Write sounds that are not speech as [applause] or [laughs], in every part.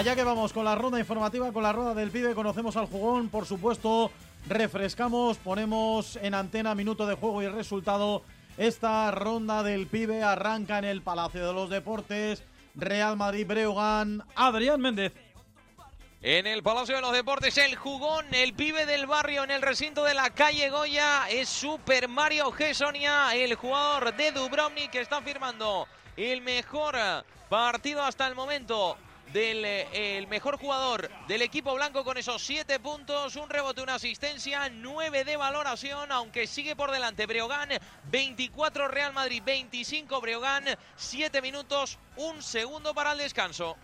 Allá que vamos con la ronda informativa, con la rueda del pibe, conocemos al jugón, por supuesto, refrescamos, ponemos en antena minuto de juego y resultado. Esta ronda del pibe arranca en el Palacio de los Deportes, Real Madrid Breogán, Adrián Méndez. En el Palacio de los Deportes, el jugón, el pibe del barrio en el recinto de la calle Goya es Super Mario Gessonia, el jugador de Dubrovnik que está firmando el mejor partido hasta el momento del eh, el mejor jugador del equipo blanco con esos siete puntos, un rebote, una asistencia, nueve de valoración, aunque sigue por delante Breogán, 24 Real Madrid, 25 Breogán, siete minutos, un segundo para el descanso.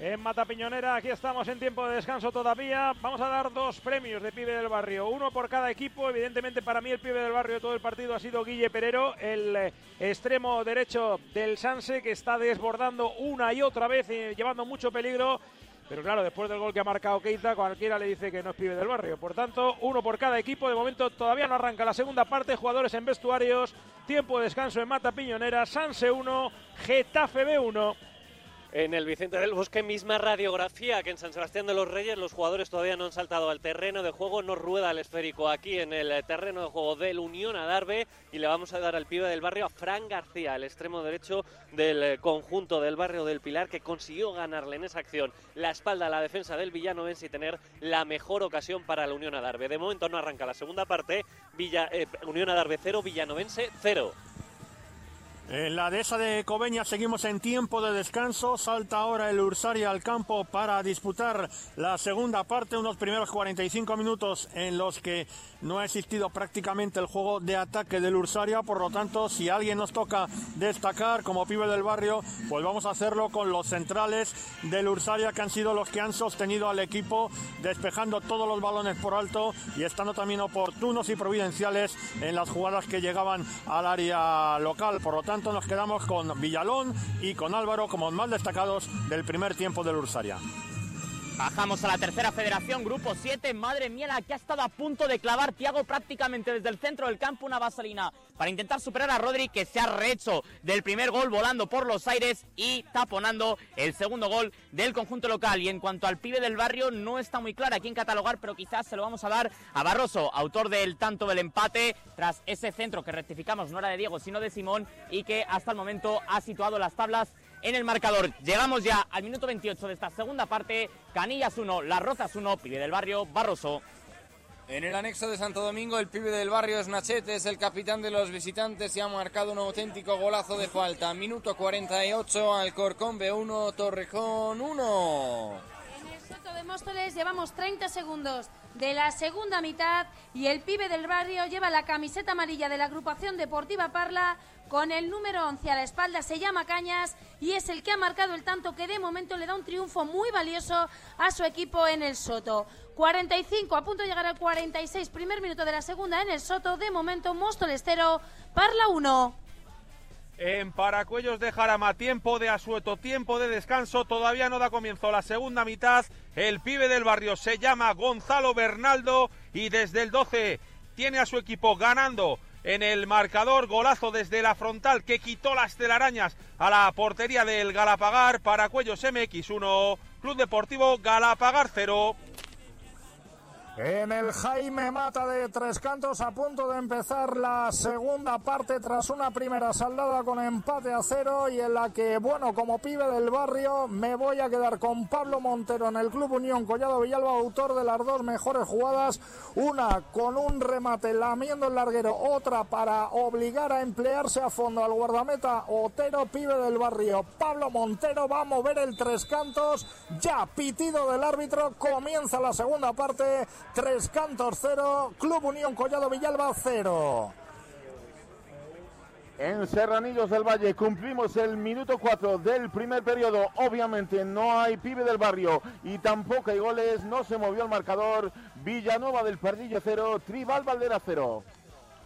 En Mata Piñonera, aquí estamos en tiempo de descanso todavía. Vamos a dar dos premios de pibe del barrio, uno por cada equipo. Evidentemente, para mí, el pibe del barrio de todo el partido ha sido Guille Perero, el eh, extremo derecho del Sanse, que está desbordando una y otra vez, y llevando mucho peligro. Pero claro, después del gol que ha marcado Keita, cualquiera le dice que no es pibe del barrio. Por tanto, uno por cada equipo. De momento todavía no arranca la segunda parte. Jugadores en vestuarios. Tiempo de descanso en Mata Piñonera. Sanse 1, Getafe B1 en el Vicente del Bosque, misma radiografía que en San Sebastián de los Reyes. Los jugadores todavía no han saltado al terreno de juego, no rueda el esférico aquí en el terreno de juego del Unión Adarve y le vamos a dar al pibe del barrio a Fran García, el extremo derecho del conjunto del barrio del Pilar, que consiguió ganarle en esa acción la espalda a la defensa del Villanovense y tener la mejor ocasión para la Unión Adarve. De momento no arranca la segunda parte, Villa, eh, Unión Adarve 0, Villanovense 0. En la dehesa de Cobeña seguimos en tiempo de descanso. Salta ahora el Ursaria al campo para disputar la segunda parte, unos primeros 45 minutos en los que no ha existido prácticamente el juego de ataque del Ursaria. Por lo tanto, si alguien nos toca destacar como pibe del barrio, pues vamos a hacerlo con los centrales del Ursaria que han sido los que han sostenido al equipo, despejando todos los balones por alto y estando también oportunos y providenciales en las jugadas que llegaban al área local. Por lo tanto, nos quedamos con Villalón y con Álvaro como más destacados del primer tiempo del Ursaria. Bajamos a la tercera federación, grupo 7. Madre mía, la que ha estado a punto de clavar Tiago prácticamente desde el centro del campo una vaselina para intentar superar a Rodri, que se ha rehecho del primer gol volando por los aires y taponando el segundo gol del conjunto local. Y en cuanto al pibe del barrio, no está muy clara quién catalogar, pero quizás se lo vamos a dar a Barroso, autor del tanto del empate, tras ese centro que rectificamos no era de Diego, sino de Simón, y que hasta el momento ha situado las tablas en el marcador. Llegamos ya al minuto 28 de esta segunda parte. Canillas 1, Las Rozas 1, pibe del barrio, Barroso. En el anexo de Santo Domingo, el pibe del barrio Snachete es el capitán de los visitantes y ha marcado un auténtico golazo de falta. Minuto 48, Alcorcón B1, Torrejón 1. En el Soto de Móstoles llevamos 30 segundos de la segunda mitad y el pibe del barrio lleva la camiseta amarilla de la agrupación deportiva Parla con el número 11 a la espalda, se llama Cañas y es el que ha marcado el tanto que de momento le da un triunfo muy valioso a su equipo en el Soto. 45, a punto de llegar al 46, primer minuto de la segunda en el Soto, de momento Móstoles 0, Parla 1. En Paracuellos de Jarama, tiempo de asueto, tiempo de descanso, todavía no da comienzo la segunda mitad. El pibe del barrio se llama Gonzalo Bernaldo y desde el 12 tiene a su equipo ganando en el marcador, golazo desde la frontal que quitó las telarañas a la portería del Galapagar, Paracuellos MX 1, Club Deportivo Galapagar 0. En el Jaime Mata de Tres Cantos, a punto de empezar la segunda parte tras una primera saldada con empate a cero y en la que, bueno, como pibe del barrio, me voy a quedar con Pablo Montero en el Club Unión Collado Villalba, autor de las dos mejores jugadas, una con un remate lamiendo el larguero, otra para obligar a emplearse a fondo al guardameta Otero, pibe del barrio. Pablo Montero va a mover el Tres Cantos, ya pitido del árbitro, comienza la segunda parte. Tres Cantos 0, Club Unión Collado Villalba 0. En Serranillos del Valle cumplimos el minuto 4 del primer periodo. Obviamente no hay pibe del barrio y tampoco hay goles. No se movió el marcador. Villanueva del Pardillo 0, Tribal Valdera 0.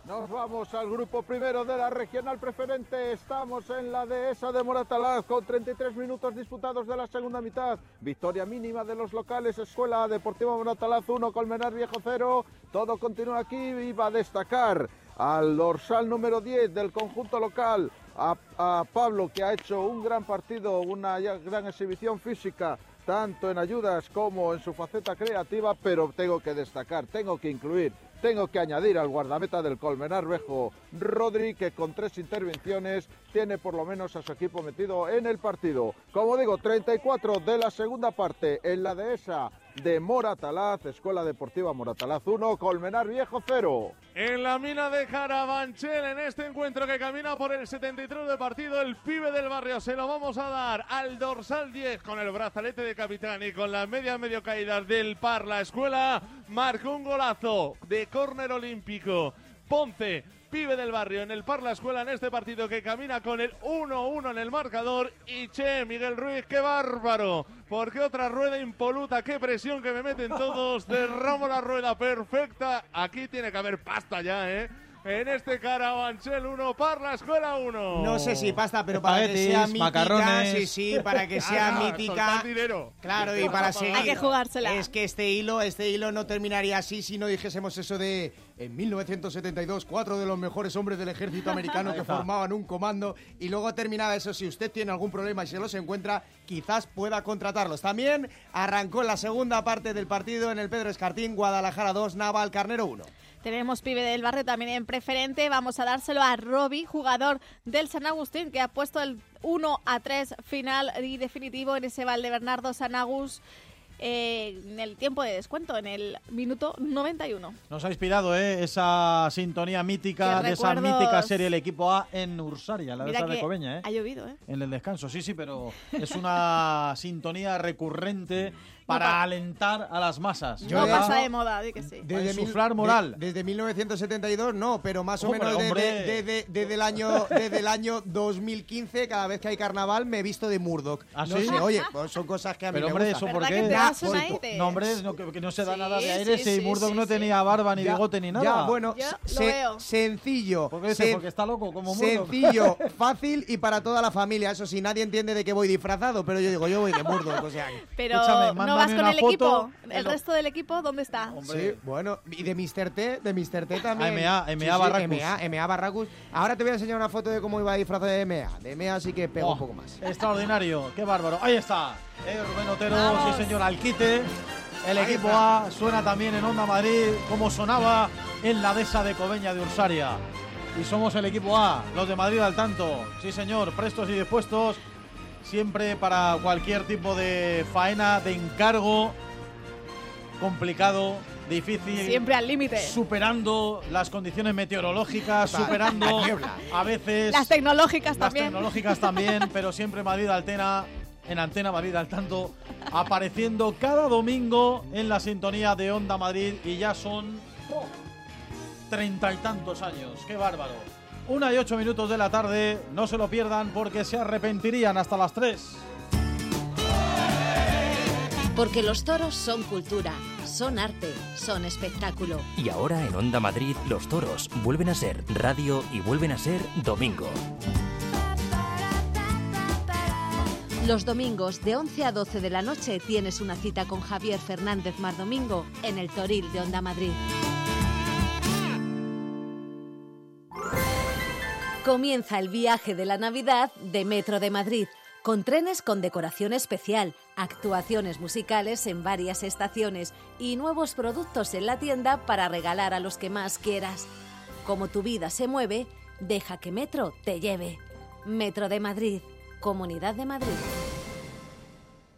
Nos vamos al grupo primero de la regional preferente. Estamos en la dehesa de Moratalaz con 33 minutos disputados de la segunda mitad. Victoria mínima de los locales. Escuela Deportiva Moratalaz 1, Colmenar Viejo 0. Todo continúa aquí y va a destacar al dorsal número 10 del conjunto local. A, Pablo que ha hecho un gran partido, una gran exhibición física tanto en ayudas como en su faceta creativa, pero tengo que destacar, tengo que incluir, tengo que añadir al guardameta del Colmenar Vejo, Rodri, que con tres intervenciones tiene por lo menos a su equipo metido en el partido. Como digo, 34 de la segunda parte en la dehesa de Moratalaz, Escuela Deportiva Moratalaz 1, Colmenar Viejo 0. En la mina de Carabanchel, en este encuentro que camina por el 73 de partido, el pibe del barrio se lo vamos a dar al dorsal 10 con el brazalete de capitán y con las medias medio caídas del par. La escuela marcó un golazo de córner olímpico. Ponce pibe del barrio en el Par La Escuela en este partido que camina con el 1-1 en el marcador. Y che, Miguel Ruiz, qué bárbaro. Porque otra rueda impoluta, qué presión que me meten todos. [laughs] Derramo la rueda perfecta. Aquí tiene que haber pasta ya, ¿eh? En este Carabanchel 1, Par La Escuela 1. No sé si pasta, pero para que sea mítica, macarrones. sí, sí, para que sea Ah, mítica. dinero. Claro, y para seguir. Hay que jugársela. Es que este hilo, este hilo no terminaría así si no dijésemos eso de en 1972 cuatro de los mejores hombres del ejército americano [laughs] que formaban un comando y luego terminaba eso. Si usted tiene algún problema y se los encuentra, quizás pueda contratarlos. También arrancó la segunda parte del partido en el Pedro Escartín, Guadalajara 2, Naval Carnero 1. Tenemos pibe del barrio también en preferente. Vamos a dárselo a Roby, jugador del San Agustín, que ha puesto el 1 a 3 final y definitivo en ese Valdebernardo San Agus eh, en el tiempo de descuento, en el minuto 91. Nos ha inspirado ¿eh? esa sintonía mítica de esa mítica serie El Equipo A en Ursaria, la de Mira esa de Cobeña. ¿eh? ha llovido, ¿eh? En el descanso, sí, sí, pero es una [laughs] sintonía recurrente para pa- alentar a las masas. no ¿verdad? pasa de moda, di que sí. Desde insuflar moral. de- desde 1972 no, pero más o Hombre, menos desde, desde- desde el año desde el año 2015, cada vez que hay carnaval me he visto de Murdoch. ¿Ah, no sí? sé, oye, pues son cosas que a mí Pero me hombre, gustan. ¿eso por ¿Verdad qué? Ya, aire? No, hombre, no, que, que no se da Sí, nada de aire. sí, si sí, Murdoch sí, no sí. tenía barba ni Ya, bigote ni nada. Ya, bueno, se- lo veo. sencillo. ¿Por qué sen- Porque está loco como Murdoch. Sencillo, [laughs] fácil y para toda la familia. Eso sí, nadie entiende de qué voy disfrazado, pero yo digo, yo voy de Murdoch, o sea. Pero Escúchame, vas con el foto equipo. ¿El resto del equipo dónde está? Hombre. Sí, bueno, y de Mr. T, de Mr. T también. MA, MA sí, Barracus. MA, MA Barracus. Ahora te voy a enseñar una foto de cómo iba disfrazado de MA. De MA sí que pego Oh, un poco más. Extraordinario, qué bárbaro. Ahí está, eh, Rubén Otero, Vamos. sí señor, al quite. El Ahí equipo está. A suena también en Onda Madrid, como sonaba en la dehesa de Cobeña de Ursaria. Y somos el equipo A, los de Madrid al tanto. Sí señor, prestos y dispuestos, siempre para cualquier tipo de faena, de encargo complicado, difícil. Siempre al límite. Superando las condiciones meteorológicas, [laughs] Total, superando a veces Las tecnológicas las también. tecnológicas también, [laughs] pero siempre Madrid Altena, en Antena Madrid al tanto, apareciendo cada domingo en la sintonía de Onda Madrid y ya son treinta y tantos años. ¡Qué bárbaro! Una y ocho minutos de la tarde, no se lo pierdan porque se arrepentirían hasta las tres. Porque los toros son cultura, son arte, son espectáculo. Y ahora en Onda Madrid, los toros vuelven a ser radio y vuelven a ser domingo. Los domingos de 11 a 12 de la noche tienes una cita con Javier Fernández Mardomingo en el Toril de Onda Madrid. Comienza el viaje de la Navidad de Metro de Madrid, con trenes con decoración especial, actuaciones musicales en varias estaciones y nuevos productos en la tienda para regalar a los que más quieras. Como tu vida se mueve, deja que Metro te lleve. Metro de Madrid, Comunidad de Madrid.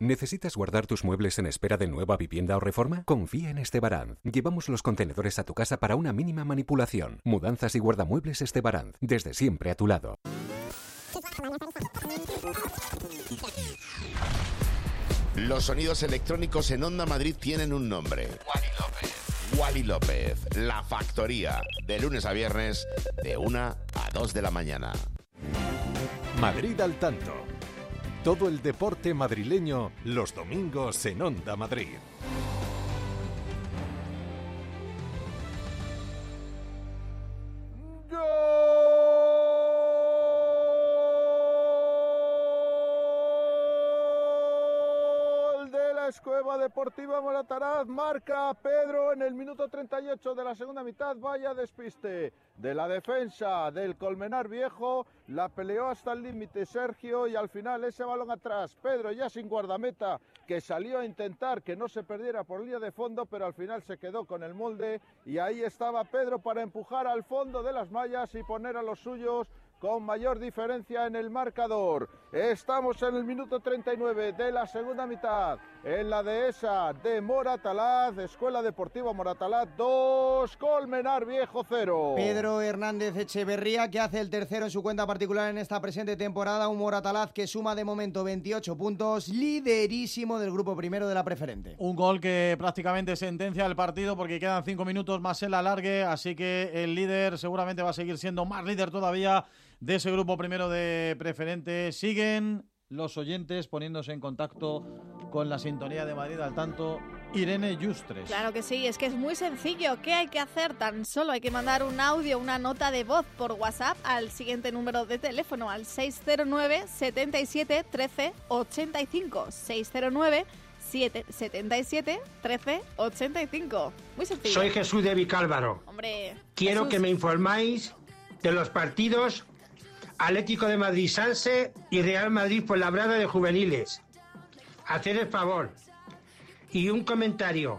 ¿Necesitas guardar tus muebles en espera de nueva vivienda o reforma? Confía en Estebaranz. Llevamos los contenedores a tu casa para una mínima manipulación. Mudanzas y guardamuebles Estebaranz. Desde siempre a tu lado. Los sonidos electrónicos en Onda Madrid tienen un nombre. Wally López. Wally López, La Factoría, de lunes a viernes, de 1 a 2 de la mañana. Madrid al tanto. Todo el deporte madrileño los domingos en Onda Madrid. Escuela Deportiva Morataraz marca Pedro en el minuto 38 de la segunda mitad. Vaya despiste de la defensa del Colmenar Viejo. La peleó hasta el límite Sergio y al final ese balón atrás. Pedro ya sin guardameta que salió a intentar que no se perdiera por línea de fondo, pero al final se quedó con el molde y ahí estaba Pedro para empujar al fondo de las mallas y poner a los suyos con mayor diferencia en el marcador. Estamos en el minuto 39 de la segunda mitad en la dehesa de Moratalaz, Escuela Deportiva Moratalaz 2, Colmenar Viejo 0. Pedro Hernández Echeverría que hace el tercero en su cuenta particular en esta presente temporada, un Moratalaz que suma de momento 28 puntos, liderísimo del grupo primero de la preferente. Un gol que prácticamente sentencia el partido porque quedan cinco minutos más el alargue, así que el líder seguramente va a seguir siendo más líder todavía de ese grupo primero de preferente. Siguen los oyentes poniéndose en contacto con la sintonía de Madrid al tanto. Irene Yustres. Claro que sí, es que es muy sencillo. ¿Qué hay que hacer? Tan solo hay que mandar un audio, una nota de voz por WhatsApp al siguiente número de teléfono, al 609 77 13 85. 609 77 13 85. Muy sencillo. Soy Jesús de Vicálvaro. Hombre, Quiero Jesús. que me informáis de los partidos Atlético de Madrid Sanse y Real Madrid por Labrada de Juveniles. Hacer el favor. Y un comentario.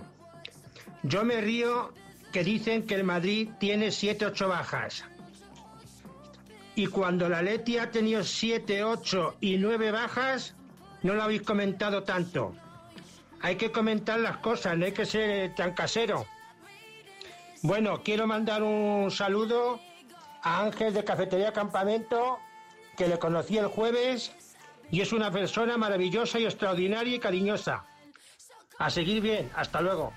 Yo me río que dicen que el Madrid tiene 7-8 bajas. Y cuando la Leti ha tenido 7, 8 y 9 bajas, no lo habéis comentado tanto. Hay que comentar las cosas, no hay que ser eh, tan casero. Bueno, quiero mandar un saludo a Ángel de Cafetería Campamento, que le conocí el jueves y es una persona maravillosa y extraordinaria y cariñosa. A seguir bien, hasta luego.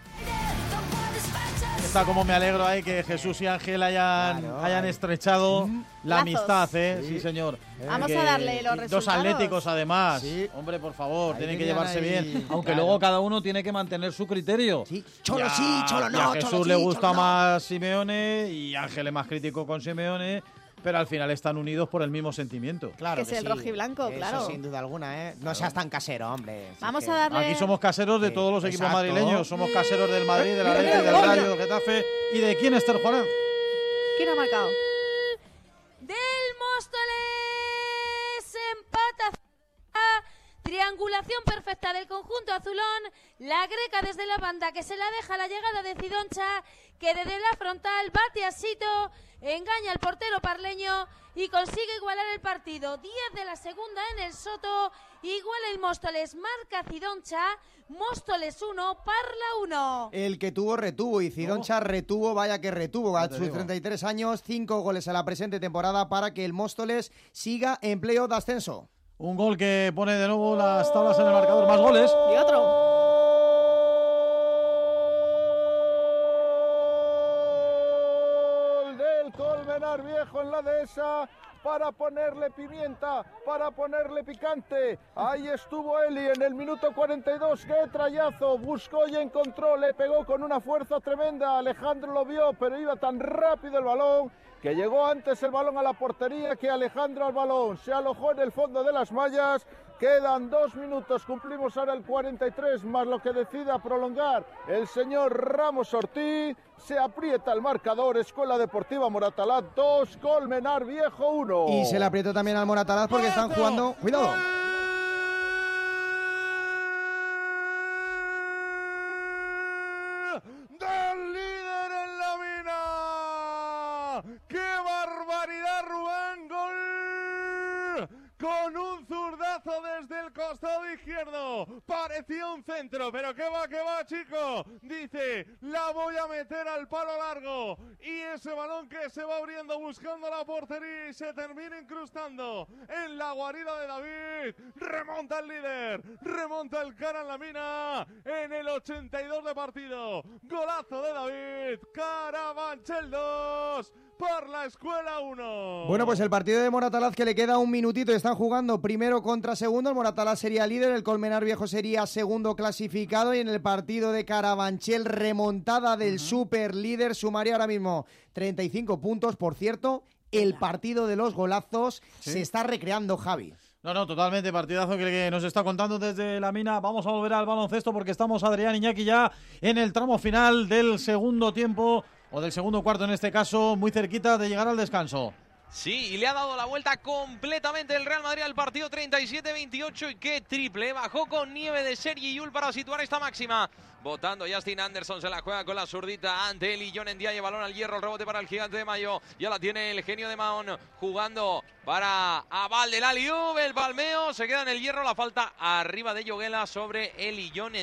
Está como me alegro ahí que Jesús y Ángel hayan, hayan estrechado la Lazos. amistad, ¿eh? Sí, Sí. señor. Vamos Que- a darle los Dos resultados. atléticos además. Hombre, por favor, tienen que llevarse ahí- bien. [laughs] Aunque claro. luego cada uno tiene que mantener su criterio. Cholo Ya- sí, cholo no, A cholo Jesús sí, le cholo gusta no. más Simeone y Ángel es más crítico con Simeone, pero al final están unidos por el mismo sentimiento. Claro Que es el rojiblanco, Eso claro. sin duda alguna, ¿eh? No seas tan casero, hombre. Vamos es a darle- Aquí somos caseros de Sí, todos los equipos madrileños. Somos caseros del Madrid, del Mira, Atlético, del. Rayo, del Getafe y de quién Esther Juárez. ¿Quién ha marcado? del Móstoles. Empata. Triangulación perfecta del conjunto azulón. La greca desde la banda que se la deja a la llegada de Cidoncha. Que desde la frontal bate a Sito. Engaña al portero parleño. Y consigue igualar el partido. 10 de la segunda en el Soto. Iguala el Móstoles. Marca Cidoncha. Móstoles 1. Parla 1. El que tuvo, retuvo. Y Cidoncha retuvo, vaya que retuvo. A sus digo. 33 años, 5 goles a la presente temporada para que el Móstoles siga en playoff de ascenso. Un gol que pone de nuevo las tablas en el marcador. Más goles. Y otro. Gol del Colmenar Viejo en la dehesa para ponerle pimienta, para ponerle picante. Ahí estuvo Eli en el minuto 42. ¡Qué trayazo! Buscó y encontró, le pegó con una fuerza tremenda. Alejandro lo vio, pero iba tan rápido el balón que llegó antes el balón a la portería que Alejandro al balón. Se alojó en el fondo de las mallas. Quedan dos minutos, cumplimos ahora el 43, más lo que decida prolongar el señor Ramos Ortiz. Se aprieta el marcador, Escuela Deportiva Moratalá 2, Colmenar Viejo 1. Y se le apretó también al Moratalaz porque están jugando. ¡Cuidado! del líder en la mina. ¡Qué barbaridad, Rubén! ¡Gol! Con un zurdazo desde el costado izquierdo. Parecía un centro, pero ¿qué va, qué va, chico? Dice, la voy a meter al palo largo. Y ese balón que se va abriendo buscando la portería y se termina incrustando en la guarida de David. Remonta el líder, remonta el cara en la mina en el 82 de partido. Golazo de David, Carabanchel 2, por la Escuela 1. Bueno, pues el partido de Moratalaz que le queda un minutito. Están jugando primero contra segundo. El Moratalaz sería líder, el Colmenar Viejo sería segundo clasificado. Y en el partido de Carabanchel, remontada del uh super líder sumaría ahora mismo 35 puntos. Por cierto, el partido de los golazos se está recreando, Javi. No, no, totalmente partidazo que nos está contando desde la mina. Vamos a volver al baloncesto porque estamos Adrián Iñaki ya en el tramo final del segundo tiempo o del segundo cuarto en este caso, muy cerquita de llegar al descanso. Sí, y le ha dado la vuelta completamente el Real Madrid al partido 37-28 y qué triple. Bajó con nieve de Sergi Yul para situar esta máxima. Votando Justin Anderson, se la juega con la zurdita ante él y John balón al hierro, el rebote para el gigante de Mayo. Ya la tiene el genio de Mahón jugando para Aval del Aliub, el palmeo, se queda en el hierro, la falta arriba de Yoguela sobre él y John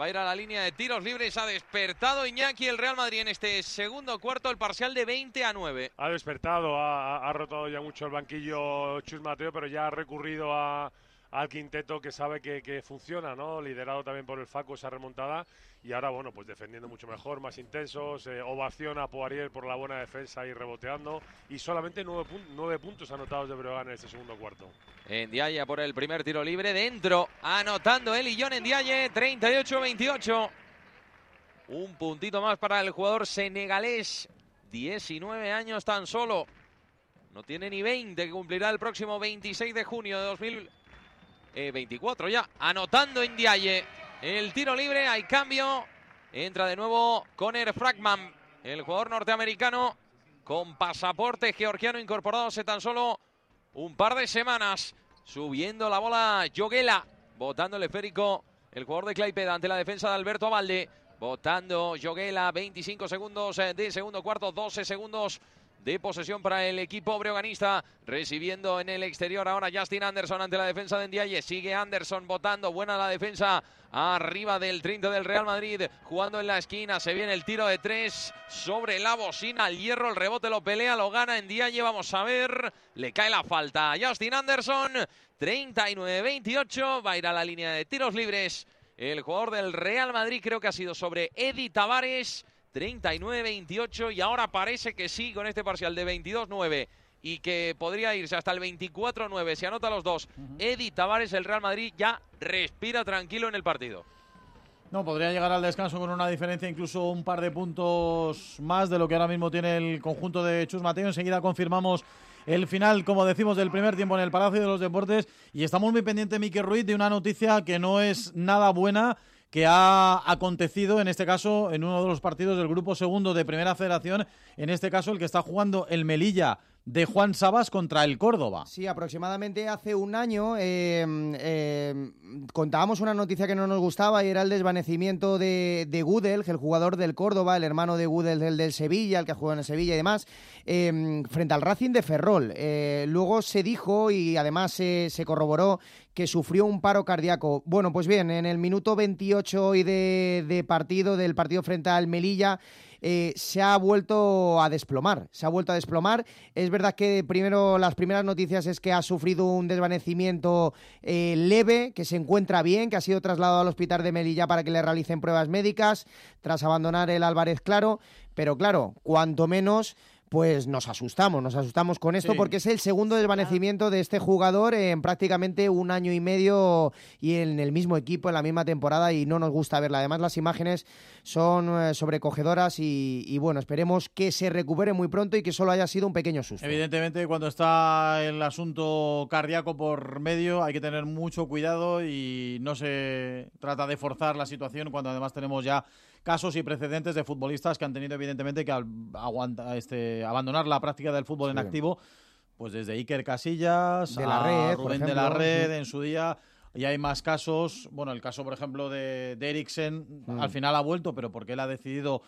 Va a ir a la línea de tiros libres. Ha despertado Iñaki el Real Madrid en este segundo cuarto, el parcial de 20 a 9. Ha despertado, ha, ha rotado ya mucho el banquillo Chus Mateo, pero ya ha recurrido a, al quinteto que sabe que, que, funciona, ¿no? Liderado también por el Facu esa remontada y ahora, bueno, pues defendiendo mucho mejor, más intensos, eh, ovación a Poirier por la buena defensa y reboteando y solamente nueve, pun nueve puntos anotados de Breogán en este segundo cuarto. en Endiaya por el primer tiro libre, dentro, anotando el Illón Endiaye, 38-28. Un puntito más para el jugador senegalés, 19 años tan solo. No tiene ni 20, cumplirá el próximo 26 de junio de 2000. Eh, 24 ya. Anotando Indiaye. El tiro libre, hay cambio. Entra de nuevo Conner Fragman, el jugador norteamericano con pasaporte georgiano incorporado hace tan solo un par de semanas. Subiendo la bola Yoguela, botando el esférico el jugador de Claipeda ante la defensa de Alberto Abalde. Votando Yoguela, 25 segundos eh, de segundo cuarto, 12 segundos de posesión para el equipo breoganista. Recibiendo en el exterior ahora Justin Anderson ante la defensa de Ndiaye. Sigue Anderson votando. Buena la defensa arriba del 30 del Real Madrid. Jugando en la esquina. Se viene el tiro de tres sobre la bocina. al hierro, el rebote lo pelea, lo gana Ndiaye. Vamos a ver. Le cae la falta a Justin Anderson. 39-28. Va a ir a la línea de tiros libres. El jugador del Real Madrid creo que ha sido sobre Eddie Tavares. 39-28 y ahora parece que sí con este parcial de 22-9 y que podría irse hasta el 24-9 si anota los dos. Uh. Edi Tavares, el Real Madrid ya respira tranquilo en el partido. No, podría llegar al descanso con una diferencia incluso un par de puntos más de lo que ahora mismo tiene el conjunto de Chus Mateo. Enseguida confirmamos el final, como decimos, del primer tiempo en el Palacio de los Deportes y estamos muy pendiente, Miquel Ruiz, de una noticia que no es nada buena que ha acontecido en este caso en uno de los partidos del grupo segundo de Primera Federación, en este caso el que está jugando el Melilla de Juan Sabas contra el Córdoba. Sí, aproximadamente hace un año em, em, contábamos una noticia que no nos gustaba y era el desvanecimiento de, de Gudel, el jugador del Córdoba, el hermano de Gudel, del Sevilla, el que ha jugado en el Sevilla y demás, em, frente al Racing de Ferrol. Eh, luego se dijo y además se corroboró que sufrió un paro cardíaco. Bueno, pues bien, en el minuto 28 hoy de, de partido, del partido frente al Melilla, eh, se ha vuelto a desplomar. Se ha vuelto a desplomar. Es verdad que primero las primeras noticias es que ha sufrido un desvanecimiento eh, leve, que se encuentra bien, que ha sido trasladado al hospital de Melilla para que le realicen pruebas médicas tras abandonar el Álvarez Claro. Pero claro, cuanto menos pues nos asustamos, nos asustamos con esto porque es el segundo desvanecimiento de este jugador en prácticamente un año y medio y en el mismo equipo, en la misma temporada y no nos gusta verla. Además las imágenes son eh, sobrecogedoras y, y bueno, esperemos que se recupere muy pronto y que solo haya sido un pequeño susto. Evidentemente cuando está el asunto cardíaco por medio hay que tener mucho cuidado y no se trata de forzar la situación cuando además tenemos ya casos y precedentes de futbolistas que han tenido evidentemente que aguanta, este, abandonar la práctica del fútbol en activo, pues desde Iker Casillas, de la red, Rubén de la Red en su día. Y hay más casos, bueno, el caso por ejemplo de, de Eriksen, mm. al final ha vuelto, pero porque él ha decidido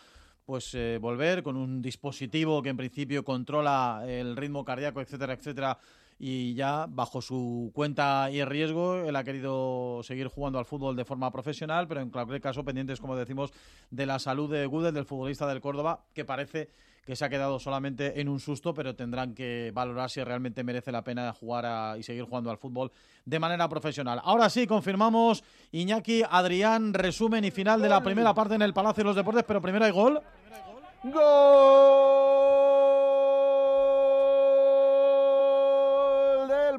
pues eh, volver con un dispositivo que en principio controla el ritmo cardíaco, etcétera, etcétera, y ya bajo su cuenta y riesgo él ha querido seguir jugando al fútbol de forma profesional, pero en cualquier caso pendientes, como decimos, de la salud de Gudel, del futbolista del Córdoba, que parece que se ha quedado solamente en un susto, pero tendrán que valorar si realmente merece la pena jugar a, y seguir jugando al fútbol de manera profesional. Ahora sí, confirmamos Iñaki, Adrián, resumen y final de la primera parte en el Palacio de los Deportes, pero primero hay gol. ¡Gol!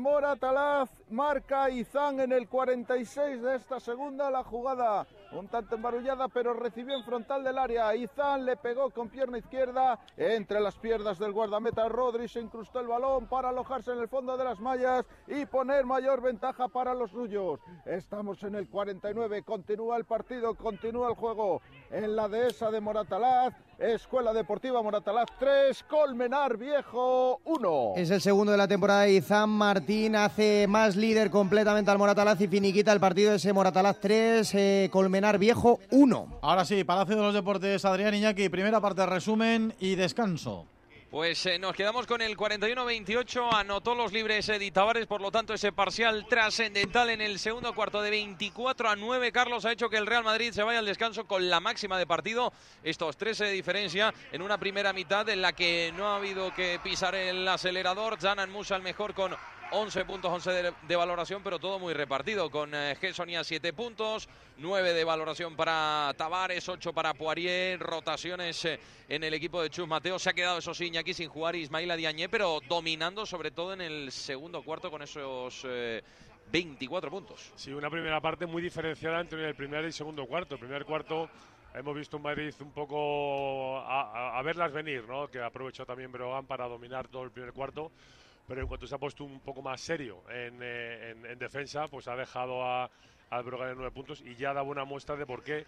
Mora Talaz marca Izán en el 46 de esta segunda la jugada. Un tanto embarullada, pero recibió en frontal del área. Izán le pegó con pierna izquierda entre las piernas del guardameta Rodri. Se incrustó el balón para alojarse en el fondo de las mallas y poner mayor ventaja para los suyos. Estamos en el 49. Continúa el partido, continúa el juego en la dehesa de Moratalaz. Escuela Deportiva Moratalaz 3, Colmenar Viejo 1. Es el segundo de la temporada Izán Martín hace más líder completamente al Moratalaz y finiquita el partido de ese Moratalaz 3, eh, Colmenar Viejo 1. Ahora sí, Palacio de los Deportes, Adrián Iñaki, primera parte resumen y descanso. Pues eh, nos quedamos con el 41-28, anotó los libres Edi Tavares, por lo tanto ese parcial trascendental en el segundo cuarto de 24 a 9, Carlos ha hecho que el Real Madrid se vaya al descanso con la máxima de partido, estos 13 de diferencia en una primera mitad en la que no ha habido que pisar el acelerador, Janan Musa el mejor con 11 puntos, 11 de, de, valoración, pero todo muy repartido, con eh, Gessonia 7 puntos, 9 de valoración para Tavares, 8 para Poirier, rotaciones eh, en el equipo de Chus Mateo, se ha quedado eso sí, Iñaki sin jugar Ismaila Diañé, pero dominando sobre todo en el segundo cuarto con esos... Eh, 24 puntos. Sí, una primera parte muy diferenciada entre el primer y segundo cuarto. El primer cuarto hemos visto un Madrid un poco a, a, a verlas venir, ¿no? que aprovechó también Brogan para dominar todo el primer cuarto pero en cuanto se ha puesto un poco más serio en, eh, en, en defensa, pues ha dejado a, al Brogan en nueve puntos y ya da buena muestra de por qué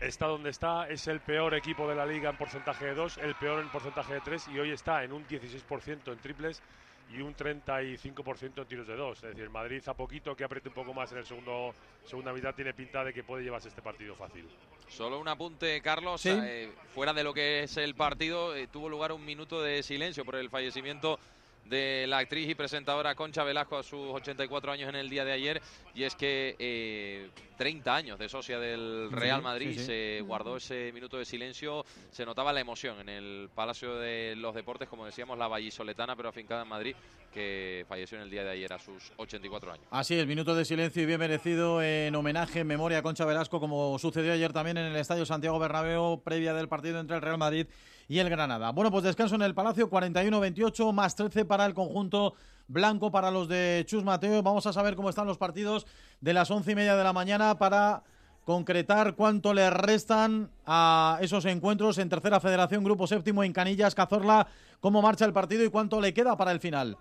está donde está, es el peor equipo de la liga en porcentaje de dos, el peor en porcentaje de tres y hoy está en un 16% en triples y un 35% en tiros de dos. Es decir, Madrid a poquito que apriete un poco más en el segundo segunda mitad tiene pinta de que puede llevarse este partido fácil. Solo un apunte, Carlos. ¿Sí? Eh, fuera de lo que es el partido, eh, tuvo lugar un minuto de silencio por el fallecimiento de la actriz y presentadora Concha Velasco a sus 84 años en el día de ayer. Y es que eh, 30 años de socia del Real Madrid sí, sí. se guardó ese minuto de silencio. Se notaba la emoción en el Palacio de los Deportes como decíamos la vallisoletana pero afincada en Madrid que falleció en el día de ayer a sus 84 años. Así es, minuto de silencio y bien merecido en homenaje, en memoria a Concha Velasco, como sucedió ayer también en el Estadio Santiago Bernabéu, previa del partido entre el Real Madrid y el Granada. Bueno, pues descanso en el Palacio, 41-28, más 13 para el conjunto blanco, para los de Chus Mateo. Vamos a saber cómo están los partidos de las once y media de la mañana para concretar cuánto le restan a esos encuentros en Tercera Federación, Grupo Séptimo, en Canillas, Cazorla, cómo marcha el partido y cuánto le queda para el final.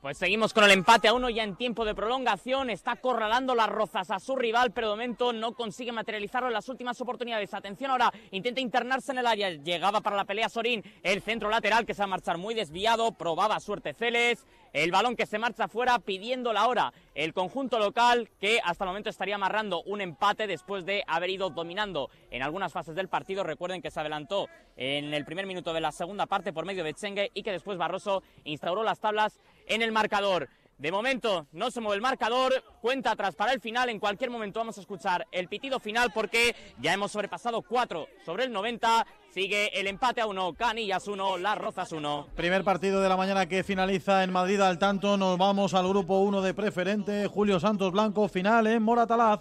Pues seguimos con el empate a uno ya en tiempo de prolongación. Está acorralando las rozas a su rival, pero de momento no consigue materializarlo en las últimas oportunidades. Atención ahora, intenta internarse en el área. Llegaba para la pelea Sorín, el centro lateral que se va a marchar muy desviado. Probaba suerte Celes. El balón que se marcha fuera pidiendo la hora. El conjunto local que hasta el momento estaría amarrando un empate después de haber ido dominando en algunas fases del partido. Recuerden que se adelantó en el primer minuto de la segunda parte por medio de Chengue y que después Barroso instauró las tablas en el marcador. De momento no se mueve el marcador, cuenta atrás para el final. En cualquier momento vamos a escuchar el pitido final porque ya hemos sobrepasado 4 sobre el 90. Sigue el empate a 1, Canillas 1, Las Rozas 1. Primer partido de la mañana que finaliza en Madrid al tanto. Nos vamos al grupo 1 de preferente. Julio Santos Blanco, final en Moratalaz.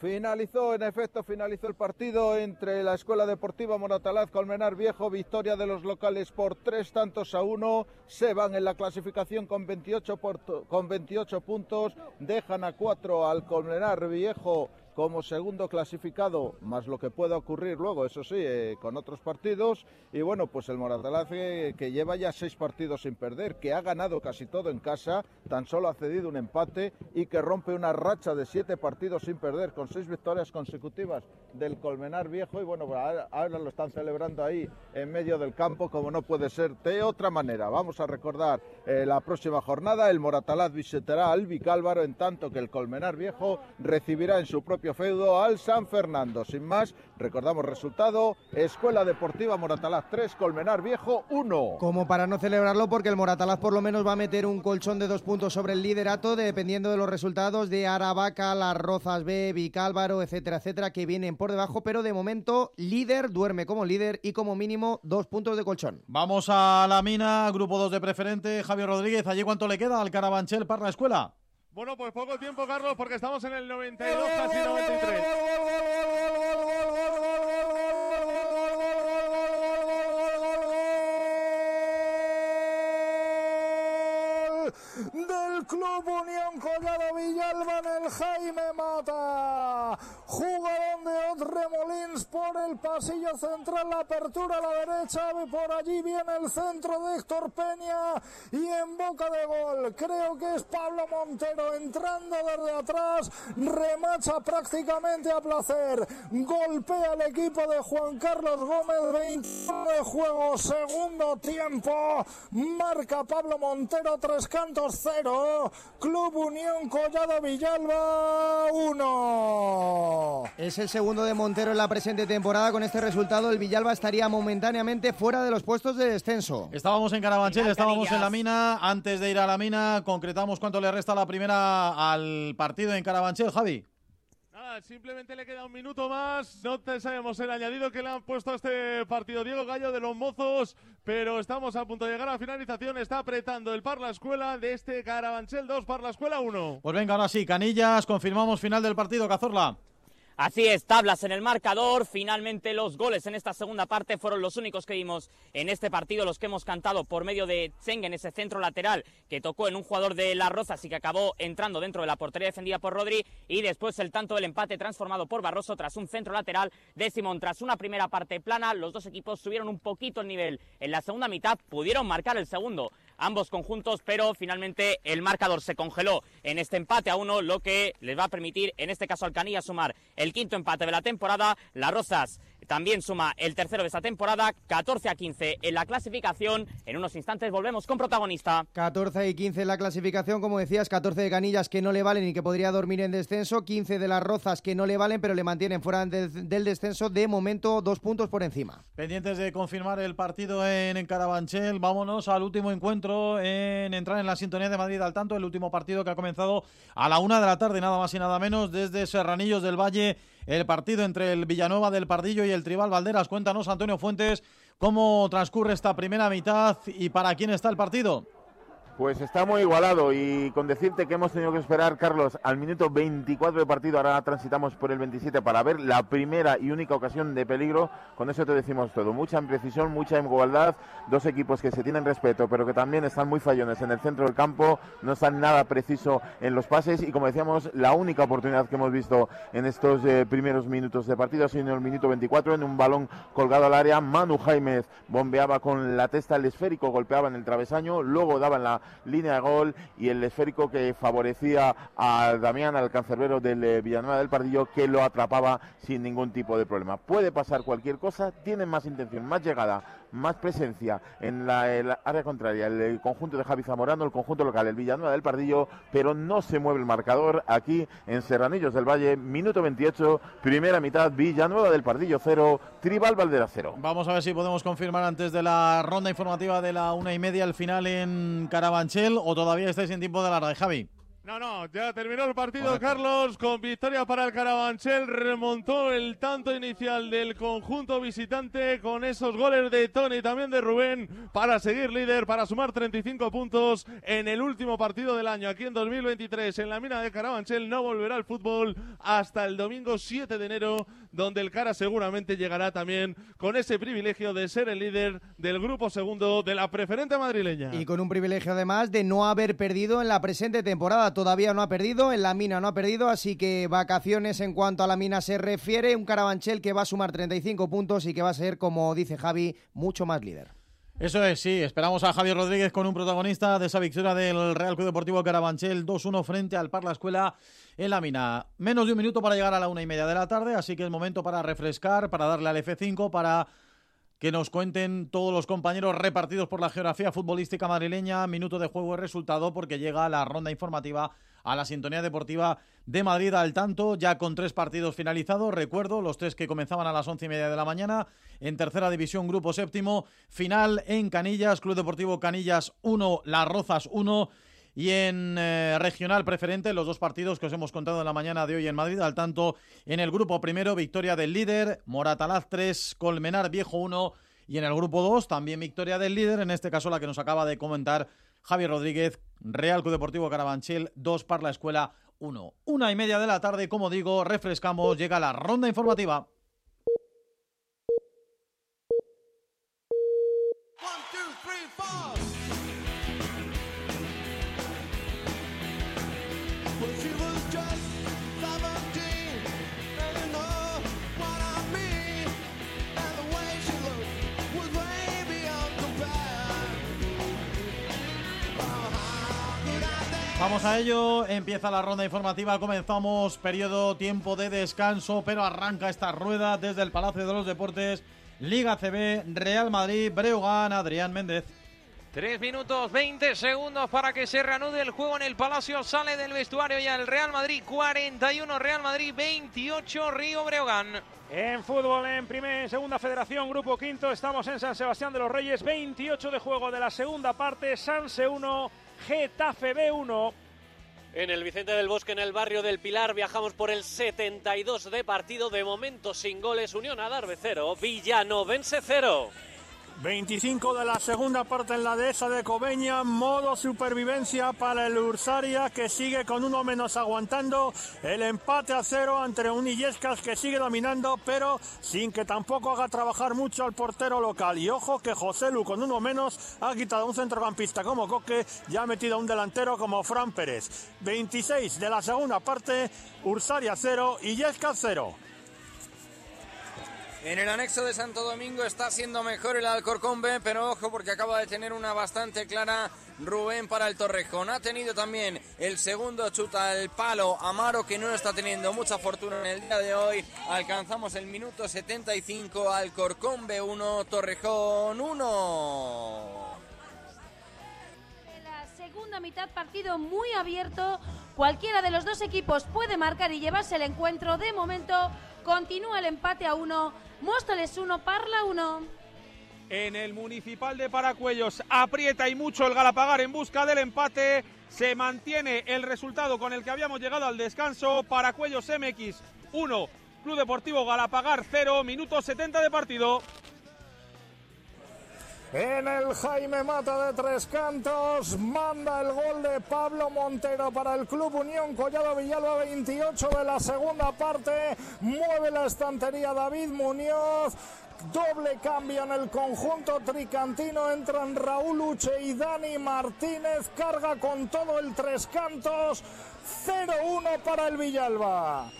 Finalizó, en efecto, finalizó el partido entre la Escuela Deportiva Moratalaz Colmenar Viejo, victoria de los locales por tres tantos a uno, se van en la clasificación con 28, por, con 28 puntos, dejan a cuatro al Colmenar Viejo como segundo clasificado, más lo que pueda ocurrir luego, eso sí, eh, con otros partidos. Y bueno, pues el Moratalaz eh, que lleva ya seis partidos sin perder, que ha ganado casi todo en casa, tan solo ha cedido un empate y que rompe una racha de siete partidos sin perder, con seis victorias consecutivas del Colmenar Viejo. Y bueno, pues ahora, ahora lo están celebrando ahí en medio del campo, como no puede ser de otra manera. Vamos a recordar eh, la próxima jornada, el Moratalaz visitará al Vicálvaro, en tanto que el Colmenar Viejo recibirá en su propio feudo al San Fernando. Sin más, recordamos resultado, Escuela Deportiva Moratalaz 3, Colmenar Viejo 1. Como para no celebrarlo, porque el Moratalaz por lo menos va a meter un colchón de dos puntos sobre el liderato, dependiendo de los resultados de Aravaca, Las Rozas B, Vicálvaro, etcétera, etcétera, que vienen por debajo, pero de momento líder, duerme como líder y como mínimo dos puntos de colchón. Vamos a la mina, grupo 2 de preferente, Javier Rodríguez, ¿allí cuánto le queda al Carabanchel para la escuela? Bueno, pues poco tiempo, Carlos, porque estamos en el 92, casi 93. del Club Unión Collado Villalba en el Jaime Mata. Jugador de Remolins por el pasillo central, la apertura a la derecha, por allí viene el centro de Héctor Peña y en boca de gol creo que es Pablo Montero entrando desde atrás, remacha prácticamente a placer, golpea el equipo de Juan Carlos Gómez, 21 de juego, segundo tiempo, marca Pablo Montero, tres cantos cero, Club Unión Collado Villalba 1. Es el segundo de Montero en la presente temporada. Con este resultado, el Villalba estaría momentáneamente fuera de los puestos de descenso. Estábamos en Carabanchel, estábamos en la mina. Antes de ir a la mina, concretamos cuánto le resta la primera al partido en Carabanchel, Javi. Nada, simplemente le queda un minuto más. No te sabemos el añadido que le han puesto a este partido Diego Gallo de los Mozos, pero estamos a punto de llegar a finalización. Está apretando el Parla Escuela de este Carabanchel 2, Parla Escuela 1. Pues venga, ahora sí, Canillas, confirmamos final del partido, Cazorla. Así es, tablas en el marcador. Finalmente los goles en esta segunda parte fueron los únicos que vimos en este partido, los que hemos cantado por medio de Cheng en ese centro lateral que tocó en un jugador de Las Rozas y que acabó entrando dentro de la portería defendida por Rodri. Y después el tanto del empate transformado por Barroso tras un centro lateral de Simón. Tras una primera parte plana, los dos equipos subieron un poquito el nivel. En la segunda mitad pudieron marcar el segundo ambos conjuntos, pero finalmente el marcador se congeló en este empate a uno, lo que les va a permitir, en este caso al Canilla, sumar el quinto empate de la temporada. Las Rosas también suma el tercero de esta temporada, 14 a 15 en la clasificación. En unos instantes volvemos con protagonista. 14 y 15 en la clasificación, como decías, 14 de Canillas que no le valen y que podría dormir en descenso, 15 de las Rozas que no le valen pero le mantienen fuera del, del descenso, de momento dos puntos por encima. Pendientes de confirmar el partido en, en Carabanchel, vámonos al último encuentro en entrar en la sintonía de Madrid al tanto, el último partido que ha comenzado a la una de la tarde, nada más y nada menos, desde Serranillos del Valle, el partido entre el Villanueva del Pardillo y el Tribal Valderas. Cuéntanos, Antonio Fuentes, cómo transcurre esta primera mitad y para quién está el partido. Pues está muy igualado y con decirte que hemos tenido que esperar, Carlos, al minuto 24 de partido, ahora transitamos por el 27 para ver la primera y única ocasión de peligro, con eso te decimos todo, mucha imprecisión, mucha igualdad, dos equipos que se tienen respeto, pero que también están muy fallones en el centro del campo, no están nada preciso en los pases y como decíamos, la única oportunidad que hemos visto en estos eh, primeros minutos de partido ha sido en el minuto 24, en un balón colgado al área, Manu Jaimez bombeaba con la testa el esférico, golpeaba en el travesaño, luego daba en la línea de gol y el esférico que favorecía a Damián, al cancerbero del eh, Villanueva del Pardillo, que lo atrapaba sin ningún tipo de problema. Puede pasar cualquier cosa, tienen más intención, más llegada, más presencia en la, el área contraria, el, conjunto de Javi Zamorano, el conjunto local, el Villanueva del Pardillo, pero no se mueve el marcador aquí en Serranillos del Valle, minuto 28, primera mitad, Villanueva del Pardillo 0, Tribal Valdera 0. Vamos a ver si podemos confirmar antes de la ronda informativa de la una y media el final en Carabanchel o todavía estáis en tiempo de alarde, Javi. No, no, ya terminó el partido, Carlos, con victoria para el Carabanchel. Remontó el tanto inicial del conjunto visitante con esos goles de Tony y también de Rubén para seguir líder, para sumar 35 puntos en el último partido del año. Aquí en 2023, en la mina de Carabanchel, no volverá al fútbol hasta el domingo 7 de enero, donde el Cara seguramente llegará también con ese privilegio de ser el líder del grupo segundo de la preferente madrileña. Y con un privilegio además de no haber perdido en la presente temporada. Todavía no ha perdido, en la mina no ha perdido, así que vacaciones en cuanto a la mina se refiere. Un Carabanchel que va a sumar 35 puntos y que va a ser, como dice Javi, mucho más líder. Eso es, sí. Esperamos a Javier Rodríguez con un protagonista de esa victoria del Real Club Deportivo Carabanchel 2-1 frente al Parla Escuela en la mina. Menos de un minuto para llegar a la una y media de la tarde, así que es momento para refrescar, para darle al F5, para que nos cuenten todos los compañeros repartidos por la geografía futbolística madrileña. Minuto de juego y resultado porque llega la ronda informativa a la sintonía deportiva de Madrid al tanto, ya con tres partidos finalizados. Recuerdo los tres que comenzaban a las once y media de la mañana. En tercera división, grupo séptimo, final en Canillas, Club Deportivo Canillas 1, Las Rozas 1. Y en eh, regional preferente, los dos partidos que os hemos contado en la mañana de hoy en Madrid, al tanto en el grupo primero, victoria del líder, Moratalaz 3, Colmenar Viejo 1, y en el grupo 2, también victoria del líder, en este caso la que nos acaba de comentar Javier Rodríguez, Real Club Deportivo Carabanchel 2, Parla Escuela 1. Una y media de la tarde, como digo, refrescamos, llega la ronda informativa. Vamos a ello, empieza la ronda informativa, comenzamos. Periodo tiempo de descanso, pero arranca esta rueda desde el Palacio de los Deportes, Liga CB, Real Madrid, Breogán, Adrián Méndez. 3 minutos 20 segundos para que se reanude el juego en el Palacio. Sale del vestuario ya el Real Madrid. 41, Real Madrid 28, Río Breogán. En fútbol, en primera, segunda federación, grupo quinto, estamos en San Sebastián de los Reyes, 28 de juego de la segunda parte, Sanse 1, Getafe B1. En el Vicente del Bosque, en el barrio del Pilar, viajamos por el 72 de partido. De momento sin goles, Unión Adarve 0, Villanovense 0. 25 de la segunda parte en la dehesa de Cobeña, modo supervivencia para el Ursaria que sigue con uno menos aguantando el empate a cero ante un Illescas que sigue dominando pero sin que tampoco haga trabajar mucho al portero local. Y ojo que José Lu con uno menos ha quitado un centrocampista como Coque y ha metido a un delantero como Fran Pérez. 26 de la segunda parte, Ursaria 0, Illescas 0. En el anexo de Santo Domingo está siendo mejor el Alcorcón B, pero ojo porque acaba de tener una bastante clara Rubén para el Torrejón. Ha tenido también el segundo chuta al palo Amaro que no está teniendo mucha fortuna en el día de hoy. Alcanzamos el minuto 75 Alcorcón B1, Torrejón 1. En la segunda mitad partido muy abierto. Cualquiera de los dos equipos puede marcar y llevarse el encuentro. De momento continúa el empate a uno. Móstoles 1, Parla 1. En el municipal de Paracuellos aprieta y mucho el Galapagar en busca del empate. Se mantiene el resultado con el que habíamos llegado al descanso. Paracuellos MX 1, Club Deportivo Galapagar 0, minuto 70 de partido. En el Jaime Mata de Tres Cantos manda el gol de Pablo Montero para el Club Unión Collado Villalba 28 de la segunda parte. Mueve la estantería David Muñoz. Doble cambio en el conjunto tricantino. Entran Raúl Uche y Dani Martínez. Carga con todo el Tres Cantos. 0-1 para el Villalba.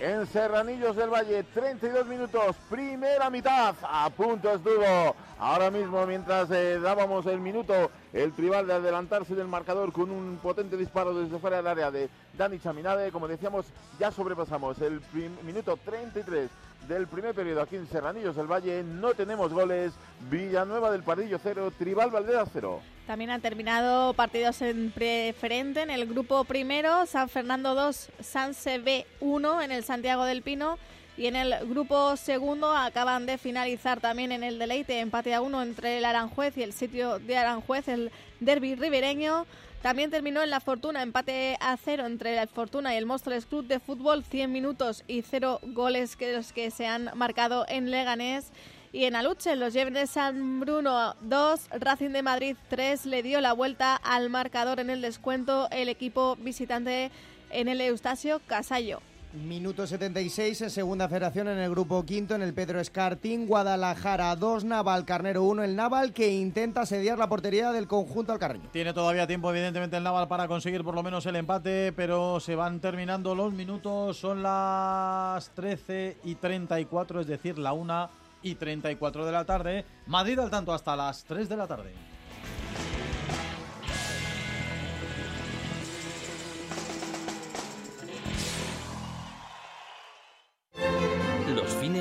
En Serranillos del Valle, 32 minutos, primera mitad, a punto estuvo. Ahora mismo, mientras eh, dábamos el minuto, el tribal de adelantarse del marcador con un potente disparo desde fuera del área de Dani Chaminade. Como decíamos, ya sobrepasamos el minuto 33 del primer periodo aquí en Serranillos del Valle. No tenemos goles. Villanueva del Pardillo 0, Tribal Valdera 0. También han terminado partidos en preferente en el grupo primero, San Fernando 2, Sanse B 1 en el Santiago del Pino. Y en el grupo segundo acaban de finalizar también en el deleite empate a uno entre el Aranjuez y el sitio de Aranjuez, el derby ribereño. También terminó en la Fortuna empate a cero entre la Fortuna y el Móstoles Club de Fútbol, 100 minutos y cero goles que los que se han marcado en Leganés. Y en Aluche, los Lleves de San Bruno 2, Racing de Madrid 3, le dio la vuelta al marcador en el descuento el equipo visitante en el Eustacio Casallo. Minuto 76 en segunda federación en el grupo quinto en el Pedro Escartín, Guadalajara 2, Naval Carnero 1, el Naval que intenta sediar la portería del conjunto alcarreño. Tiene todavía tiempo evidentemente el Naval para conseguir por lo menos el empate, pero se van terminando los minutos, son las 13 y 34, es decir, la 1 y 34 de la tarde. Madrid al tanto hasta las 3 de la tarde.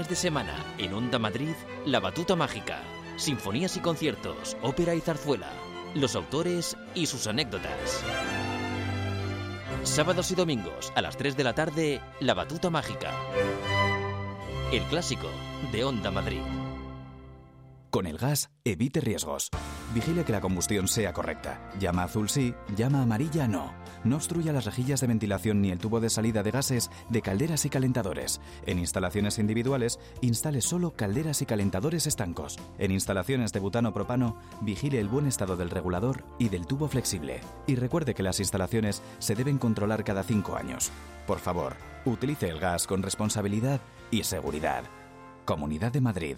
De semana en Onda Madrid, La Batuta Mágica. Sinfonías y conciertos, ópera y zarzuela. Los autores y sus anécdotas. Sábados y domingos a las 3 de la tarde, La Batuta Mágica. El clásico de Onda Madrid. Con el gas, evite riesgos. Vigile que la combustión sea correcta. Llama azul sí, llama amarilla no. No obstruya las rejillas de ventilación ni el tubo de salida de gases de calderas y calentadores. En instalaciones individuales, instale solo calderas y calentadores estancos. En instalaciones de butano propano, vigile el buen estado del regulador y del tubo flexible. Y recuerde que las instalaciones se deben controlar cada cinco años. Por favor, utilice el gas con responsabilidad y seguridad. Comunidad de Madrid.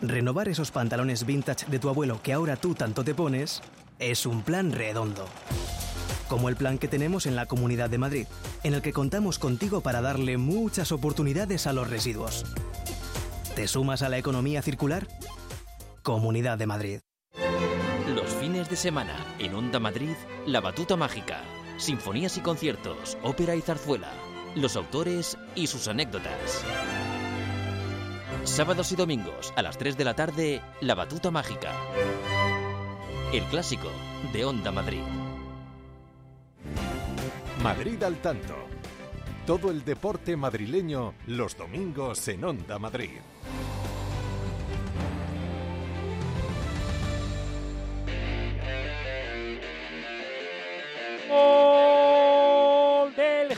Renovar esos pantalones vintage de tu abuelo que ahora tú tanto te pones es un plan redondo. Como el plan que tenemos en la Comunidad de Madrid, en el que contamos contigo para darle muchas oportunidades a los residuos. ¿Te sumas a la economía circular? Comunidad de Madrid. Los fines de semana en Onda Madrid, La Batuta Mágica. Sinfonías y conciertos, ópera y zarzuela. Los autores y sus anécdotas. Sábados y domingos a las 3 de la tarde, La Batuta Mágica. El clásico de Onda Madrid. Madrid al tanto. Todo el deporte madrileño los domingos en Onda Madrid. Del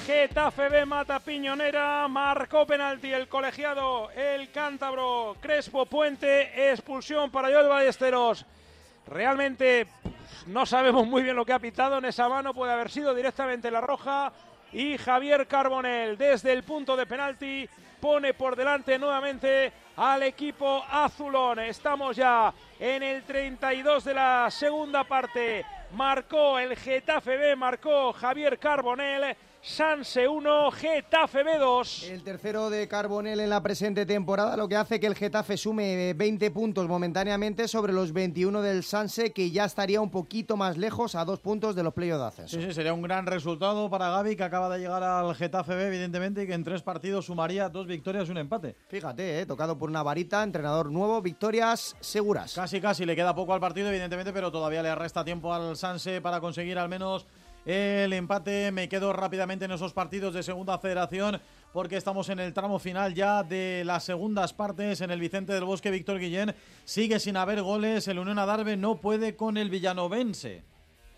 Getafe B Mata Piñonera, marcó penalti el colegiado, el cántabro Crespo Puente, expulsión para Joel Ballesteros. Realmente pues, no sabemos muy bien lo que ha pitado en esa mano, puede haber sido directamente la roja. Y Javier Carbonel desde el punto de penalti pone por delante nuevamente al equipo azulón. Estamos ya en el 32 de la segunda parte. Marcó el Getafe B, marcó Javier Carbonel. Sanse 1, Getafe B 2. El tercero de Carbonel en la presente temporada, lo que hace que el Getafe sume 20 puntos momentáneamente sobre los 21 del Sanse, que ya estaría un poquito más lejos a dos puntos de los playoffs de ascenso. Sí, sí, sería un gran resultado para Gaby, que acaba de llegar al Getafe B, evidentemente, y que en tres partidos sumaría dos victorias y un empate. Fíjate, eh, tocado por una varita, entrenador nuevo, victorias seguras. Casi, casi, le queda poco al partido, evidentemente, pero todavía le resta tiempo al Sanse para conseguir al menos el empate. Me quedo rápidamente en esos partidos de segunda federación porque estamos en el tramo final ya de las segundas partes en el Vicente del Bosque. Víctor Guillén sigue sin haber goles. El Unión Adarve no puede con el Villanovense.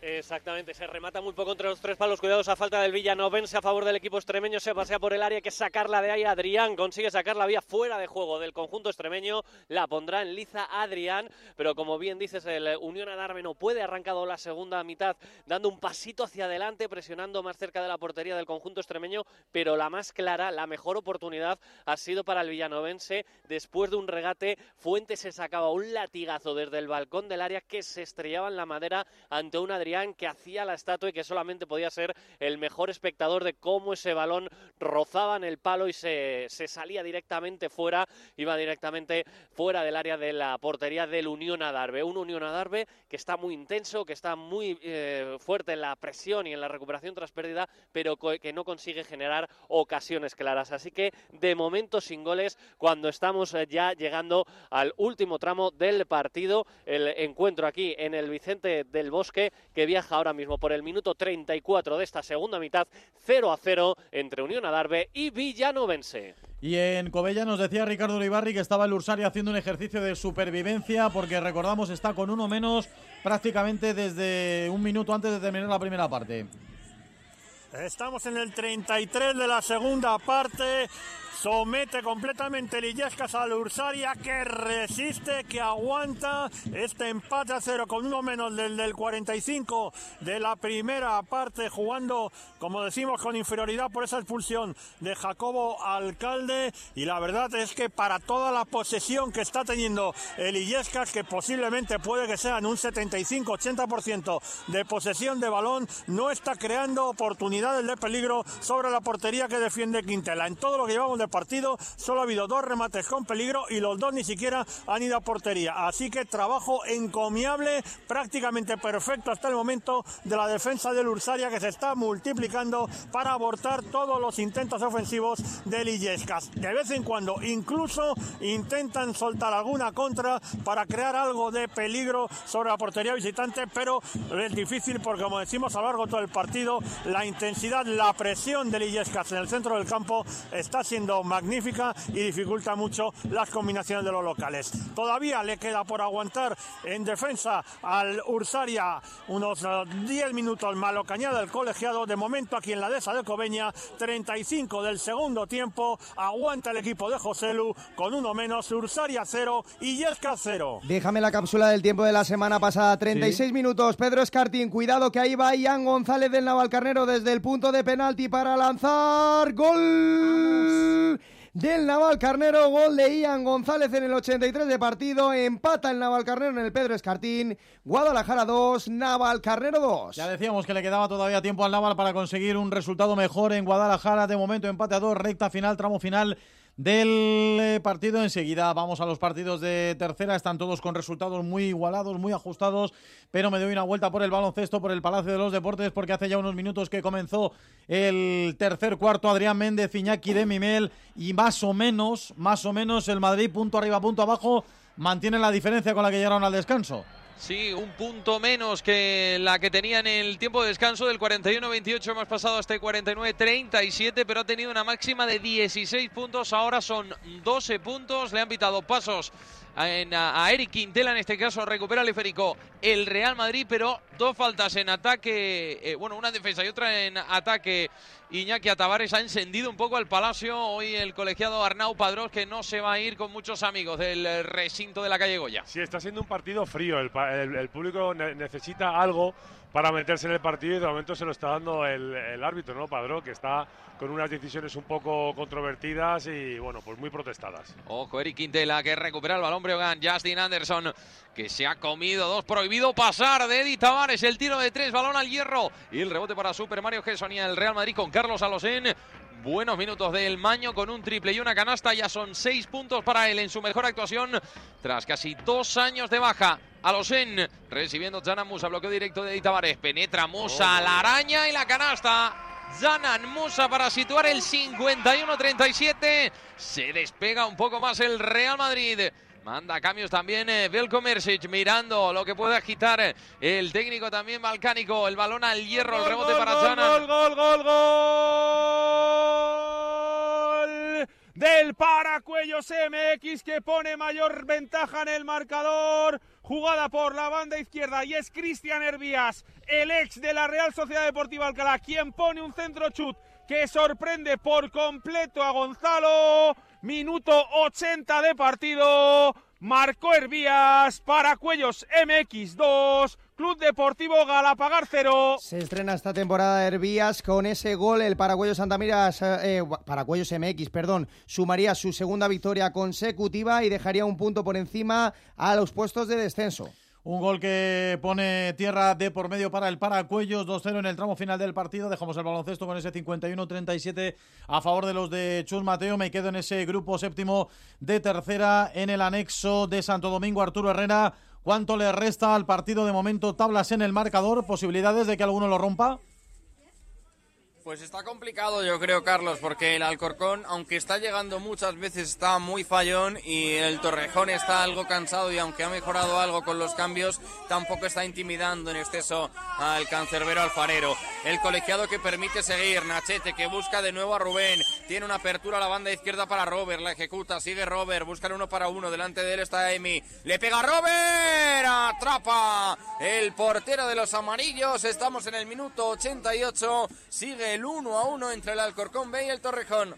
Exactamente, se remata muy poco entre los tres palos. Cuidados a falta del Villanovense a favor del equipo extremeño. Se pasea por el área, que sacarla de ahí. Adrián consigue sacar la vía fuera de juego del conjunto extremeño. La pondrá en liza Adrián. Pero como bien dices, el Unión Adarve no puede. Ha arrancado la segunda mitad dando un pasito hacia adelante, presionando más cerca de la portería del conjunto extremeño. Pero la más clara, la mejor oportunidad ha sido para el Villanovense. Después de un regate, Fuentes se sacaba un latigazo desde el balcón del área que se estrellaba en la madera ante un Adrián que hacía la estatua y que solamente podía ser el mejor espectador de cómo ese balón rozaba en el palo y se, se salía directamente fuera, iba directamente fuera del área de la portería del Unión Adarve. Un Unión Adarve que está muy intenso, que está muy eh, fuerte en la presión y en la recuperación tras pérdida, pero que no consigue generar ocasiones claras. Así que de momento sin goles, cuando estamos eh, ya llegando al último tramo del partido, el encuentro aquí en el Vicente del Bosque, que viaja ahora mismo por el minuto 34 de esta segunda mitad, 0 a 0 entre Unión Adarve y Villanovense. Y en Cobella nos decía Ricardo Olivarri que estaba el Ursari haciendo un ejercicio de supervivencia porque recordamos está con uno menos prácticamente desde un minuto antes de terminar la primera parte. Estamos en el 33 de la segunda parte. Somete completamente Lillescas al Ursaria que resiste, que aguanta este empate a cero con uno menos del del 45 de la primera parte, jugando, como decimos, con inferioridad por esa expulsión de Jacobo Alcalde. Y la verdad es que para toda la posesión que está teniendo el Illescas, que posiblemente puede que sean un 75-80% de posesión de balón, no está creando oportunidades de peligro sobre la portería que defiende Quintela. En todo lo que llevamos de partido solo ha habido dos remates con peligro y los dos ni siquiera han ido a portería. Así que trabajo encomiable, prácticamente perfecto hasta el momento de la defensa del Ursaria que se está multiplicando para abortar todos los intentos ofensivos del Illescas. De vez en cuando incluso intentan soltar alguna contra para crear algo de peligro sobre la portería visitante, pero es difícil porque como decimos a lo largo de todo el partido, la intensidad, la presión del Illescas en el centro del campo está siendo magnífica y dificulta mucho las combinaciones de los locales. Todavía le queda por aguantar en defensa al Ursaria unos 10 minutos malo cañada el colegiado. De momento aquí en la dehesa de Cobeña, 35 del segundo tiempo, aguanta el equipo de Joselu con uno menos, Ursaria 0 y Yesca 0. Déjame la cápsula del tiempo de la semana pasada, 36 Sí. minutos. Pedro Escartín, cuidado que ahí va Ian González del Navalcarnero desde el punto de penalti para lanzar. ¡Gol! Del Naval Carnero, gol de Ian González en el 83 de partido, empata el Naval Carnero en el Pedro Escartín, Guadalajara 2, Naval Carnero 2. Ya decíamos que le quedaba todavía tiempo al Naval para conseguir un resultado mejor en Guadalajara, de momento empate a 2, recta final, tramo final del eh, partido. Enseguida vamos a los partidos de tercera. Están todos con resultados muy igualados, muy ajustados. Pero me doy una vuelta por el baloncesto, por el Palacio de los Deportes, porque hace ya unos minutos que comenzó el tercer cuarto. Adrián Méndez, Iñaki de Mimel. Y más o menos, más o menos, el Madrid, punto arriba, punto abajo, mantiene la diferencia con la que llegaron al descanso. Sí, un punto menos que la que tenía en el tiempo de descanso del 41-28. Hemos pasado hasta el 49-37, pero ha tenido una máxima de 16 puntos. Ahora son 12 puntos. Le han pitado pasos a, Eric Quintela, en este caso recupera el esférico el Real Madrid, pero dos faltas en ataque, eh, bueno, una defensa y otra en ataque. Iñaki Atavares ha encendido un poco el palacio. Hoy el colegiado Arnau Padrós, que no se va a ir con muchos amigos del recinto de la calle Goya. Sí, está siendo un partido frío. El, público necesita algo para meterse en el partido y de momento se lo está dando el, árbitro, ¿no? Padrón, que está con unas decisiones un poco controvertidas y, bueno, pues muy protestadas. Ojo, Eric Quintela, que recupera el balón Breogán. Justin Anderson, que se ha comido dos. Prohibido pasar de Edith Tavares. El tiro de tres, balón al hierro. Y el rebote para Super Mario Gesson y el Real Madrid con Carlos Alosén. Buenos minutos del Maño con un triple y una canasta. Ya son seis puntos para él en su mejor actuación tras casi dos años de baja. Alosén recibiendo Jana Musa, bloqueo directo de Tavares. Penetra Musa, la araña y la canasta. Zanan Musa para situar el 51-37. Se despega un poco más el Real Madrid. Manda cambios también eh, mirando lo que puede agitar eh, el técnico también balcánico. El balón al hierro, el rebote para Zanan. Gol, gol, gol, gol del Paracuellos MX que pone mayor ventaja en el marcador jugada por la banda izquierda y es Cristian Hervías, el ex de la Real Sociedad Deportiva Alcalá, quien pone un centro chut que sorprende por completo a Gonzalo. Minuto 80 de partido. Marcó Hervías para Cuellos MX 2, Club Deportivo Galapagar 0. Se estrena esta temporada Hervías con ese gol. El Paracuellos Santamiras, eh, Paracuellos MX, perdón, sumaría su segunda victoria consecutiva y dejaría un punto por encima a los puestos de descenso. Un gol que pone tierra de por medio para el Paracuellos, 2-0 en el tramo final del partido. Dejamos el baloncesto con ese 51-37 a favor de los de Chus Mateo. Me quedo en ese grupo séptimo de tercera en el anexo de Santo Domingo. Arturo Herrera, ¿cuánto le resta al partido de momento? Tablas en el marcador, posibilidades de que alguno lo rompa. Pues está complicado yo creo, Carlos, porque el Alcorcón, aunque está llegando muchas veces, está muy fallón y el Torrejón está algo cansado y aunque ha mejorado algo con los cambios, tampoco está intimidando en exceso al cancerbero alfarero. El colegiado que permite seguir, Nachete que busca de nuevo a Rubén, tiene una apertura a la banda izquierda para Robert, la ejecuta, sigue Robert, busca uno para uno, delante de él está Emi, le pega Robert, atrapa el portero de los amarillos, estamos en el minuto 88, sigue el 1 a 1 entre el Alcorcón B y el Torrejón.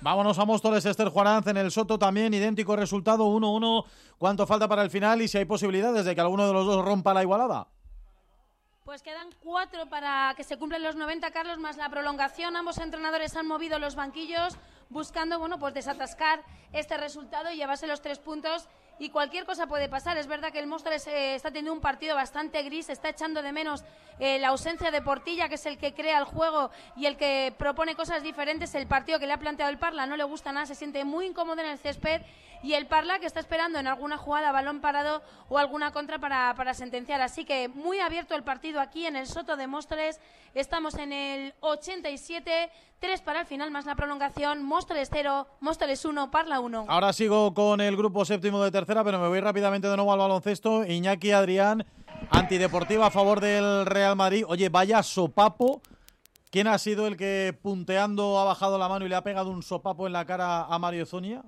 Vámonos a Móstoles, Esther Juaranz en el Soto también, idéntico resultado, 1-1. ¿Cuánto falta para el final y si hay posibilidades de que alguno de los dos rompa la igualada? Pues quedan cuatro para que se cumplan los 90, Carlos, más la prolongación. Ambos entrenadores han movido los banquillos buscando, bueno, pues desatascar este resultado y llevarse los tres puntos y cualquier cosa puede pasar. Es verdad que el Móstoles eh, está teniendo un partido bastante gris, está echando de menos eh, la ausencia de Portilla, que es el que crea el juego y el que propone cosas diferentes. El partido que le ha planteado el Parla no le gusta nada, se siente muy incómodo en el césped y el Parla que está esperando en alguna jugada, balón parado o alguna contra para, para sentenciar. Así que muy abierto el partido aquí en el Soto de Móstoles. Estamos en el 87, 3 para el final más la prolongación. Móstoles 0, Móstoles 1, Parla 1. Ahora sigo con el grupo séptimo de tercera, pero me voy rápidamente de nuevo al baloncesto. Iñaki Adrián, antideportiva a favor del Real Madrid. Oye, vaya sopapo. ¿Quién ha sido el que punteando ha bajado la mano y le ha pegado un sopapo en la cara a Mario Zonia?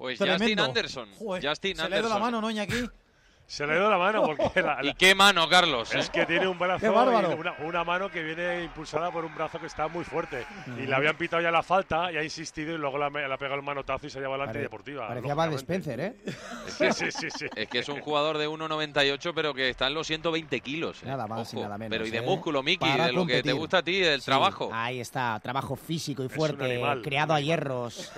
Pues Justin Anderson. Justin se le ha ido la mano, ¿no, Iñaki? [laughs] Se le ha ido la mano porque... [laughs] ¿Y qué mano, Carlos? Es que tiene un brazo, una, una, mano que viene impulsada por un brazo que está muy fuerte. Y le habían pitado ya la falta y ha insistido y luego le ha, pegado el manotazo y se ha llevado la antideportiva. Parecía Bad Spencer, ¿eh? [laughs] Sí, sí, sí, sí, Es que es un jugador de 1,98 pero que está en los 120 kilos. ¿eh? Nada más y nada menos. Pero y de ¿eh? músculo, Miki, de lo que te gusta a ti, del trabajo. Ahí está, trabajo físico y fuerte, creado a hierros.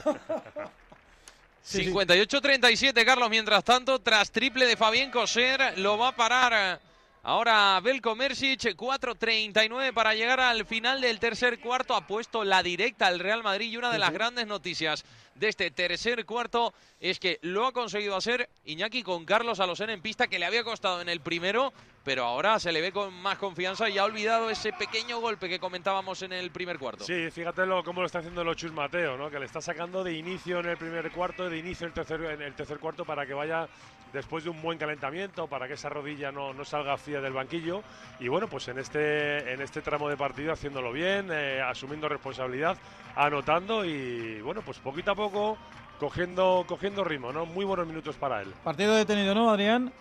Sí, sí. 58-37, Carlos. Mientras tanto, tras triple de Fabián Coser, lo va a parar ahora Belko Mersic. 4-39 para llegar al final del tercer cuarto. Ha puesto la directa al Real Madrid y una de las grandes noticias de este tercer cuarto es que lo ha conseguido hacer Iñaki con Carlos Alosén en pista que le había costado en el primero, pero ahora se le ve con más confianza y ha olvidado ese pequeño golpe que comentábamos en el primer cuarto. Sí, fíjate lo, cómo lo está haciendo el Chus Mateo, ¿no? que le está sacando de inicio en el primer cuarto, de inicio en el tercer, en el tercer cuarto para que vaya después de un buen calentamiento, para que esa rodilla no, no salga fría del banquillo. Y bueno, pues en este, en este tramo de partido haciéndolo bien, eh, asumiendo responsabilidad, anotando y bueno, pues poquito a poco cogiendo, cogiendo ritmo, ¿no? Muy buenos minutos para él. Partido detenido, ¿no, Adrián?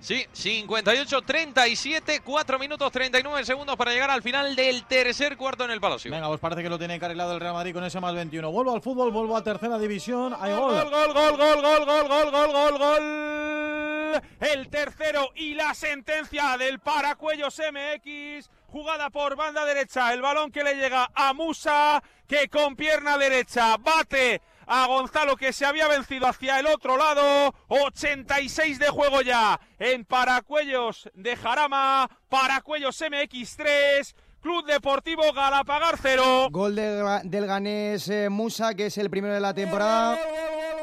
Sí, 58-37, 4 minutos 39 segundos para llegar al final del tercer cuarto en el Palacio. Venga, pues parece que lo tiene encarrilado el Real Madrid con ese más 21. Vuelvo al fútbol, vuelvo a tercera división. Hay gol. Gol, gol, gol, gol, gol, gol, gol, gol, gol, gol. El tercero y la sentencia del Paracuellos MX. Jugada por banda derecha. El balón que le llega a Musa, que con pierna derecha bate a Gonzalo que se había vencido hacia el otro lado. 86 de juego ya en Paracuellos de Jarama. Paracuellos MX 3. Club Deportivo Galapagar 0. Gol del, del ganés eh, Musa, que es el primero de la temporada. Gol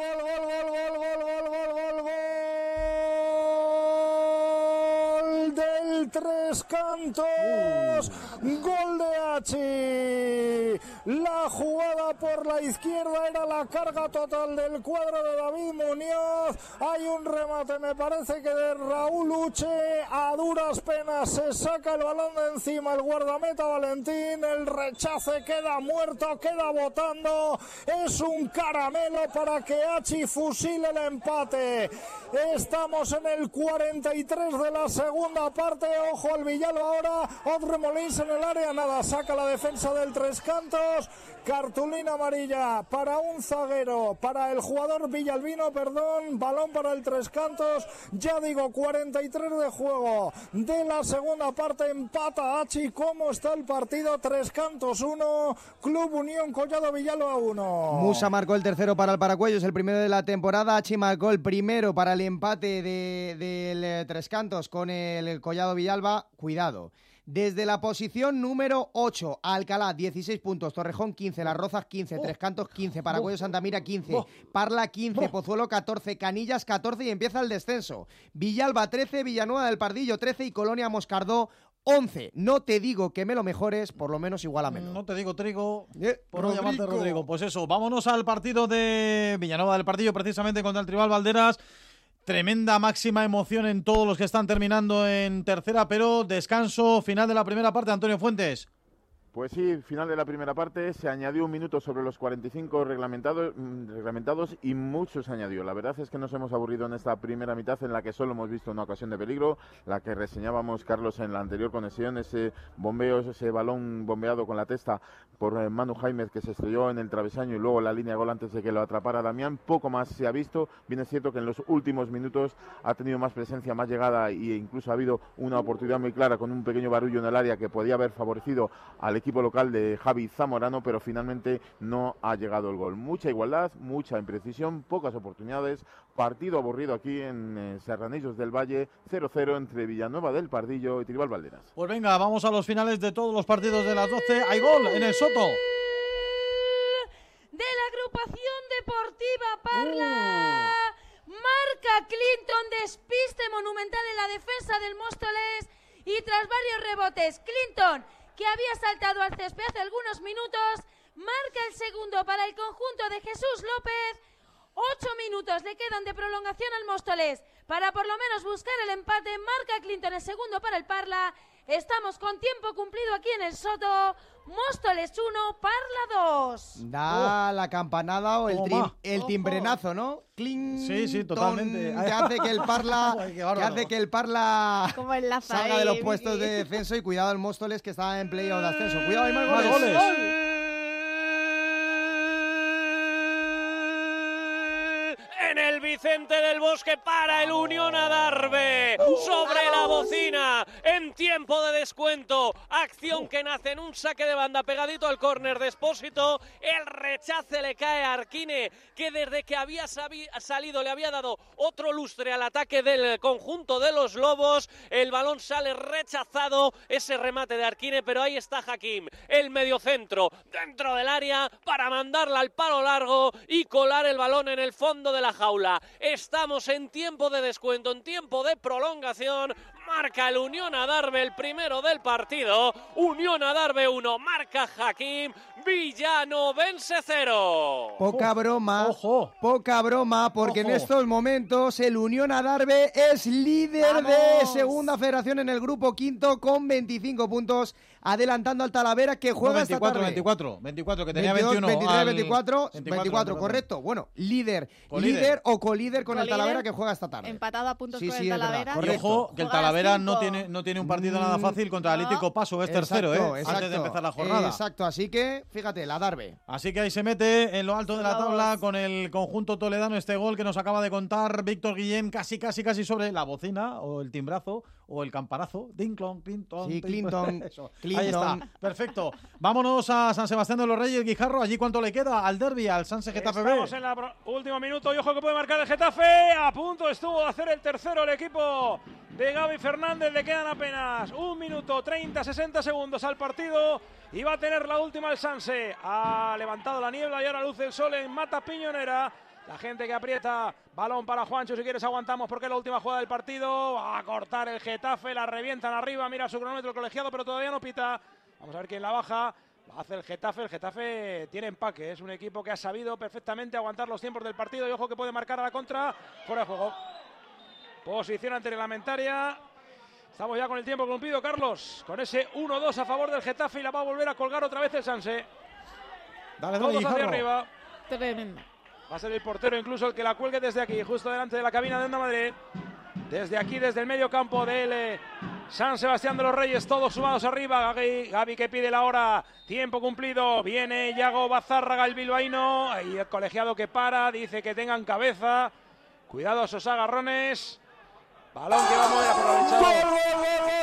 Tres Cantos. Gol de H. La jugada por la izquierda era la carga total del cuadro de David Muñoz. Hay un remate, me parece que de Raúl Uche. A duras penas se saca el balón de encima el guardameta Valentín. El rechace queda muerto, queda votando. Es un caramelo para que Hachi fusile el empate. Estamos en el 43 de la segunda parte. Ojo al Villalba ahora. Odre Molins en el área. Nada, saca la defensa del Tres Cantos. Cartulina amarilla para un zaguero, para el jugador Villalbino, perdón. Balón para el Tres Cantos. Ya digo, 43 de juego de la segunda parte. Empata Hachi. ¿Cómo está el partido? Tres Cantos 1. Club Unión Collado Villalba 1. Musa marcó el tercero para el Paracuellos, el primero de la temporada. Hachi marcó el primero para el empate del de, de Tres Cantos con el Collado Villalba. Cuidado. Desde la posición número 8, Alcalá 16 puntos, Torrejón 15, Las Rozas 15, Tres Cantos 15, Paracuellos Santamira 15, Parla 15, Pozuelo 14, Canillas 14 y empieza el descenso. Villalba 13, Villanueva del Pardillo 13 y Colonia Moscardó 11. No te digo que me lo mejores, por lo menos igual a menos. No te digo trigo, Eh, por no llamarte Rodrigo. Pues eso, vámonos al partido de Villanueva del Partido, precisamente contra el Tribal Valderas. Tremenda máxima emoción en todos los que están terminando en tercera, pero descanso final de la primera parte, Antonio Fuentes. Pues sí, final de la primera parte, se añadió un minuto sobre los 45 reglamentados, mm, reglamentados y mucho se añadió. La verdad es que nos hemos aburrido en esta primera mitad en la que solo hemos visto una ocasión de peligro, la que reseñábamos Carlos en la anterior conexión, ese bombeo, ese balón bombeado con la testa por eh, Manu Jaimez que se estrelló en el travesaño y luego la línea de gol antes de que lo atrapara Damián. Poco más se ha visto, bien es cierto que en los últimos minutos ha tenido más presencia, más llegada e incluso ha habido una oportunidad muy clara con un pequeño barullo en el área que podía haber favorecido al equipo local de Javi Zamorano, pero finalmente no ha llegado el gol. Mucha igualdad, mucha imprecisión, pocas oportunidades. Partido aburrido aquí en eh, Serranillos del Valle, 0-0 entre Villanueva del Pardillo y Tribal Valderas. Pues venga, vamos a los finales de todos los partidos de las 12. Hay gol en el Soto. De la agrupación deportiva Parla. Marca Clinton, despiste monumental en la defensa del Móstoles y tras varios rebotes, Clinton que había saltado al césped hace algunos minutos, marca el segundo para el conjunto de Jesús López. Ocho minutos le quedan de prolongación al Móstoles para por lo menos buscar el empate. Marca Clinton el segundo para el Parla. Estamos con tiempo cumplido aquí en el Soto. Móstoles 1, Parla 2. Da la campanada o el, trim- el timbrenazo, ¿no? Cling, Sí, sí, totalmente. Que hace que el Parla, [laughs] Ay, que hace que el Parla Como enlaza salga de ahí, los Vicky. puestos de descenso y cuidado el Móstoles que está en playoff de ascenso. Cuidado, hay más Más goles. Vicente del Bosque para el Unión Adarve. Sobre la bocina. En tiempo de descuento. Acción que nace en un saque de banda pegadito al córner de Espósito. El rechace le cae a Arquine, que desde que había salido le había dado otro lustre al ataque del conjunto de los Lobos. El balón sale rechazado. Ese remate de Arquine, pero ahí está Hakim. El mediocentro dentro del área para mandarla al palo largo y colar el balón en el fondo de la jaula. Estamos en tiempo de descuento, en tiempo de prolongación. Marca el Unión Adarve el primero del partido. Unión Adarve 1, marca Hakim. Villano vence 0. Poca broma, poca broma, porque en estos momentos el Unión Adarve es líder de segunda federación en el grupo quinto con 25 puntos adelantando al Talavera que juega 24, esta tarde. 24, 24, que tenía 21. 23, 24, 24, correcto. Bueno, líder, líder o colíder con el Talavera que juega esta tarde. Empatado a puntos Sí, con sí, el Talavera. correcto. Y ojo, que el Talavera no tiene, no tiene un partido nada fácil contra el Atlético Paso, es tercero, Exacto, ¿eh? exacto. Antes de empezar la jornada. Exacto, así que fíjate, la Darbe. Así que ahí se mete en lo alto de la tabla con el conjunto toledano este gol que nos acaba de contar Víctor Guillén casi, casi, casi sobre la bocina o el timbrazo o el campanazo. Ding, clon, Clinton. Sí, Clinton, [laughs] eso. Ahí está, perfecto. Vámonos a San Sebastián de los Reyes, Guijarro. Allí cuánto le queda al derby, al Sanse Getafe B. Estamos en el último minuto y ojo que puede marcar el Getafe. A punto estuvo de hacer el tercero el equipo de Gaby Fernández. Le quedan apenas un minuto 30, 60 segundos al partido. Y va a tener la última el Sanse. Ha levantado la niebla y ahora luce el sol en Mata Piñonera. La gente que aprieta, balón para Juancho, si quieres aguantamos porque es la última jugada del partido. Va a cortar el Getafe, la revientan arriba, mira su cronómetro el colegiado, pero todavía no pita. Vamos a ver quién la baja. La hace el Getafe, el Getafe tiene empaque, es un equipo que ha sabido perfectamente aguantar los tiempos del partido y ojo que puede marcar a la contra, fuera de juego. Posición antirreglamentaria. Estamos ya con el tiempo cumplido, Carlos. Con ese 1-2 a favor del Getafe y la va a volver a colgar otra vez el Sanse. Dale, dale, Todos hacia arriba. Tremendo. Va a ser el portero incluso el que la cuelgue desde aquí, justo delante de la cabina de Onda Madrid. Desde aquí, desde el medio campo del eh, San Sebastián de los Reyes, todos sumados arriba. Gaby, que pide la hora. Tiempo cumplido. Viene Yago Bazárraga, el bilbaíno. Y el colegiado que para, dice que tengan cabeza. Cuidado esos agarrones. Balón que va a mover aprovechado.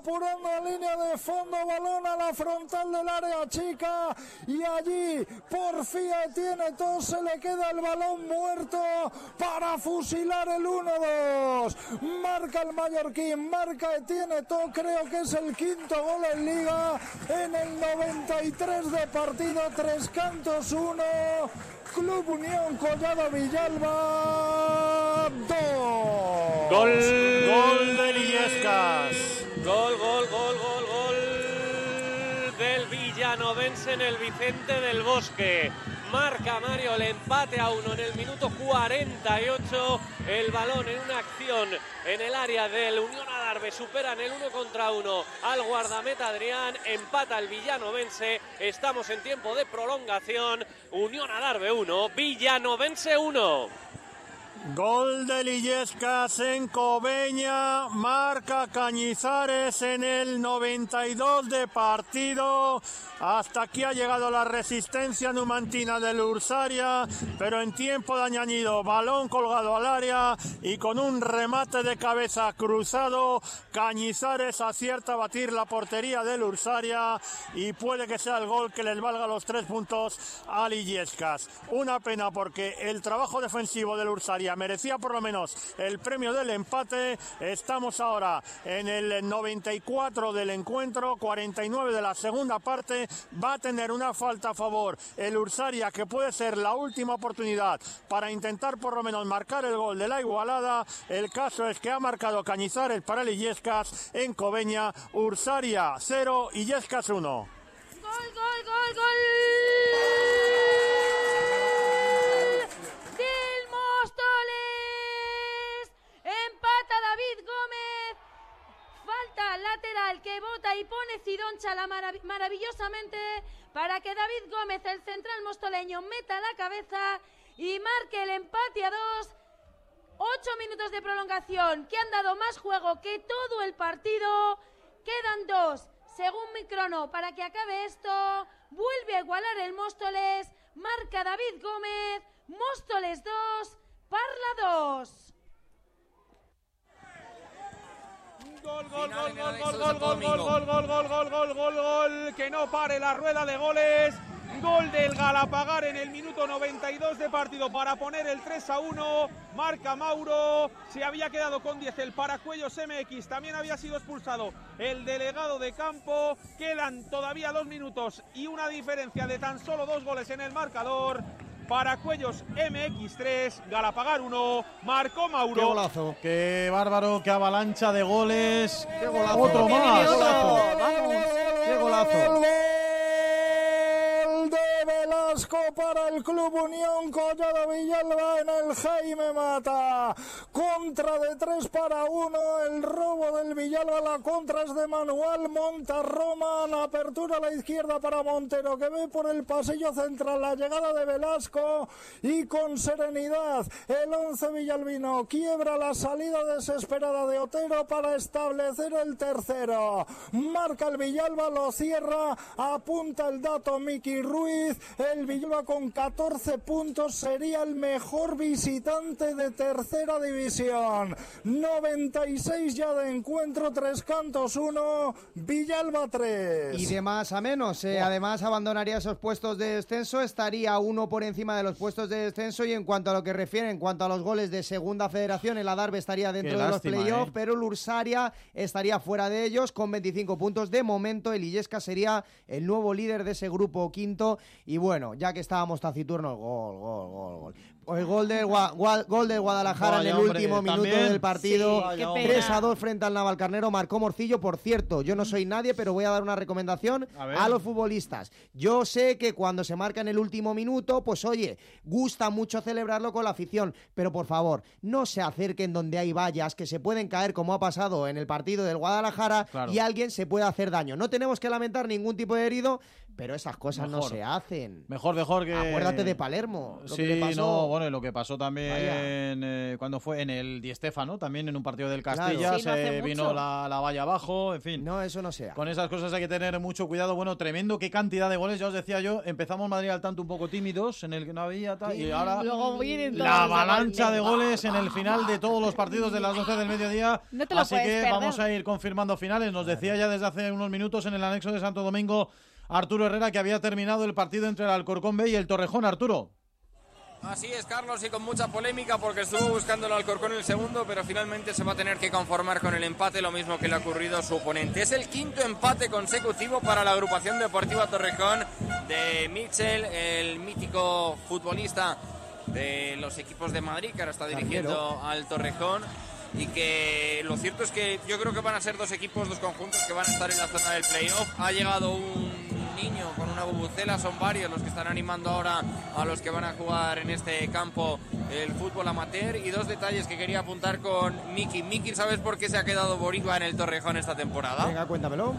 Apurando línea de fondo. Balón a la frontal del área chica. Y allí por fin a Tieneto se le queda el balón muerto para fusilar el 1-2. Marca el Mallorquín, marca Tieneto. Creo que es el quinto gol en liga en el 93 de partido, tres cantos, uno. Club Unión Collado Villalba, dos. Gol. Gol de Lillescas. Gol, gol, gol, gol, gol del Villanovense en el Vicente del Bosque. Marca Mario el empate a uno en el minuto 48. El balón en una acción en el área del Unión Adarve. Superan el uno contra uno al guardameta Adrián. Empata el Villanovense. Estamos en tiempo de prolongación. Unión Adarve 1, Villanovense 1. Gol de Lillescas en Cobeña, marca Cañizares en el 92 de partido. Hasta aquí ha llegado la resistencia numantina del Ursaria, pero en tiempo de añadido, balón colgado al área y con un remate de cabeza cruzado, Cañizares acierta a batir la portería del Ursaria y puede que sea el gol que les valga los tres puntos a Lillescas. Una pena porque el trabajo defensivo del Ursaria merecía por lo menos el premio del empate. Estamos ahora en el 94 del encuentro, 49 de la segunda parte. Va a tener una falta a favor el Ursaria que puede ser la última oportunidad para intentar por lo menos marcar el gol de la igualada. El caso es que ha marcado Cañizares para el Illescas en Cobeña. Ursaria 0, Illescas 1. Gol, gol, gol, gol. Del Móstoles. Empata David Gómez. Falta lateral que bota y pone Cidoncha maravillosamente para que David Gómez, el central mostoleño, meta la cabeza y marque el empate a dos. Ocho minutos de prolongación que han dado más juego que todo el partido. Quedan dos, según mi crono, para que acabe esto. Vuelve a igualar el Móstoles. Marca David Gómez. Móstoles 2, Parla 2. Gol, gol, gol, gol, gol, gol, gol, gol, gol, gol, gol, gol, gol, gol, gol, que no pare la rueda de goles. Gol del Galapagar en el minuto 92 de partido para poner el 3 a 1. Marca Mauro. Se había quedado con 10 el Paracuellos MX. También había sido expulsado el delegado de campo. Quedan todavía dos minutos y una diferencia de tan solo dos goles en el marcador. Paracuellos MX3, Galapagar 1, Marco Mauro. Qué golazo, qué bárbaro, qué avalancha de goles. Qué golazo. Otro más. Qué golazo. Vamos. Qué golazo. Velasco para el Club Unión Collado Villalba en el Jaime Mata. Contra de 3 para 1. El robo del Villalba. La contra es de Manuel Montarroman. Apertura a la izquierda para Montero que ve por el pasillo central la llegada de Velasco. Y con serenidad el 11 Villalbino quiebra la salida desesperada de Otero para establecer el tercero. Marca el Villalba, lo cierra. Apunta el dato Miki Ruiz. El Villalba con 14 puntos sería el mejor visitante de tercera división. 96 ya de encuentro, tres cantos 1, Villalba 3. Y de más a menos, eh, además abandonaría esos puestos de descenso, estaría uno por encima de los puestos de descenso y en cuanto a lo que refiere, en cuanto a los goles de segunda federación, el Adarve estaría dentro Qué de lástima, los playoffs, eh. pero el Ursaria estaría fuera de ellos con 25 puntos. De momento, el Illesca sería el nuevo líder de ese grupo quinto y bueno, ya que estábamos taciturnos, gol, gol, gol, gol. El gol del, Gua- Gua- gol del Guadalajara Vaya, en el hombre, último minuto también. del partido. Sí, vaya, hombre. 3 a 2 frente al Navalcarnero, marcó Morcillo. Por cierto, yo no soy nadie, pero voy a dar una recomendación A los futbolistas. Yo sé que cuando se marca en el último minuto, pues oye, gusta mucho celebrarlo con la afición, pero por favor, no se acerquen donde hay vallas que se pueden caer como ha pasado en el partido del Guadalajara Claro. y alguien se puede hacer daño. No tenemos que lamentar ningún tipo de herido, pero esas cosas no se hacen. Mejor, mejor que. Acuérdate de Palermo. Lo Sí, que le pasó. no, bueno, y lo que pasó también eh, cuando fue en el Di Stéfano, también en un partido del Claro. Castilla, Sí, se vino la, la valla abajo, en fin. No, eso no sea. Con esas cosas hay que tener mucho cuidado. Bueno, tremendo, qué cantidad de goles. Ya os decía yo, empezamos Madrid al tanto un poco tímidos, en el que no había tal, y ahora Luego vienen todos la avalancha de goles. en el final de todos los partidos de las 12 del mediodía. No te lo Así que perder. vamos a ir confirmando finales. Nos decía ya desde hace unos minutos en el anexo de Santo Domingo Arturo Herrera que había terminado el partido entre el Alcorcón B y el Torrejón. Arturo. Así es, Carlos, y con mucha polémica porque estuvo buscando el Alcorcón el segundo, pero finalmente se va a tener que conformar con el empate, lo mismo que le ha ocurrido a su oponente. Es el quinto empate consecutivo para la agrupación deportiva Torrejón de Mitchell, el mítico futbolista de los equipos de Madrid, que ahora está dirigiendo al Torrejón. Y que lo cierto es que yo creo que van a ser dos equipos, dos conjuntos que van a estar en la zona del playoff. Ha llegado un niño con una bubucela, son varios los que están animando ahora a los que van a jugar en este campo el fútbol amateur. Y dos detalles que quería apuntar con Miki. Miki, ¿sabes por qué se ha quedado Boricua en el Torrejón esta temporada? Venga, cuéntamelo.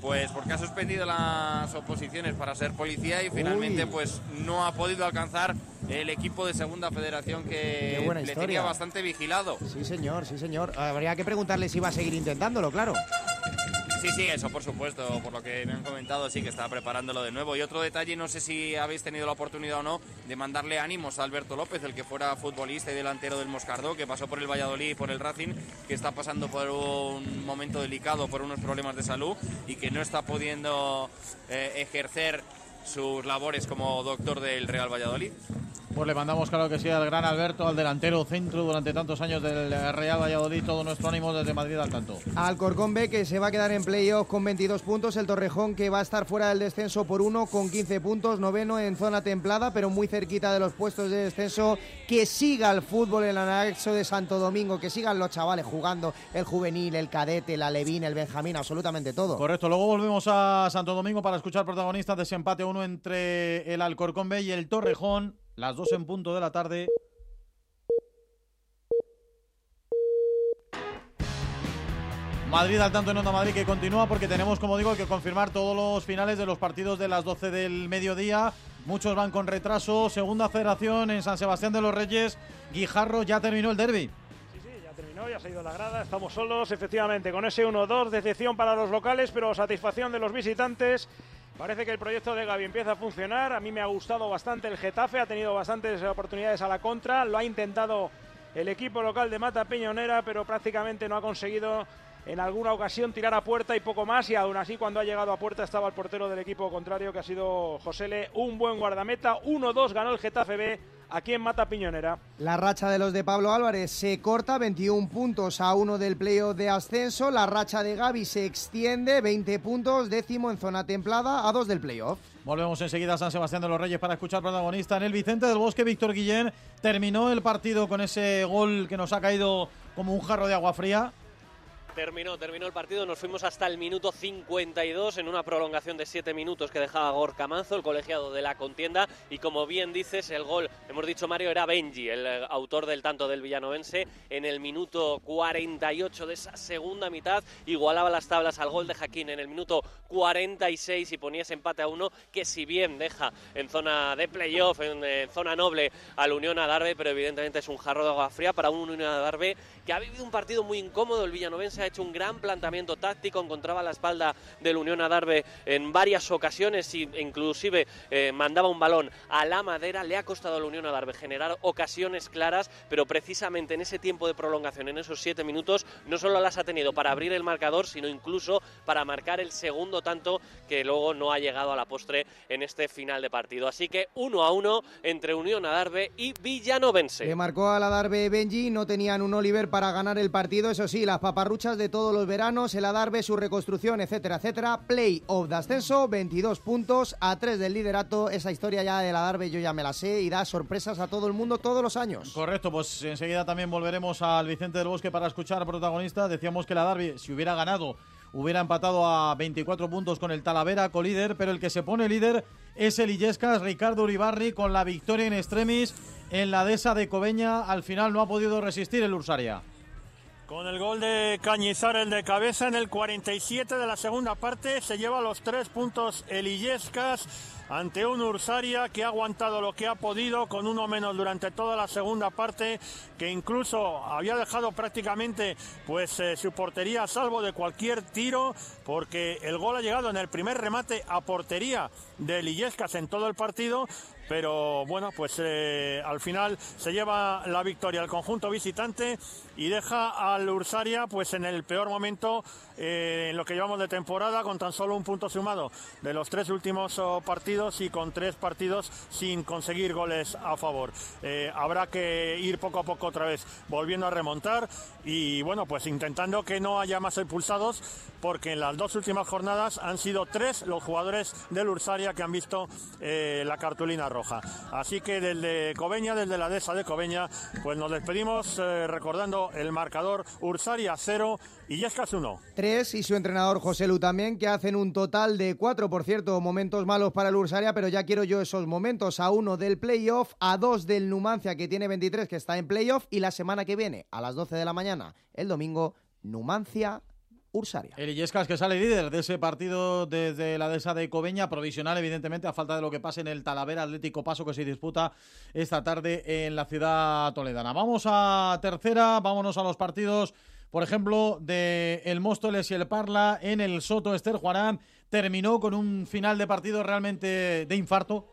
Pues porque ha suspendido las oposiciones para ser policía y finalmente Uy. pues no ha podido alcanzar el equipo de segunda federación que le historia. tenía bastante vigilado. Sí, señor, sí, señor. Habría que preguntarle si va a seguir intentándolo, claro. Sí, sí, eso por supuesto, por lo que me han comentado, sí que está preparándolo de nuevo. Y otro detalle, no sé si habéis tenido la oportunidad o no de mandarle ánimos a Alberto López, el que fuera futbolista y delantero del Moscardó, que pasó por el Valladolid y por el Racing, que está pasando por un momento delicado, por unos problemas de salud y que no está pudiendo eh, ejercer sus labores como doctor del Real Valladolid. Pues le mandamos, claro que sí, al gran Alberto, al delantero centro durante tantos años del Real Valladolid, todo nuestro ánimo desde Madrid al tanto. Alcorcón B que se va a quedar en playoff con 22 puntos, el Torrejón que va a estar fuera del descenso por uno con 15 puntos, noveno en zona templada, pero muy cerquita de los puestos de descenso. Que siga el fútbol en el anexo de Santo Domingo, que sigan los chavales jugando, el juvenil, el cadete, el alevín, el benjamín, absolutamente todo. Correcto, luego volvemos a Santo Domingo para escuchar protagonistas de ese empate 1 entre el Alcorcón B y el Torrejón, las dos en punto de la tarde. Madrid al tanto en Onda Madrid que continúa porque tenemos, como digo, que confirmar todos los finales de los partidos de las 12 del mediodía. Muchos van con retraso. Segunda federación en San Sebastián de los Reyes. Guijarro ya terminó el derby. Sí, sí, ya terminó, ya se ha ido la grada. Estamos solos, efectivamente, con ese 1-2. Decepción para los locales, pero satisfacción de los visitantes. Parece que el proyecto de Gaby empieza a funcionar. A mí me ha gustado bastante el Getafe, ha tenido bastantes oportunidades a la contra. Lo ha intentado el equipo local de Mata Peñonera, pero prácticamente no ha conseguido en alguna ocasión tirar a puerta y poco más. Y aún así, cuando ha llegado a puerta, estaba el portero del equipo contrario, que ha sido Josele, un buen guardameta. 1-2 ganó el Getafe B aquí en Mata Piñonera. La racha de los de Pablo Álvarez se corta, 21 puntos a uno del playoff de ascenso. La racha de Gaby se extiende, 20 puntos, décimo en zona templada, a dos del playoff. Volvemos enseguida a San Sebastián de los Reyes para escuchar protagonista en el Vicente del Bosque. Víctor Guillén terminó el partido con ese gol que nos ha caído como un jarro de agua fría. Terminó, terminó el partido, nos fuimos hasta el minuto 52 en una prolongación de 7 minutos que dejaba Gorka Manzo, el colegiado de la contienda, y como bien dices, el gol, hemos dicho Mario, era Benji, el eh, autor del tanto del villanovense, en el minuto 48 de esa segunda mitad, igualaba las tablas al gol de Jaquín en el minuto 46 y ponía ese empate a uno, que si bien deja en zona de playoff, en, zona noble al Unión Adarve, pero evidentemente es un jarro de agua fría para un Unión Adarve que ha vivido un partido muy incómodo, el villanovense ha hecho un gran planteamiento táctico, encontraba la espalda del Unión Adarve en varias ocasiones e inclusive eh, mandaba un balón a la madera, le ha costado al Unión Adarve generar ocasiones claras, pero precisamente en ese tiempo de prolongación, en esos siete minutos, no solo las ha tenido para abrir el marcador, sino incluso para marcar el segundo tanto que luego no ha llegado a la postre en este final de partido. Así que uno a uno entre Unión Adarve y Villanovense. Le marcó al Adarve Benji, no tenían un Oliver para ganar el partido, eso sí, las paparruchas de todos los veranos, el Adarve, su reconstrucción, etcétera, etcétera. Play of de ascenso, 22 puntos a 3 del liderato. Esa historia ya del Adarve yo ya me la sé y da sorpresas a todo el mundo todos los años. Correcto, pues enseguida también volveremos al Vicente del Bosque para escuchar protagonista. Decíamos que el Adarve, si hubiera ganado, hubiera empatado a 24 puntos con el Talavera, colíder, pero el que se pone líder es el Illescas, Ricardo Uribarri, con la victoria en extremis en la dehesa de Cobeña. Al final no ha podido resistir el Ursaria. Con el gol de Cañizar, el de cabeza en el 47 de la segunda parte, se lleva los tres puntos el Illescas ante un Ursaria que ha aguantado lo que ha podido con uno menos durante toda la segunda parte, que incluso había dejado prácticamente pues eh, su portería a salvo de cualquier tiro, porque el gol ha llegado en el primer remate a portería de Illescas en todo el partido, pero bueno, pues eh, al final se lleva la victoria. Al conjunto visitante y deja al Ursaria pues en el peor momento eh, en lo que llevamos de temporada con tan solo un punto sumado de los tres últimos oh, partidos y con tres partidos sin conseguir goles a favor. Eh, habrá que ir poco a poco otra vez volviendo a remontar y bueno pues intentando que no haya más expulsados porque en las dos últimas jornadas han sido tres los jugadores del Ursaria que han visto eh, la cartulina roja. Así que desde Cobeña, desde la dehesa de Cobeña, pues nos despedimos recordando el marcador Ursaria 0 y Yescas 1. Tres y su entrenador José Lu también, que hacen un total de cuatro, por cierto, momentos malos para el Ursaria, pero ya quiero yo esos momentos. A uno del playoff, a dos del Numancia, que tiene 23, que está en playoff, y la semana que viene, a las 12 de la mañana, el domingo, Numancia Ursaria. El Illescas que sale líder de ese partido desde la dehesa de Cobeña, provisional evidentemente a falta de lo que pase en el Talavera Atlético Paso que se disputa esta tarde en la ciudad toledana. Vamos a tercera, vámonos a los partidos, por ejemplo, de el Móstoles y el Parla en el Soto Ester Juarán. Terminó con un final de partido realmente de infarto.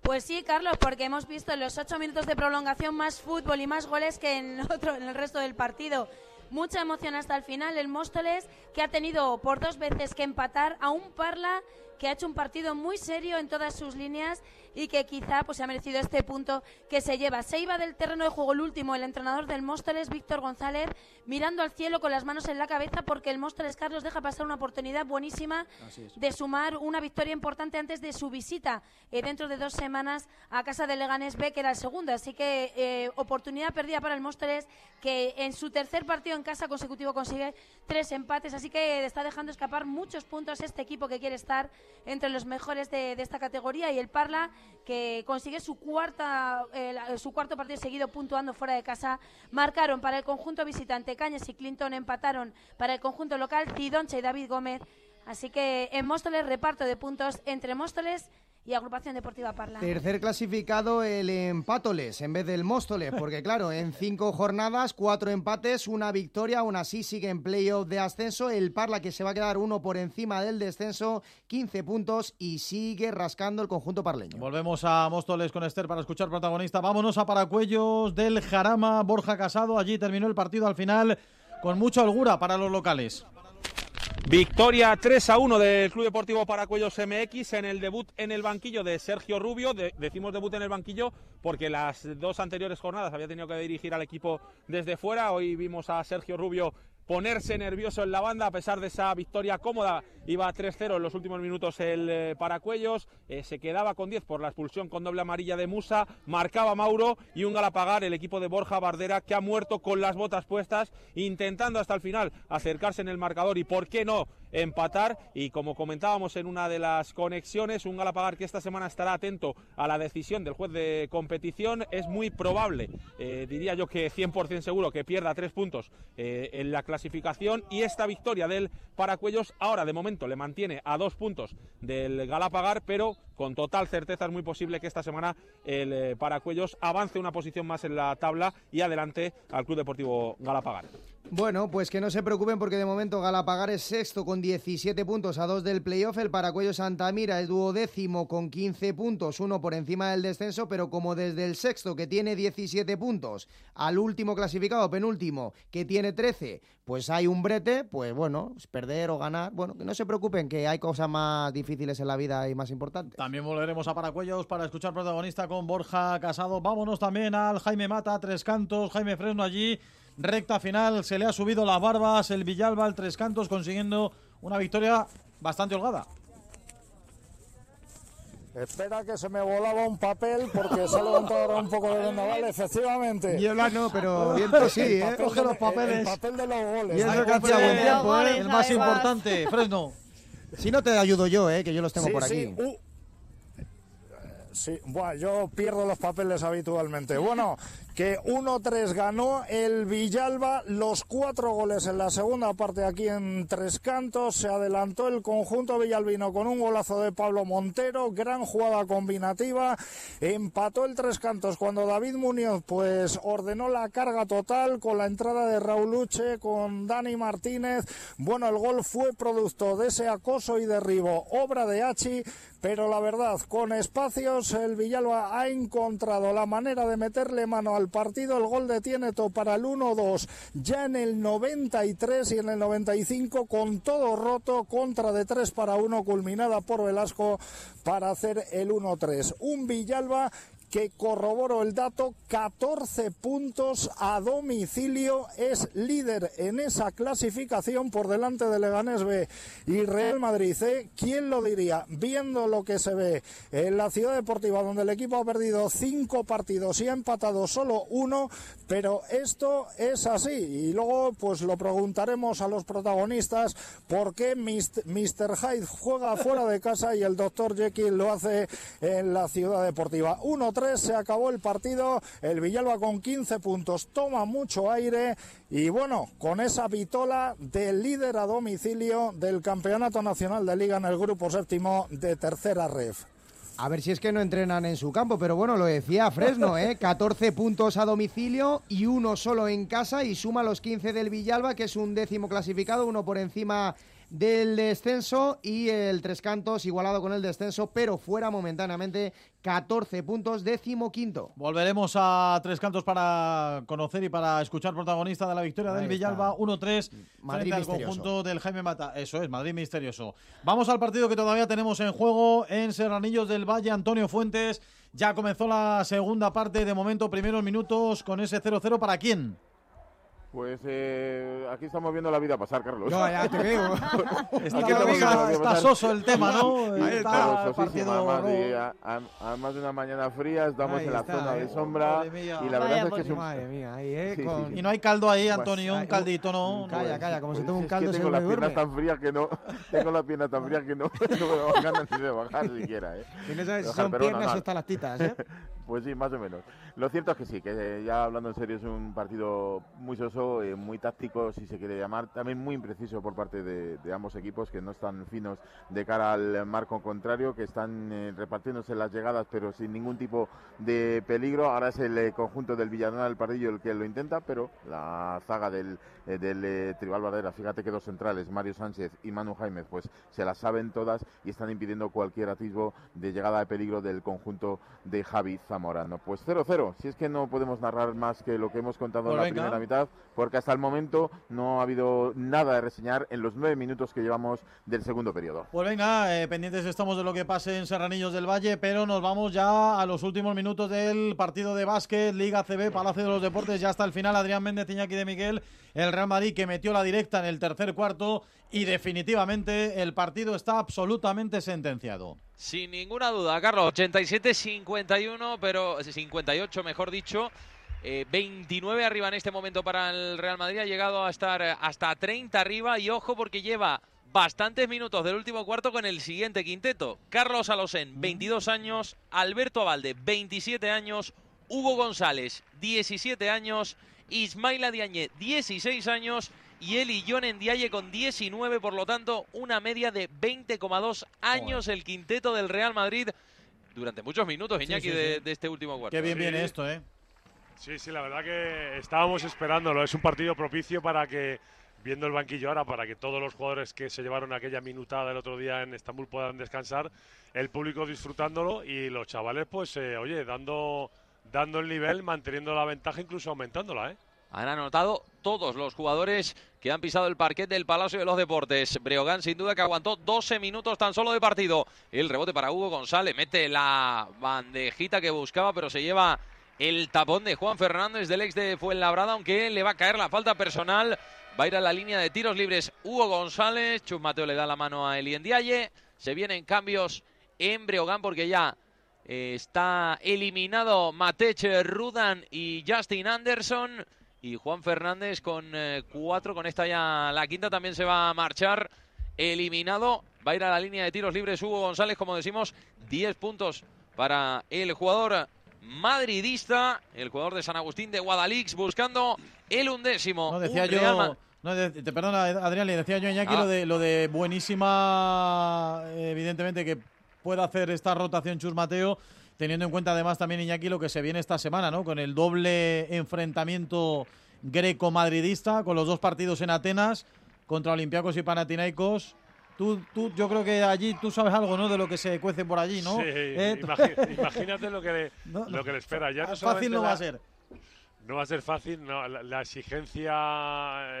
Pues sí, Carlos, porque hemos visto en los ocho minutos de prolongación más fútbol y más goles que en, otro, en el resto del partido mucha emoción hasta el final. El Móstoles que ha tenido por dos veces que empatar a un Parla que ha hecho un partido muy serio en todas sus líneas y que quizá pues ha merecido este punto que se lleva. Se iba del terreno de juego el último, el entrenador del Móstoles, Víctor González, mirando al cielo con las manos en la cabeza porque el Móstoles Carlos deja pasar una oportunidad buenísima de sumar una victoria importante antes de su visita eh, dentro de dos semanas a casa de Leganés B, que era el segundo. Así que eh, oportunidad perdida para el Móstoles, que en su tercer partido en casa consecutivo consigue tres empates. Así que está dejando escapar muchos puntos este equipo que quiere estar entre los mejores de, de esta categoría y el Parla que consigue su cuarta eh, su cuarto partido seguido puntuando fuera de casa. Marcaron para el conjunto visitante Cañas y Clinton empataron para el conjunto local Cidoncha y David Gómez. Así que en Móstoles reparto de puntos entre Móstoles y Agrupación Deportiva Parla Tercer clasificado el Empátoles en vez del Móstoles, porque [laughs] claro, en cinco jornadas, cuatro empates, una victoria, aún así sigue en playoff de ascenso. El Parla que se va a quedar uno por encima del descenso, 15 puntos y sigue rascando el conjunto parleño. Volvemos a Móstoles con Esther para escuchar protagonista. Vámonos a Paracuellos del Jarama, Borja Casado. Allí terminó el partido al final con mucha holgura para los locales. Victoria 3 a 1 del Club Deportivo Paracuellos MX en el debut en el banquillo de Sergio Rubio. De- decimos debut en el banquillo porque las dos anteriores jornadas había tenido que dirigir al equipo desde fuera. Hoy vimos a Sergio Rubio ponerse nervioso en la banda a pesar de esa victoria cómoda. Iba 3-0 en los últimos minutos el eh, Paracuellos. eh, se quedaba con 10 por la expulsión con doble amarilla de Musa. Marcaba Mauro y un galapagar el equipo de Borja Bardera que ha muerto con las botas puestas intentando hasta el final acercarse en el marcador y por qué no empatar. Y como comentábamos en una de las conexiones un Galapagar que esta semana estará atento a la decisión del juez de competición es muy probable. Eh, diría yo que 100% seguro que pierda tres puntos eh, en la clasificación. Y esta victoria del Paracuellos ahora de momento le mantiene a dos puntos del Galapagar pero con total certeza es muy posible que esta semana el eh, Paracuellos avance una posición más en la tabla y adelante al Club Deportivo Galapagar. Bueno, pues que no se preocupen porque de momento Galapagar es sexto con 17 puntos a dos del playoff. El Paracuello Santamira es duodécimo con 15 puntos, uno por encima del descenso, pero como desde el sexto que tiene 17 puntos al último clasificado, penúltimo, que tiene 13, pues hay un brete, pues bueno, perder o ganar. Bueno, que no se preocupen que hay cosas más difíciles en la vida y más importantes. También volveremos a Paracuellos para escuchar protagonista con Borja Casado. Vámonos también al Jaime Mata, Tres Cantos, Jaime Fresno allí. Recta final, se le ha subido las barbas el Villalba al Tres Cantos consiguiendo una victoria bastante holgada. Espera que se me volaba un papel porque se ha levantado ahora un poco de vendaval, efectivamente. Niebla no, pero viento sí, El ¿eh? Coge de- los papeles. El papel de los goles. Y es Ay, lo que hacía buen tiempo, ¿eh? El más importante, [laughs] Fresno. Si no te ayudo yo, ¿eh? Que yo los tengo Sí, por sí, aquí. uh, Sí, buah, yo pierdo los papeles habitualmente. Bueno, que 1-3 ganó el Villalba, los cuatro goles en la segunda parte aquí en Tres Cantos. Se adelantó el conjunto villalbino con un golazo de Pablo Montero, gran jugada combinativa. Empató el Tres Cantos cuando David Muñoz pues ordenó la carga total con la entrada de Raúl Uche, con Dani Martínez. Bueno, el gol fue producto de ese acoso y derribo, obra de Hachi, pero la verdad, con espacios, el Villalba ha encontrado la manera de meterle mano al partido. El gol de Tieneto para el 1-2 ya en el 93 y en el 95 con todo roto, contra de 3 para 1 culminada por Velasco para hacer el 1-3. Un Villalba que corroboró el dato, 14 puntos a domicilio, es líder en esa clasificación por delante de Leganés B y Real Madrid. ¿eh? ¿Quién lo diría? Viendo lo que se ve en la ciudad deportiva, donde el equipo ha perdido cinco partidos y ha empatado solo uno, pero esto es así. Y luego, pues lo preguntaremos a los protagonistas por qué Mr. Hyde juega fuera de casa y el Dr. Jekyll lo hace en la ciudad deportiva. 1-3 se acabó el partido, el Villalba con 15 puntos toma mucho aire y bueno, con esa vitola del líder a domicilio del Campeonato Nacional de Liga en el grupo séptimo de tercera ref. A ver si es que no entrenan en su campo, pero bueno, lo decía Fresno, ¿eh? [laughs] 14 puntos a domicilio y uno solo en casa y suma los 15 del Villalba, que es un décimo clasificado, uno por encima del descenso y el Tres Cantos igualado con el descenso, pero fuera momentáneamente 14 puntos, décimo quinto. Volveremos a Tres Cantos para conocer y para escuchar protagonista de la victoria del Ahí Villalba está. 1-3 Madrid frente al misterioso. conjunto del Jaime Mata. Eso es, Madrid misterioso. Vamos al partido que todavía tenemos en juego en Serranillos del Valle. Antonio Fuentes. Ya comenzó la segunda parte. De momento, primeros minutos con ese 0-0. ¿Para quién? Pues eh, aquí estamos viendo la vida pasar, Carlos. No, ya te veo. [laughs] Aquí Está, estamos viendo la está, vida pasar. soso el tema, ¿no? Ahí Está sosísimo, partido además, de, rojo. a- a- además de una mañana fría, estamos Ahí en la está, zona eh. de sombra Madre mía. y la Vaya verdad es por que es un... Madre mía, ahí, ¿eh? Sí, sí, Con- sí. Y no hay caldo ahí, Pues, Antonio, un caldito, ¿no? Calla, calla, como se toma un es caldo que se tengo las piernas tan frías que no [laughs] tengo las piernas tan frías que no, [laughs] no me dan ganas ni de bajar siquiera ¿eh? Que no sabes si son piernas o estalactitas, ¿eh? pues sí más o menos lo cierto es que sí que ya hablando en serio es un partido muy soso eh, muy táctico si se quiere llamar también muy impreciso por parte de, de ambos equipos que no están finos de cara al marco contrario que están eh, repartiéndose las llegadas pero sin ningún tipo de peligro ahora es el eh, conjunto del Villanueva del Pardillo el que lo intenta pero la zaga del del Tribal Bardera. Fíjate que dos centrales, Mario Sánchez y Manu Jaime, pues se las saben todas y están impidiendo cualquier atisbo de llegada de peligro del conjunto de Javi Zamorano. Pues 0-0, si es que no podemos narrar más que lo que hemos contado Pues en la venga. primera mitad, porque hasta el momento no ha habido nada de reseñar en los nueve minutos que llevamos del segundo periodo. Pues venga, eh, pendientes estamos de lo que pase en Serranillos del Valle, pero nos vamos ya a los últimos minutos del partido de básquet, Liga CB, Palacio de los Deportes, ya hasta el final, Adrián Méndez, Iñaki de Miguel, el Real Madrid que metió la directa en el tercer cuarto y definitivamente el partido está absolutamente sentenciado. Sin ninguna duda, Carlos. 87-51, pero 58, mejor dicho. Eh, 29 arriba en este momento para el Real Madrid. Ha llegado a estar eh, hasta 30 arriba. Y ojo, porque lleva bastantes minutos del último cuarto con el siguiente quinteto. Carlos Alosén, 22 años. Alberto Abalde, 27 años. Hugo González, 17 años. Ismaila Diagne, 16 años. Y Eli John Ndiaye con 19, por lo tanto, una media de 20,2 años el quinteto del Real Madrid durante muchos minutos, Sí, Iñaki, sí, de, sí. de este último cuarto. Qué bien Sí. viene esto, ¿eh? Sí, sí, la verdad que estábamos esperándolo. Es un partido propicio para que, viendo el banquillo ahora, para que todos los jugadores que se llevaron aquella minutada el otro día en Estambul puedan descansar, el público disfrutándolo y los chavales, pues, eh, oye, dando, dando el nivel, manteniendo la ventaja, incluso aumentándola, ¿eh? Han anotado todos los jugadores que han pisado el parquet del Palacio de los Deportes. Breogán, sin duda, que aguantó 12 minutos tan solo de partido. El rebote para Hugo González. Mete la bandejita que buscaba, pero se lleva el tapón de Juan Fernández del ex de Fuenlabrada, aunque le va a caer la falta personal. Va a ir a la línea de tiros libres Hugo González. Chus Mateo le da la mano a Eli Ndiaye. Se vienen cambios en Breogán porque ya eh, está eliminado Matech Rudan y Justin Anderson. Y Juan Fernández con eh, cuatro, con esta ya la quinta también se va a marchar. Eliminado, va a ir a la línea de tiros libres Hugo González, como decimos, 10 puntos para el jugador madridista, el jugador de San Agustín de Guadalix, buscando el undécimo. No, decía yo, Ma- no, de- te perdona Adrián, le decía yo a Iñaki Ah. lo de lo de buenísima, evidentemente que pueda hacer esta rotación Chus Mateo, teniendo en cuenta además también Iñaki lo que se viene esta semana, ¿no? Con el doble enfrentamiento greco-madridista, con los dos partidos en Atenas, contra Olympiacos y Panathinaikos. Tú, tú, yo creo que allí tú sabes algo, ¿no? De lo que se cuece por allí, ¿no? Sí, ¿Eh? imagínate lo que le, [laughs] No, lo que le espera. Ya no Fácil no va a ser. No va a ser fácil, no, la, la exigencia,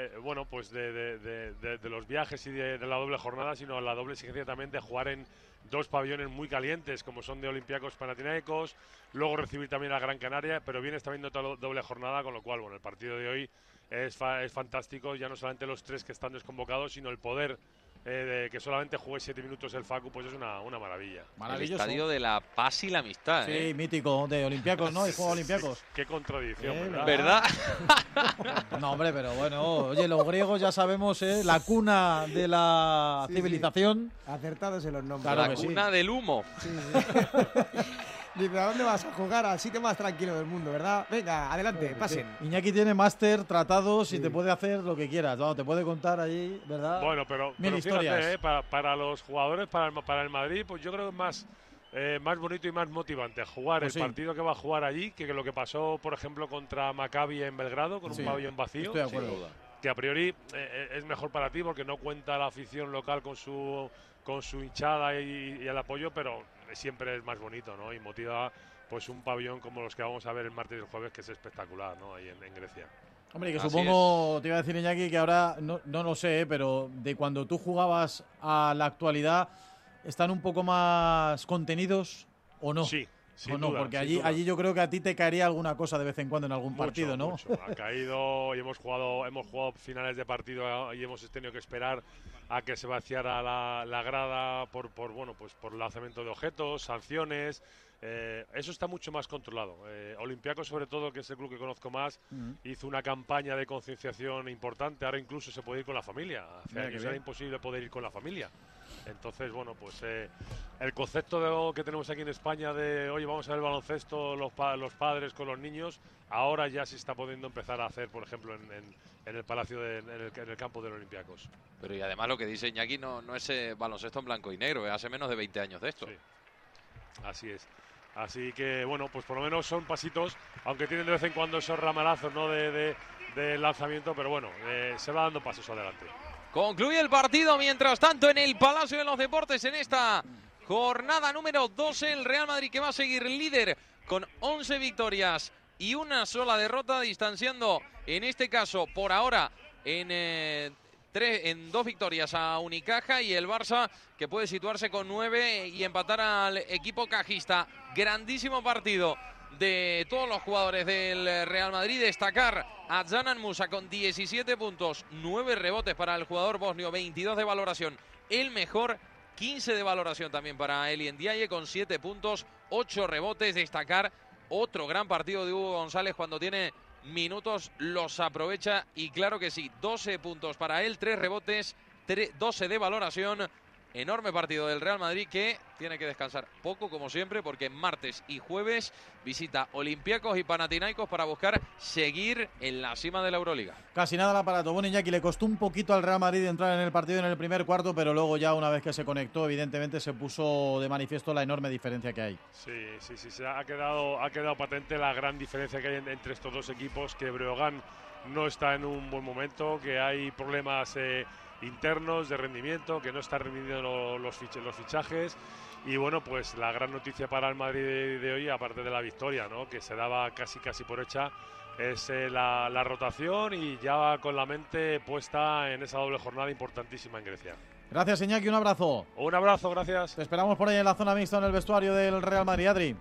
eh, bueno, pues de, de- de- de- de los viajes y de, la doble jornada, sino la doble exigencia también de jugar en dos pabellones muy calientes, como son de Olympiacos Panathinaikos, luego recibir también a Gran Canaria, pero vienes también de otra do- doble jornada, con lo cual, bueno, el partido de hoy es, fa- es fantástico, ya no solamente los tres que están desconvocados, sino el poder eh, de que solamente juegue siete minutos el Facu, pues es una, una maravilla. El estadio de la paz y la amistad. Sí, ¿eh? mítico, de Olympiacos, ¿no? Y [laughs] Juegos Olympiacos. Qué contradicción, Eh, ¿verdad? ¿Verdad? [laughs] No, hombre, pero bueno, oye, los griegos ya sabemos, ¿eh? La cuna de la Sí, civilización. Acertados en los nombres. Claro la que sí. cuna del humo. [laughs] Dice, ¿a dónde vas a jugar? Al sitio más tranquilo del mundo, ¿verdad? Venga, adelante, pasen. Iñaki tiene máster, tratados y te puede hacer lo que quieras. Vamos, te puede contar allí, ¿verdad? Bueno, pero, Mil pero fíjate, eh, para, para los jugadores, para el, para el Madrid, pues yo creo que es más, eh, más bonito y más motivante jugar Pues el sí. partido que va a jugar allí que lo que pasó, por ejemplo, contra Maccabi en Belgrado, con Sí, un pabellón vacío. estoy de acuerdo. Sí. Que a priori eh, es mejor para ti porque no cuenta la afición local con su, con su hinchada y, y el apoyo, pero siempre es más bonito, ¿no? Y motiva pues un pabellón como los que vamos a ver el martes y el jueves, que es espectacular, ¿no? Ahí en, en Grecia. Hombre, que Así supongo, te iba a decir Iñaki, que ahora, no, no lo sé, ¿eh? pero de cuando tú jugabas a la actualidad, ¿están un poco más contenidos o no? Sí, Sin o no, duda, porque allí, duda. allí yo creo que a ti te caería alguna cosa de vez en cuando en algún Mucho, partido, ¿no? mucho. Ha caído y hemos jugado, hemos jugado finales de partido y hemos tenido que esperar a que se vaciara la, la grada por, por bueno pues por lanzamiento de objetos, sanciones. eh, eso está mucho más controlado. Eh, Olympiacos, sobre todo, que es el club que conozco más, hizo una campaña de concienciación importante. Ahora incluso se puede ir con la familia. Hace Mira qué años era imposible poder ir con la familia. Entonces, bueno, pues eh, el concepto de- que tenemos aquí en España de, oye, vamos a ver el baloncesto, los, pa- los padres con los niños, ahora ya se está pudiendo empezar a hacer, por ejemplo, en, en- en el palacio, de- en, el, en el campo de los Olympiacos. Pero y además lo que dice Iñaki no, no es eh, baloncesto en blanco y negro, eh, hace menos de 20 años de esto. Así es. Así que, bueno, pues por lo menos son pasitos, aunque tienen de vez en cuando esos ramalazos ¿no? de, de- de lanzamiento, pero bueno, se va dando pasos adelante. Concluye el partido, mientras tanto, en el Palacio de los Deportes, en esta jornada número 12, el Real Madrid que va a seguir líder con 11 victorias y una sola derrota, distanciando, en este caso, por ahora, en, eh, tres, en dos victorias a Unicaja y el Barça que puede situarse con nueve y empatar al equipo cajista. Grandísimo partido de todos los jugadores del Real Madrid. Destacar a Janan Musa con 17 puntos, 9 rebotes para el jugador bosnio, 22 de valoración. El mejor, 15 de valoración también para Eli Ndiaye con 7 puntos, 8 rebotes. Destacar otro gran partido de Hugo González cuando tiene minutos, los aprovecha y claro que sí, 12 puntos para él, 3 rebotes, tre- 12 de valoración. Enorme partido del Real Madrid que tiene que descansar poco como siempre porque martes y jueves visita Olympiacos y Panathinaikos para buscar seguir en la cima de la Euroliga. Casi nada el aparato. Bueno, Iñaki, le costó un poquito al Real Madrid entrar en el partido en el primer cuarto, pero luego ya una vez que se conectó, evidentemente se puso de manifiesto la enorme diferencia que hay. Sí, sí, sí, se ha quedado, ha quedado patente la gran diferencia que hay en- entre estos dos equipos, que Breogán no está en un buen momento, que hay problemas eh, internos de rendimiento, que no está rendiendo lo- los, fich- los fichajes. Y bueno, pues la gran noticia para el Madrid de, de hoy, aparte de la victoria, ¿no? que se daba casi casi por hecha, es eh, la, la rotación y ya con la mente puesta en esa doble jornada importantísima en Grecia. Gracias, Iñaki, un abrazo. Un abrazo, gracias. Te esperamos por ahí en la zona mixta en el vestuario del Real Madrid, Adri.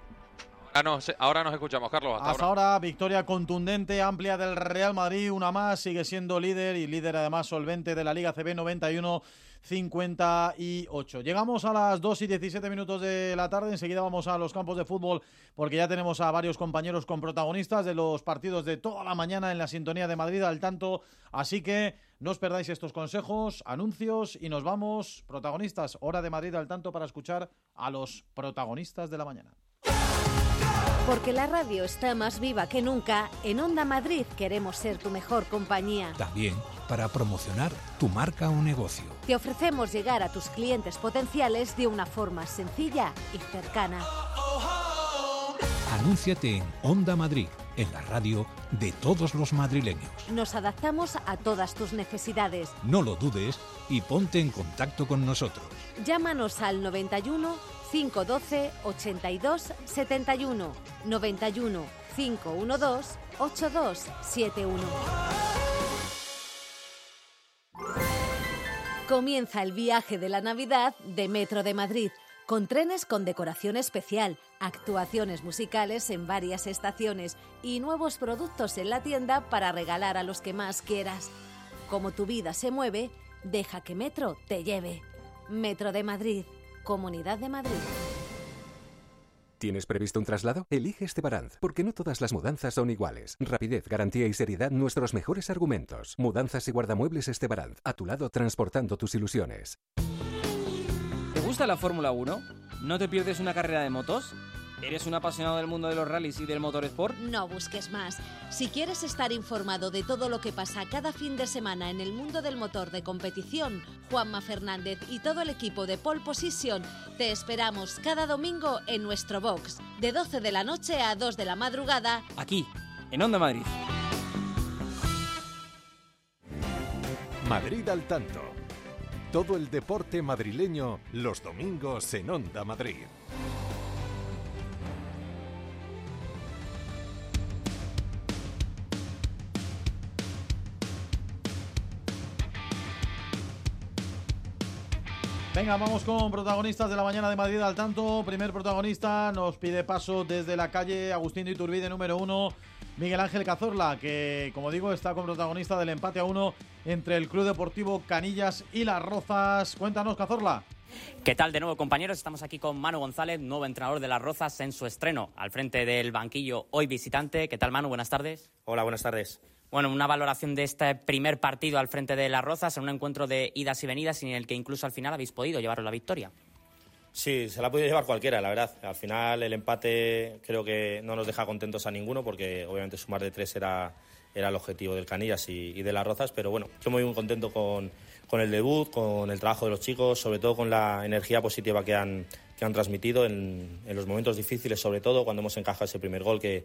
Ahora nos, ahora nos escuchamos, Carlos. Hasta, Hasta ahora. ahora, victoria contundente, amplia del Real Madrid, una más, sigue siendo líder y líder además solvente de la Liga CB 91-58. Llegamos a las 2 y 17 minutos de la tarde, enseguida vamos a los campos de fútbol porque ya tenemos a varios compañeros con protagonistas de los partidos de toda la mañana en la sintonía de Madrid al tanto, así que no os perdáis estos consejos, anuncios y nos vamos, protagonistas, hora de Madrid al tanto para escuchar a los protagonistas de la mañana. Porque la radio está más viva que nunca, en Onda Madrid queremos ser tu mejor compañía. También para promocionar tu marca o negocio. Te ofrecemos llegar a tus clientes potenciales de una forma sencilla y cercana. Anúnciate en Onda Madrid, en la radio de todos los madrileños. Nos adaptamos a todas tus necesidades. No lo dudes y ponte en contacto con nosotros. Llámanos al 91 512 82 71 91 512 8271. Comienza el viaje de la Navidad de Metro de Madrid, con trenes con decoración especial, actuaciones musicales en varias estaciones y nuevos productos en la tienda para regalar a los que más quieras. Como tu vida se mueve, deja que Metro te lleve. Metro de Madrid, Comunidad de Madrid. ¿Tienes previsto un traslado? Elige Estebaranz, porque no todas las mudanzas son iguales. Rapidez, garantía y seriedad, nuestros mejores argumentos. Mudanzas y guardamuebles Estebaranz, a tu lado transportando tus ilusiones. ¿Te gusta la Fórmula 1? ¿No te pierdes una carrera de motos? ¿Eres un apasionado del mundo de los rallies y del motorsport? No busques más. Si quieres estar informado de todo lo que pasa cada fin de semana en el mundo del motor de competición, Juanma Fernández y todo el equipo de Pole Position te esperamos cada domingo en nuestro box, de 12 de la noche a 2 de la madrugada. Aquí, en Onda Madrid. Madrid al tanto. Todo el deporte madrileño los domingos en Onda Madrid. Venga, vamos con protagonistas de la mañana de Madrid al tanto. Primer protagonista nos pide paso desde la calle Agustín de Iturbide número uno, Miguel Ángel Cazorla, que como digo está con protagonista del empate a uno entre el Club Deportivo Canillas y Las Rozas. Cuéntanos, Cazorla. ¿Qué tal de nuevo, compañeros? Estamos aquí con Manu González, nuevo entrenador de Las Rozas en su estreno, al frente del banquillo hoy visitante. ¿Qué tal, Manu? Buenas tardes. Hola, buenas tardes. Bueno, una valoración de este primer partido al frente de Las Rozas en un encuentro de idas y venidas en el que incluso al final habéis podido llevaros la victoria. Sí, se la ha podido llevar cualquiera, la verdad. Al final el empate creo que no nos deja contentos a ninguno porque obviamente sumar de tres era, era el objetivo del Canillas y, de Las Rozas, pero bueno, estoy muy, contento con, con el debut, con el trabajo de los chicos, sobre todo con la energía positiva que han, que han transmitido en, en, los momentos difíciles, sobre todo cuando hemos encajado ese primer gol, que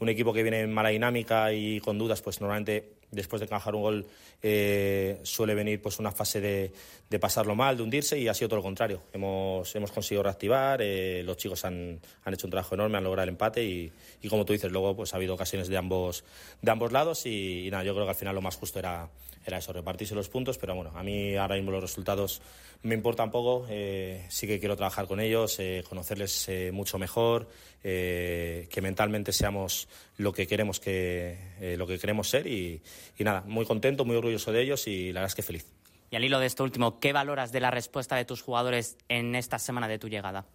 un equipo que viene en mala dinámica y con dudas, pues normalmente después de encajar un gol eh, suele venir pues una fase de, de, pasarlo mal, de hundirse y ha sido todo lo contrario. Hemos, hemos conseguido reactivar, eh, los chicos han, han, hecho un trabajo enorme, han logrado el empate y, y, como tú dices, luego pues ha habido ocasiones de ambos, de ambos lados y, nada, yo creo que al final lo más justo era, era eso, repartirse los puntos, pero bueno, a mí ahora mismo los resultados me importan poco, eh, sí que quiero trabajar con ellos, eh, conocerles mucho mejor, que mentalmente seamos lo que queremos que lo que queremos ser y, y nada, muy contento, muy orgulloso de ellos y la verdad es que feliz. Y al hilo de esto último, ¿qué valoras de la respuesta de tus jugadores en esta semana de tu llegada?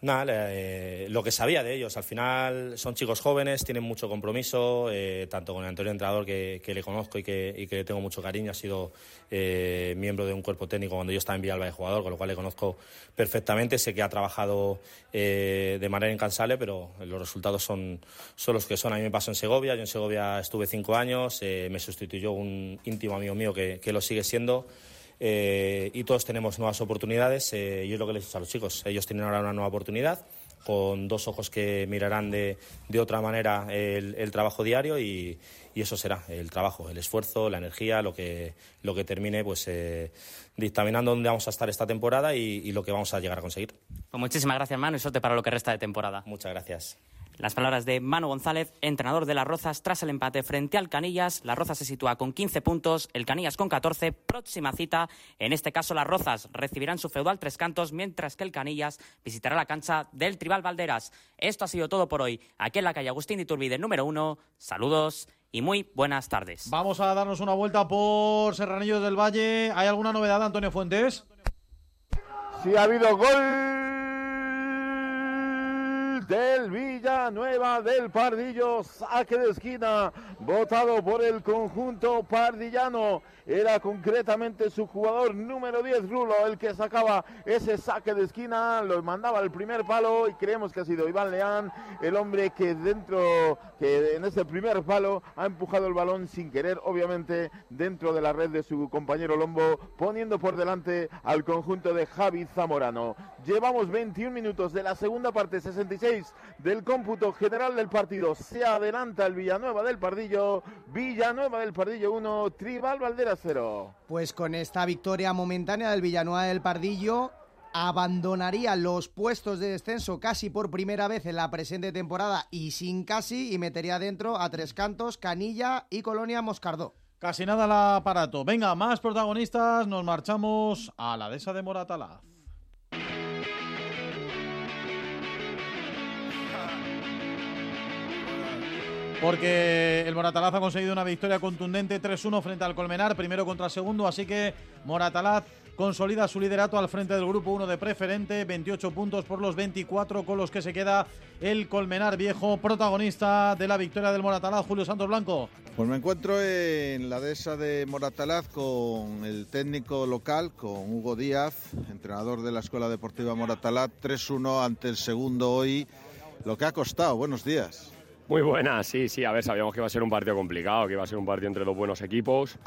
Nada, eh, lo que sabía de ellos. Al final son chicos jóvenes, tienen mucho compromiso, eh, tanto con el anterior entrenador que, que le conozco y que, y que, le tengo mucho cariño. Ha sido eh, miembro de un cuerpo técnico cuando yo estaba en Villalba de jugador, con lo cual le conozco perfectamente. Sé que ha trabajado eh, de manera incansable, pero los resultados son, son, los que son. A mí me pasó en Segovia. Yo en Segovia estuve cinco años, eh, me sustituyó un íntimo amigo mío que, que lo sigue siendo. Eh, y todos tenemos nuevas oportunidades eh, y es lo que les he dicho a los chicos. Ellos tienen ahora una nueva oportunidad con dos ojos que mirarán de, de otra manera el, el trabajo diario y, y, eso será el trabajo, el esfuerzo, la energía, lo que, lo que termine pues eh, dictaminando dónde vamos a estar esta temporada y, y, lo que vamos a llegar a conseguir. Pues muchísimas gracias, Manu, y suerte para lo que resta de temporada. Muchas gracias. Las palabras de Manu González, entrenador de Las Rozas, tras el empate frente al Canillas. Las Rozas se sitúa con 15 puntos, el Canillas con 14. Próxima cita, en este caso Las Rozas recibirán su feudal Tres Cantos, mientras que el Canillas visitará la cancha del Tribal Valderas. Esto ha sido todo por hoy, aquí en la calle Agustín de Iturbide número uno. Saludos y muy buenas tardes. Vamos a darnos una vuelta por Serranillos del Valle. ¿Hay alguna novedad, Antonio Fuentes? Sí, ha habido gol del Villanueva del Pardillo, saque de esquina, votado por el conjunto pardillano. Era concretamente su jugador número 10, Rulo, el que sacaba ese saque de esquina, lo mandaba al primer palo y creemos que ha sido Iván Leán, el hombre que dentro, que en ese primer palo ha empujado el balón sin querer, obviamente, dentro de la red de su compañero Lombo, poniendo por delante al conjunto de Javi Zamorano. Llevamos 21 minutos de la segunda parte, 66 del cómputo general del partido. Se adelanta el Villanueva del Pardillo, Villanueva del Pardillo 1, Tribal Valderas 0. Pues con esta victoria momentánea del Villanueva del Pardillo, abandonaría los puestos de descenso casi por primera vez en la presente temporada y sin casi y metería dentro a Tres Cantos, Canilla y Colonia Moscardó. Casi nada el aparato. Venga, más protagonistas, nos marchamos a la dehesa de Moratalaz. Porque el Moratalaz ha conseguido una victoria contundente 3-1 frente al Colmenar, primero contra segundo, así que Moratalaz consolida su liderato al frente del grupo 1 de preferente, 28 puntos por los 24 con los que se queda el Colmenar Viejo, protagonista de la victoria del Moratalaz, Julio Santos Blanco. Pues me encuentro en la dehesa de Moratalaz con el técnico local, con Hugo Díaz, entrenador de la Escuela Deportiva Moratalaz, 3-1 ante el segundo hoy, lo que ha costado. Buenos días. Muy buena, sí, sí. A ver, sabíamos que iba a ser un partido complicado, que iba a ser un partido entre dos buenos equipos.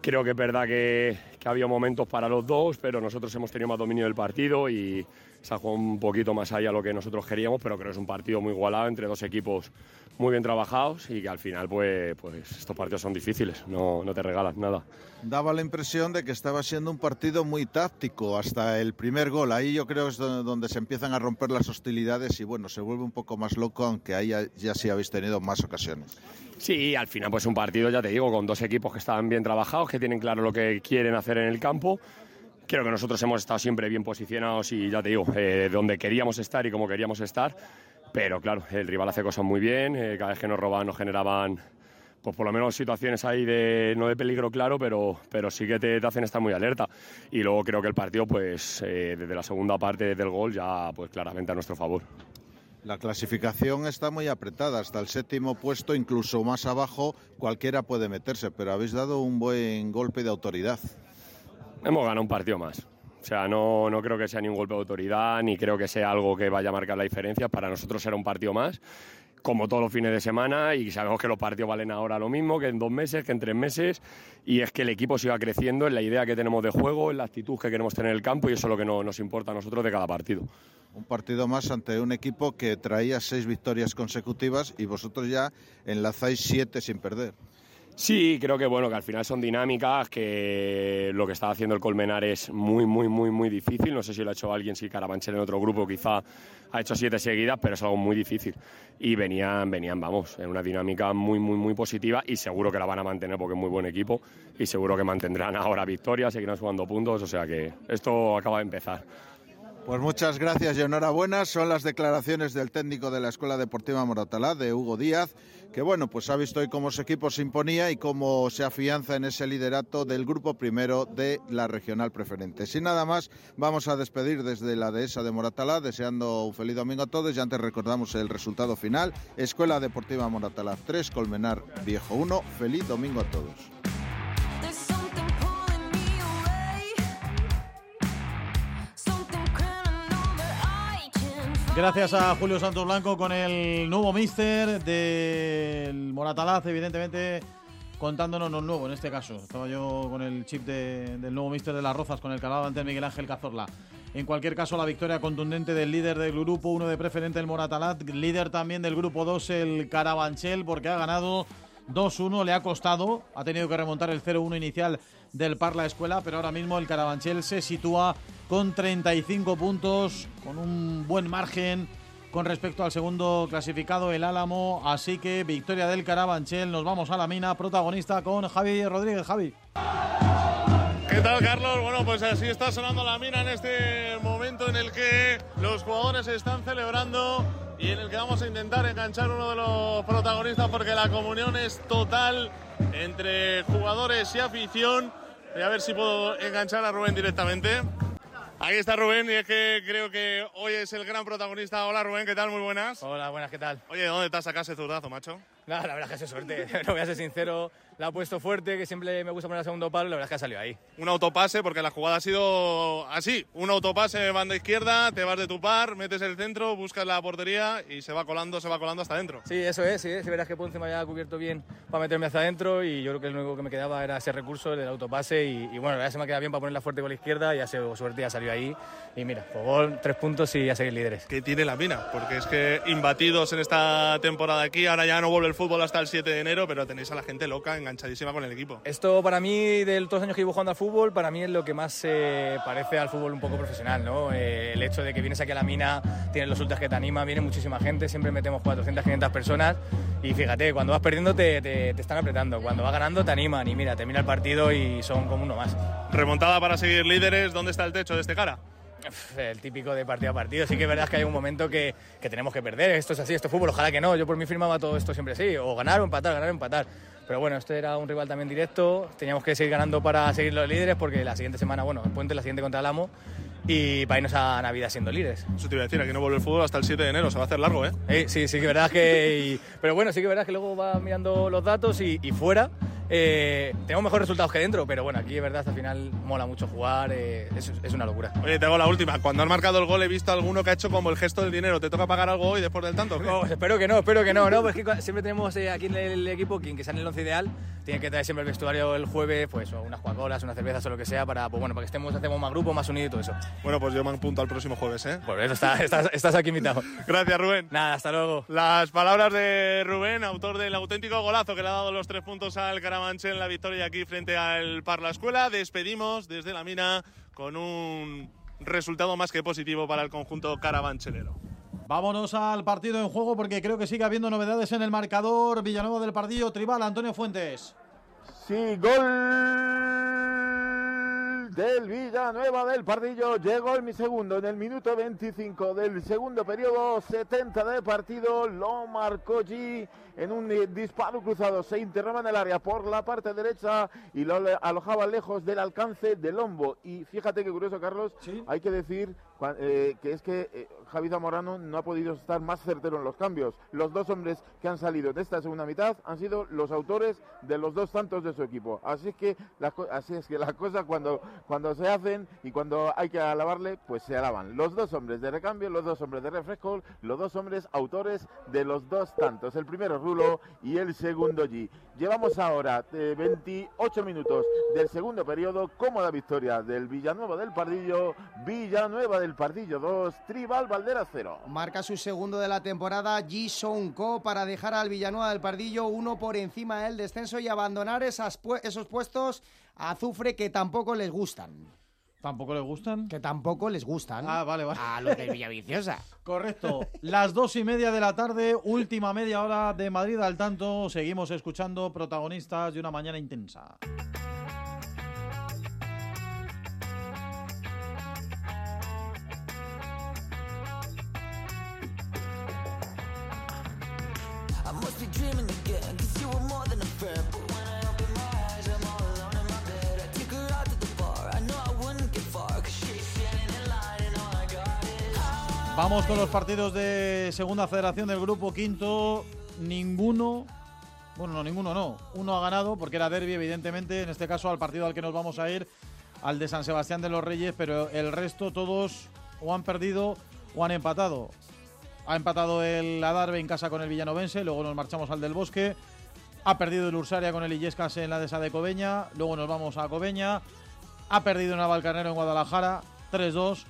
Creo que es verdad que, que había momentos para los dos, pero nosotros hemos tenido más dominio del partido y se ha jugado un poquito más allá de lo que nosotros queríamos, pero creo que es un partido muy igualado entre dos equipos muy bien trabajados y que al final pues, pues estos partidos son difíciles, no, no te regalas nada. Daba la impresión de que estaba siendo un partido muy táctico hasta el primer gol. Ahí yo creo es donde se empiezan a romper las hostilidades y bueno, se vuelve un poco más loco, aunque ahí ya, ya sí habéis tenido más ocasiones. Sí, al final pues un partido, ya te digo, con dos equipos que están bien trabajados, que tienen claro lo que quieren hacer en el campo Creo que nosotros hemos estado siempre bien posicionados y ya te digo, eh, donde queríamos estar y como queríamos estar. Pero claro, el rival hace cosas muy bien, eh, cada vez que nos robaban nos generaban pues por lo menos situaciones ahí de no de peligro claro, pero, pero sí que te, te hacen estar muy alerta. Y luego creo que el partido, pues eh, desde la segunda parte del gol ya pues claramente a nuestro favor. La clasificación está muy apretada, hasta el séptimo puesto, incluso más abajo, cualquiera puede meterse, pero habéis dado un buen golpe de autoridad. Hemos ganado un partido más. O sea, no, no creo que sea ni un golpe de autoridad, ni creo que sea algo que vaya a marcar la diferencia. Para nosotros será un partido más como todos los fines de semana y sabemos que los partidos valen ahora lo mismo que en dos meses, que en tres meses y es que el equipo siga creciendo en la idea que tenemos de juego, en la actitud que queremos tener en el campo y eso es lo que no- nos importa a nosotros de cada partido. Un partido más ante un equipo que traía seis victorias consecutivas y vosotros ya enlazáis siete sin perder. Sí, creo que bueno, que al final son dinámicas, que lo que está haciendo el Colmenar es muy, muy, muy, muy difícil. No sé si lo ha hecho alguien, si Carabanchel en otro grupo quizá ha hecho siete seguidas, pero es algo muy difícil. Y venían, venían, vamos, en una dinámica muy, muy, muy positiva y seguro que la van a mantener porque es muy buen equipo y seguro que mantendrán ahora victorias, seguirán sumando puntos, o sea que esto acaba de empezar. Pues muchas gracias y enhorabuena. Son las declaraciones del técnico de la Escuela Deportiva Moratalá, de Hugo Díaz, que bueno, pues ha visto hoy cómo su equipo se imponía y cómo se afianza en ese liderato del grupo primero de la regional preferente. Sin nada más, vamos a despedir desde la dehesa de Moratalá, deseando un feliz domingo a todos y antes recordamos el resultado final. Escuela Deportiva Moratalá 3, Colmenar Viejo 1. Feliz domingo a todos. Gracias a Julio Santos Blanco con el nuevo mister del Moratalaz, evidentemente contándonos lo nuevo en este caso. Estaba yo con el chip de- del nuevo mister de las Rozas, con el calado ante Miguel Ángel Cazorla. En cualquier caso, la victoria contundente del líder del grupo 1 de preferente, el Moratalaz, líder también del grupo 2, el Carabanchel, porque ha ganado 2-1, le ha costado, ha tenido que remontar el 0-1 inicial del Parla Escuela, pero ahora mismo el Carabanchel se sitúa con 35 puntos, con un buen margen con respecto al segundo clasificado, el Álamo. Así que victoria del Carabanchel, nos vamos a la mina, protagonista con Javi Rodríguez. Javi. ¿Qué tal, Carlos? Bueno, pues así está sonando la mina en este momento en el que los jugadores están celebrando y en el que vamos a intentar enganchar uno de los protagonistas porque la comunión es total entre jugadores y afición. Voy a ver si puedo enganchar a Rubén directamente. Ahí está Rubén y es que creo que hoy es el gran protagonista. Hola Rubén, ¿qué tal? Muy buenas. Hola, buenas, ¿qué tal? Oye, ¿dónde te has sacado ese zurdazo, macho? Nada, la verdad es que es suerte. [laughs] No voy a ser sincero, la ha puesto fuerte, que siempre me gusta poner el segundo palo, la verdad es que ha salido ahí. un autopase, porque la jugada ha sido así, un autopase banda izquierda, te vas de tu par, metes el centro, buscas la portería y se va colando, se va colando hasta adentro. Sí, eso es, sí, si verás que Ponce me había cubierto bien para meterme hacia adentro y yo creo que lo único que me quedaba era ese recurso, el del autopase y, y bueno, la verdad se me ha quedado bien para ponerla fuerte con la izquierda y ha sido suerte, ya salió ahí y mira, fue gol, tres puntos y a seguir líderes. Que tiene la mina, porque es que imbatidos en esta temporada aquí, ahora ya no vuelve el fútbol hasta el 7 de enero, pero tenéis a la gente loca, enganchadísima con el equipo. Esto para mí, de todos los años que llevo jugando al fútbol, para mí es lo que más se parece al fútbol un poco profesional, ¿no? Eh, el hecho de que vienes aquí a la mina, tienes los ultras que te animan, viene muchísima gente, siempre metemos 400, 500 personas y fíjate, cuando vas perdiendo te, te- te están apretando, cuando vas ganando te animan y mira, termina el partido y son como uno más. Remontada para seguir líderes, ¿dónde está el techo de este cara? El típico de partido a partido. Sí que es verdad que hay un momento que, que tenemos que perder. Esto es así, esto es fútbol. Ojalá que no. Yo por mí firmaba todo esto siempre así. O ganar o empatar, ganar o empatar. Pero bueno, este era un rival también directo. Teníamos que seguir ganando para seguir los líderes porque la siguiente semana, bueno, el puente, la siguiente contra el Amo. Y para irnos a Navidad siendo líderes. Eso te iba a decir, aquí no vuelve el fútbol hasta el 7 de enero, se va a hacer largo, ¿eh? Eh, sí, sí que verdad que... y- pero bueno, sí que verdad que luego va mirando los datos y, y fuera eh, tenemos mejores resultados que dentro. Pero bueno, aquí es verdad, al final mola mucho jugar. eh, es, es una locura. Oye, te hago la última. Cuando han marcado el gol he visto alguno que ha hecho como el gesto del dinero. ¿Te toca pagar algo hoy después del tanto? No, espero que no, espero que no, no, pues que siempre tenemos eh, aquí en el equipo quien que sea en el once ideal, tiene que traer siempre el vestuario el jueves, pues o unas Coca-Colas, unas cervezas o lo que sea, para, pues bueno, para que estemos, hacemos más grupo, más unido y todo eso. Bueno, pues yo me apunto al próximo jueves, ¿eh? Por eso está- estás, estás aquí invitado. [laughs] Gracias, Rubén. Nada, hasta luego. Las palabras de Rubén, autor del auténtico golazo que le ha dado los tres puntos al Carabanchel en la victoria aquí frente al Parla Escuela. Despedimos desde la mina con un resultado más que positivo para el conjunto carabanchelero. Vámonos al partido en juego porque creo que sigue habiendo novedades en el marcador. Villanueva del Pardillo, Tribal, Antonio Fuentes. Sí, gol del Villanueva del Pardillo. Llegó el mi segundo en el minuto 25 del segundo periodo, 70 de partido. Lo marcó G en un eh, disparo cruzado. Se internaba en el área por la parte derecha y lo alojaba lejos del alcance del Lombo. Y fíjate qué curioso, Carlos, hay que decir eh, que es que eh, Javi Zamorano no ha podido estar más certero en los cambios. Los dos hombres que han salido de esta segunda mitad han sido los autores de los dos tantos de su equipo. Así es que las, así es que las cosas cuando, cuando se hacen y cuando hay que alabarle, pues se alaban. Los dos hombres de recambio, los dos hombres de refresco, los dos hombres autores de los dos tantos. El primero Rulo y el segundo G. Llevamos ahora eh, 28 minutos del segundo periodo. Cómoda victoria del Villanueva del Pardillo. Villanueva del Pardillo 2, Tribal Valderas 0. Marca su segundo de la temporada Ji Song Ko para dejar al Villanueva del Pardillo uno por encima del descenso y abandonar esas pu- esos puestos a Azufre que tampoco les gustan. ¿Tampoco les gustan? Que tampoco les gustan. Ah, vale, vale. A los de Villaviciosa. [laughs] Correcto. Las dos y media de la tarde, última media hora de Madrid al tanto. Seguimos escuchando protagonistas de una mañana intensa. Vamos con los partidos de Segunda Federación del Grupo Quinto. Ninguno, bueno, no, ninguno no. Uno ha ganado porque era derby, evidentemente. En este caso, al partido al que nos vamos a ir, al de San Sebastián de los Reyes. Pero el resto, todos o han perdido o han empatado. Ha empatado el Adarve en casa con el Villanovense. Luego nos marchamos al del Bosque. Ha perdido el Ursaria con el Illescas en la de Cobeña. Luego nos vamos a Cobeña. Ha perdido Navalcarnero en Guadalajara. 3-2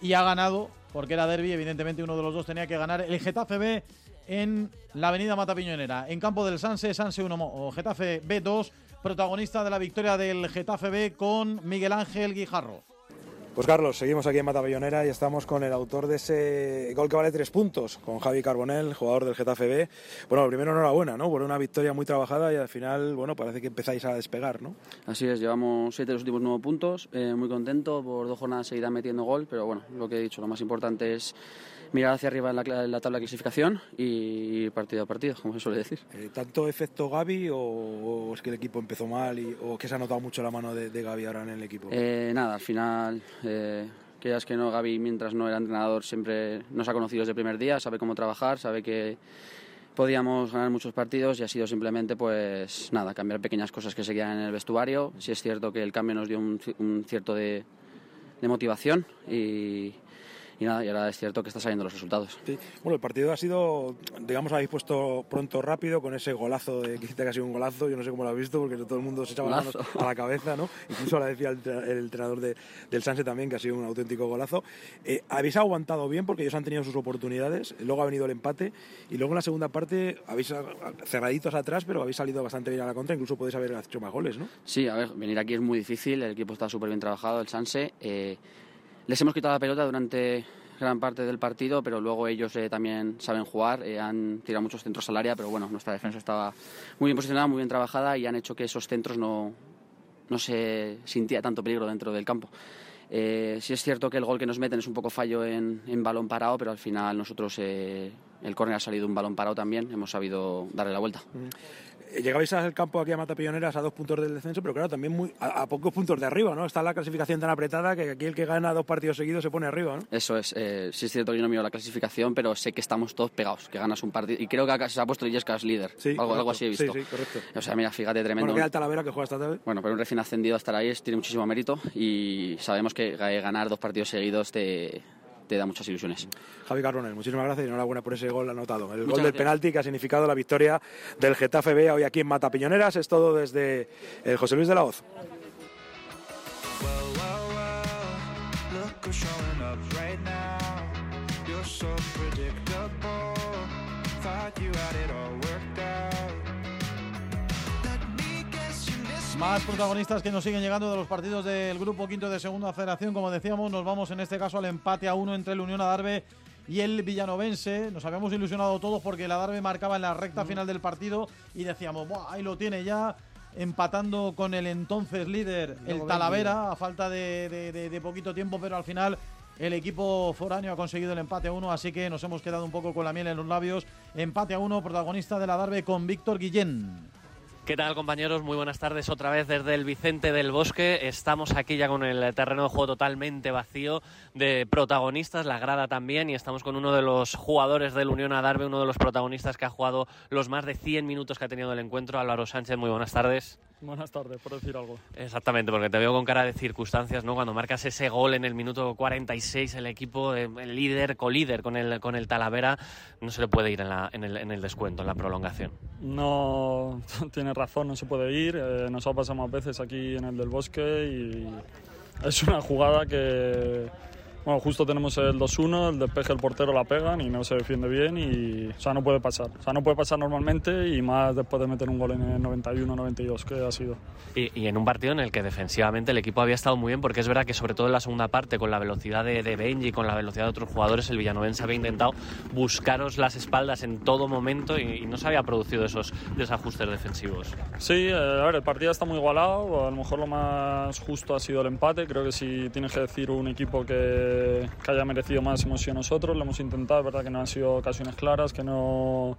y ha ganado, porque era derby, evidentemente uno de los dos tenía que ganar, el Getafe B en la avenida Mata Piñonera, en campo del Sanse, Sanse 1, mo- o Getafe B2, protagonista de la victoria del Getafe B con Miguel Ángel Guijarro. Pues Carlos, seguimos aquí en Matapellonera y estamos con el autor de ese gol que vale tres puntos, con Javi Carbonell, jugador del Getafe B. Bueno, primero enhorabuena, ¿no? Por una victoria muy trabajada y al final, bueno, parece que empezáis a despegar, ¿no? Así es, llevamos siete de los últimos nueve puntos, eh, muy contento por dos jornadas seguidas metiendo gol, pero bueno, lo que he dicho, lo más importante es mirar hacia arriba en la, la tabla de clasificación y partido a partido, como se suele decir. Eh, ¿Tanto efecto Gaby o, o es que el equipo empezó mal y, o que se ha notado mucho la mano de, de Gaby ahora en el equipo? Eh, nada, al final, eh, quieras que no, Gaby, mientras no era entrenador, siempre nos ha conocido desde el primer día, sabe cómo trabajar, sabe que podíamos ganar muchos partidos y ha sido simplemente, pues nada, cambiar pequeñas cosas que se quedan en el vestuario. Sí es cierto que el cambio nos dio un, un cierto de, de motivación y, y nada, y ahora es cierto que está saliendo los resultados. Sí. Bueno, el partido ha sido, digamos, habéis puesto pronto rápido con ese golazo, de, que ha sido un golazo, yo no sé cómo lo has visto, porque todo el mundo se echaba las manos a la cabeza, ¿no? Incluso ahora decía el, el entrenador de- del Sanse también que ha sido un auténtico golazo. Eh, habéis aguantado bien porque ellos han tenido sus oportunidades, luego ha venido el empate y luego en la segunda parte habéis cerraditos atrás, pero habéis salido bastante bien a la contra, incluso podéis haber hecho más goles, ¿no? Sí, a ver, venir aquí es muy difícil, el equipo está súper bien trabajado, el Sanse. eh, les hemos quitado la pelota durante gran parte del partido, pero luego ellos eh, también saben jugar, eh, han tirado muchos centros al área, pero bueno, nuestra defensa estaba muy bien posicionada, muy bien trabajada y han hecho que esos centros no, no se sintía tanto peligro dentro del campo. Eh, sí es cierto que el gol que nos meten es un poco fallo en, en balón parado, pero al final nosotros eh, el córner ha salido un balón parado también, hemos sabido darle la vuelta. Eh, Llegabais al campo aquí a Matapilloneras a dos puntos del descenso, pero claro, también muy, a, a pocos puntos de arriba, ¿no? Está la clasificación tan apretada que aquí el que gana dos partidos seguidos se pone arriba, ¿no? Eso es, eh, sí es cierto que yo no miro la clasificación, pero sé que estamos todos pegados, que ganas un partido. Y creo que acá se ha puesto Illescas líder, algo, algo correcto. así he visto. Sí, sí, correcto. O sea, mira, fíjate, tremendo. Bueno, queda el Talavera que juega esta tarde. Bueno, pero un recién ascendido estar ahí es- tiene muchísimo mérito y sabemos que eh, ganar dos partidos seguidos te, te da muchas ilusiones. Javi Carbonell, muchísimas gracias y enhorabuena por ese gol anotado. El Muchas gol del penalti que ha significado la victoria del Getafe B hoy aquí en Matapiñoneras. Es todo desde el José Luis de la Hoz. Más protagonistas que nos siguen llegando de los partidos del grupo quinto de segunda federación. Como decíamos, nos vamos en este caso al empate a uno entre el Unión Adarve y el Villanovense. Nos habíamos ilusionado todos porque el Adarve marcaba en la recta final del partido y decíamos, Buah, ahí lo tiene ya. empatando con el entonces líder, el Talavera, a falta de, de- de- de poquito tiempo, pero al final el equipo foráneo ha conseguido el empate a uno, así que nos hemos quedado un poco con la miel en los labios. Empate a uno, protagonista de la Darbe con Víctor Guillén. ¿Qué tal compañeros? Muy buenas tardes otra vez desde el Vicente del Bosque. Estamos aquí ya con el terreno de juego totalmente vacío de protagonistas, la grada también, y estamos con uno de los jugadores del Unión Adarve, uno de los protagonistas que ha jugado los más de 100 minutos que ha tenido el encuentro, Álvaro Sánchez. Muy buenas tardes. Buenas tardes, por decir algo. Exactamente, porque te veo con cara de circunstancias, ¿no? Cuando marcas ese gol en el minuto 46, el equipo, eh, el líder, colíder con el, con el Talavera, no se le puede ir en, la- en el, en el descuento, en la prolongación. No [laughs] tienes razón, no se puede ir. eh, nos ha pasado más veces aquí en el del bosque y es una jugada que. Bueno, justo tenemos el 2-1, el despeje el portero la pegan y no se defiende bien y, o sea, no puede pasar. O sea, no puede pasar normalmente y más después de meter un gol en el 91-92 que ha sido. Y, y en un partido en el que defensivamente el equipo había estado muy bien, porque es verdad que sobre todo en la segunda parte, con la velocidad de, de Benji, con la velocidad de otros jugadores, el Villanovense había intentado buscaros las espaldas en todo momento y, y no se había producido esos desajustes defensivos. Sí, eh, a ver, el partido está muy igualado. A lo mejor lo más justo ha sido el empate. Creo que si tienes que decir un equipo que, que haya merecido más hemos sido nosotros. Lo hemos intentado, verdad que no han sido ocasiones claras, que no,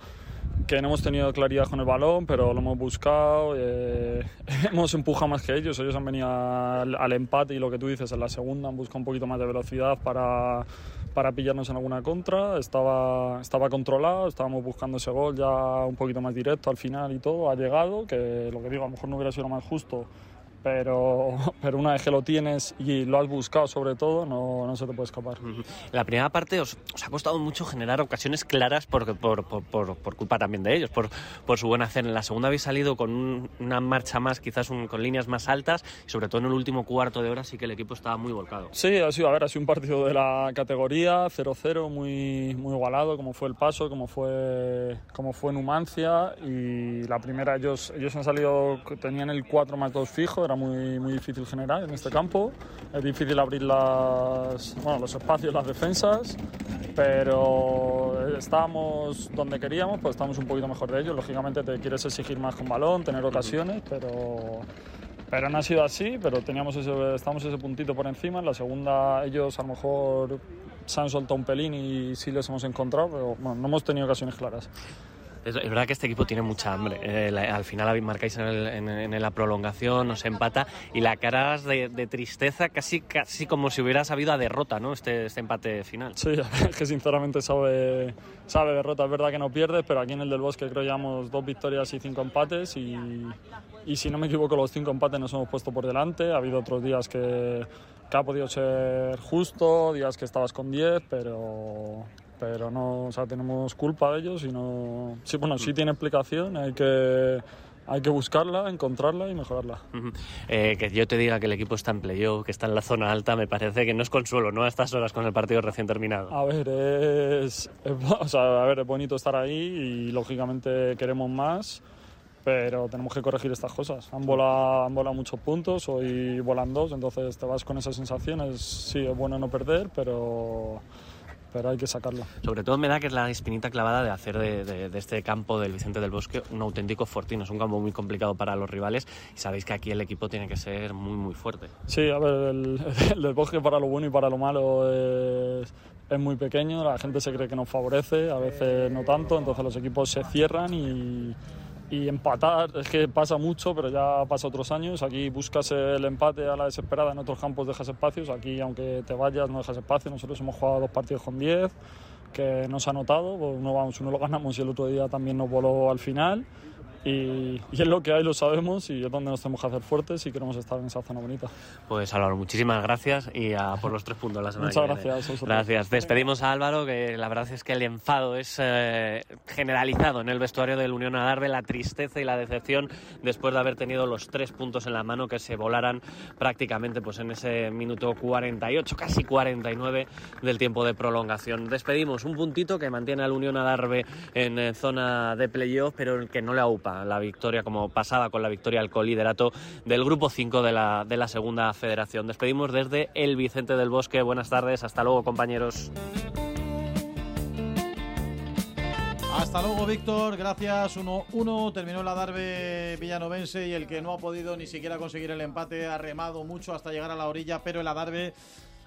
que no hemos tenido claridad con el balón, pero lo hemos buscado. eh, [laughs] hemos empujado más que ellos. Ellos han venido al, al empate y lo que tú dices en la segunda han buscado un poquito más de velocidad para para pillarnos en alguna contra, estaba, estaba controlado, estábamos buscando ese gol ya un poquito más directo al final y todo, ha llegado, que lo que digo, a lo mejor no hubiera sido lo más justo, pero, [laughs] pero una vez que lo tienes y lo has buscado sobre todo, no, no se te puede escapar. La primera parte os, os ha costado mucho generar ocasiones claras por, por, por, por- por culpa también de ellos, por, por su buen hacer. En la segunda habéis salido con un- una marcha más, quizás un- con líneas más altas, y sobre todo en el último cuarto de hora sí que el equipo estaba muy volcado. Sí, ha sido, a ver, ha sido un partido de la categoría 0-0, muy, muy igualado, como fue el paso, como fue, como fue Numancia. Y la primera, ellos, ellos han salido, tenían el 4 más 2 fijo, era muy, muy difícil generar en este campo. Es difícil abrir las, bueno, los espacios, las defensas, pero estábamos donde queríamos, pues estamos un poquito mejor de ellos. Lógicamente te quieres exigir más con balón, tener ocasiones, pero pero no ha sido así, pero teníamos ese, estamos ese puntito por encima. En la segunda ellos a lo mejor se han soltado un pelín y sí les hemos encontrado, pero bueno, no hemos tenido ocasiones claras. Es, verdad que este equipo tiene mucha hambre. Eh, al final marcáis en, el- en- la prolongación, nos empata y la cara de, de tristeza, casi, casi como si hubiera sabido a derrota, ¿no? Este, este empate final. Sí, [laughs] que sinceramente sabe, sabe derrota. Es verdad que no pierdes, pero aquí en el del Bosque creo que llevamos dos victorias y cinco empates y, y si no me equivoco los cinco empates nos hemos puesto por delante. Ha habido otros días que, que ha podido ser justo, días que estabas con 10, pero, pero no, o sea, tenemos culpa de ellos y no... Sí, bueno, sí tiene explicación, hay que, hay que buscarla, encontrarla y mejorarla. Eh, que yo te diga que el equipo está en playoff, que está en la zona alta, me parece que no es consuelo, ¿no? A estas horas con el partido recién terminado. A ver, es, es o sea, a ver, es bonito estar ahí y lógicamente queremos más, pero tenemos que corregir estas cosas. Han volado, han volado muchos puntos, hoy volan dos, entonces te vas con esas sensaciones. Sí, es bueno no perder, pero, pero hay que sacarlo. Sobre todo me da que es la espinita clavada de hacer de, de- de este campo del Vicente del Bosque un auténtico fortín. Es un campo muy complicado para los rivales y sabéis que aquí el equipo tiene que ser muy, muy fuerte. Sí, a ver, el, [laughs] el del bosque para lo bueno y para lo malo es, es muy pequeño, la gente se cree que nos favorece, a veces no tanto, entonces los equipos se cierran y, y empatar, es que pasa mucho, pero ya pasa otros años, aquí buscas el empate a la desesperada, en otros campos dejas espacios, aquí aunque te vayas no dejas espacio, nosotros hemos jugado dos partidos con 10, que no se ha notado, pues uno vamos, uno lo ganamos y el otro día también nos voló al final. Y, y es lo que hay, lo sabemos y es donde nos tenemos que hacer fuertes y queremos estar en esa zona bonita. Pues Álvaro, muchísimas gracias y a por los tres puntos la semana Muchas que viene. gracias vosotros. Gracias. Despedimos a Álvaro, que la verdad es que el enfado es eh, generalizado en el vestuario del Unión Adarve, la tristeza y la decepción después de haber tenido los tres puntos en la mano que se volaran prácticamente pues en ese minuto 48, casi 49 del tiempo de prolongación. Despedimos un puntito que mantiene al Unión Adarve en eh, zona de playoff, pero el que no le aupa la victoria como pasaba con la victoria al coliderato del grupo 5 de la, de la segunda federación. Despedimos desde el Vicente del Bosque. Buenas tardes, hasta luego compañeros. Hasta luego, Víctor. Gracias. 1-1. Terminó la Darbe villanovense y el que no ha podido ni siquiera conseguir el empate ha remado mucho hasta llegar a la orilla, pero el Adarve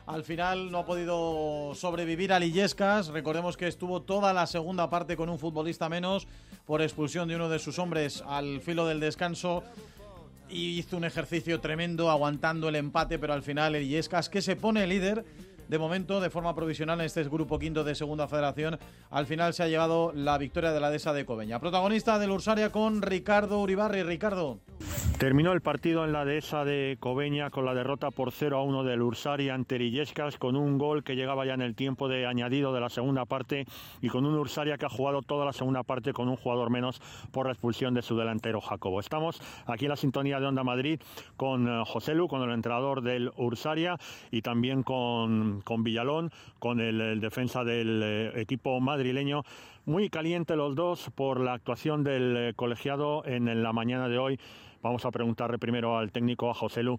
al final no ha podido sobrevivir a Lillescas. Recordemos que estuvo toda la segunda parte con un futbolista menos por expulsión de uno de sus hombres al filo del descanso. Y hizo un ejercicio tremendo aguantando el empate, pero al final el Illescas que se pone líder de momento, de forma provisional, en este grupo quinto de Segunda Federación, al final se ha llevado la victoria de la Desa de Cobeña. Protagonista del Ursaria con Ricardo Uribarri. Ricardo. Terminó el partido en la dehesa de Cobeña con la derrota por 0 a 1 del Ursaria ante Illescas con un gol que llegaba ya en el tiempo de añadido de la segunda parte y con un Ursaria que ha jugado toda la segunda parte con un jugador menos por la expulsión de su delantero Jacobo. Estamos aquí en la sintonía de Onda Madrid con eh, José Lu, con el entrenador del Ursaria y también con, con Villalón, con el, defensa del eh, equipo madrileño. Muy caliente los dos por la actuación del eh, colegiado en, la mañana de hoy. Vamos a preguntarle primero al técnico, a José Lu.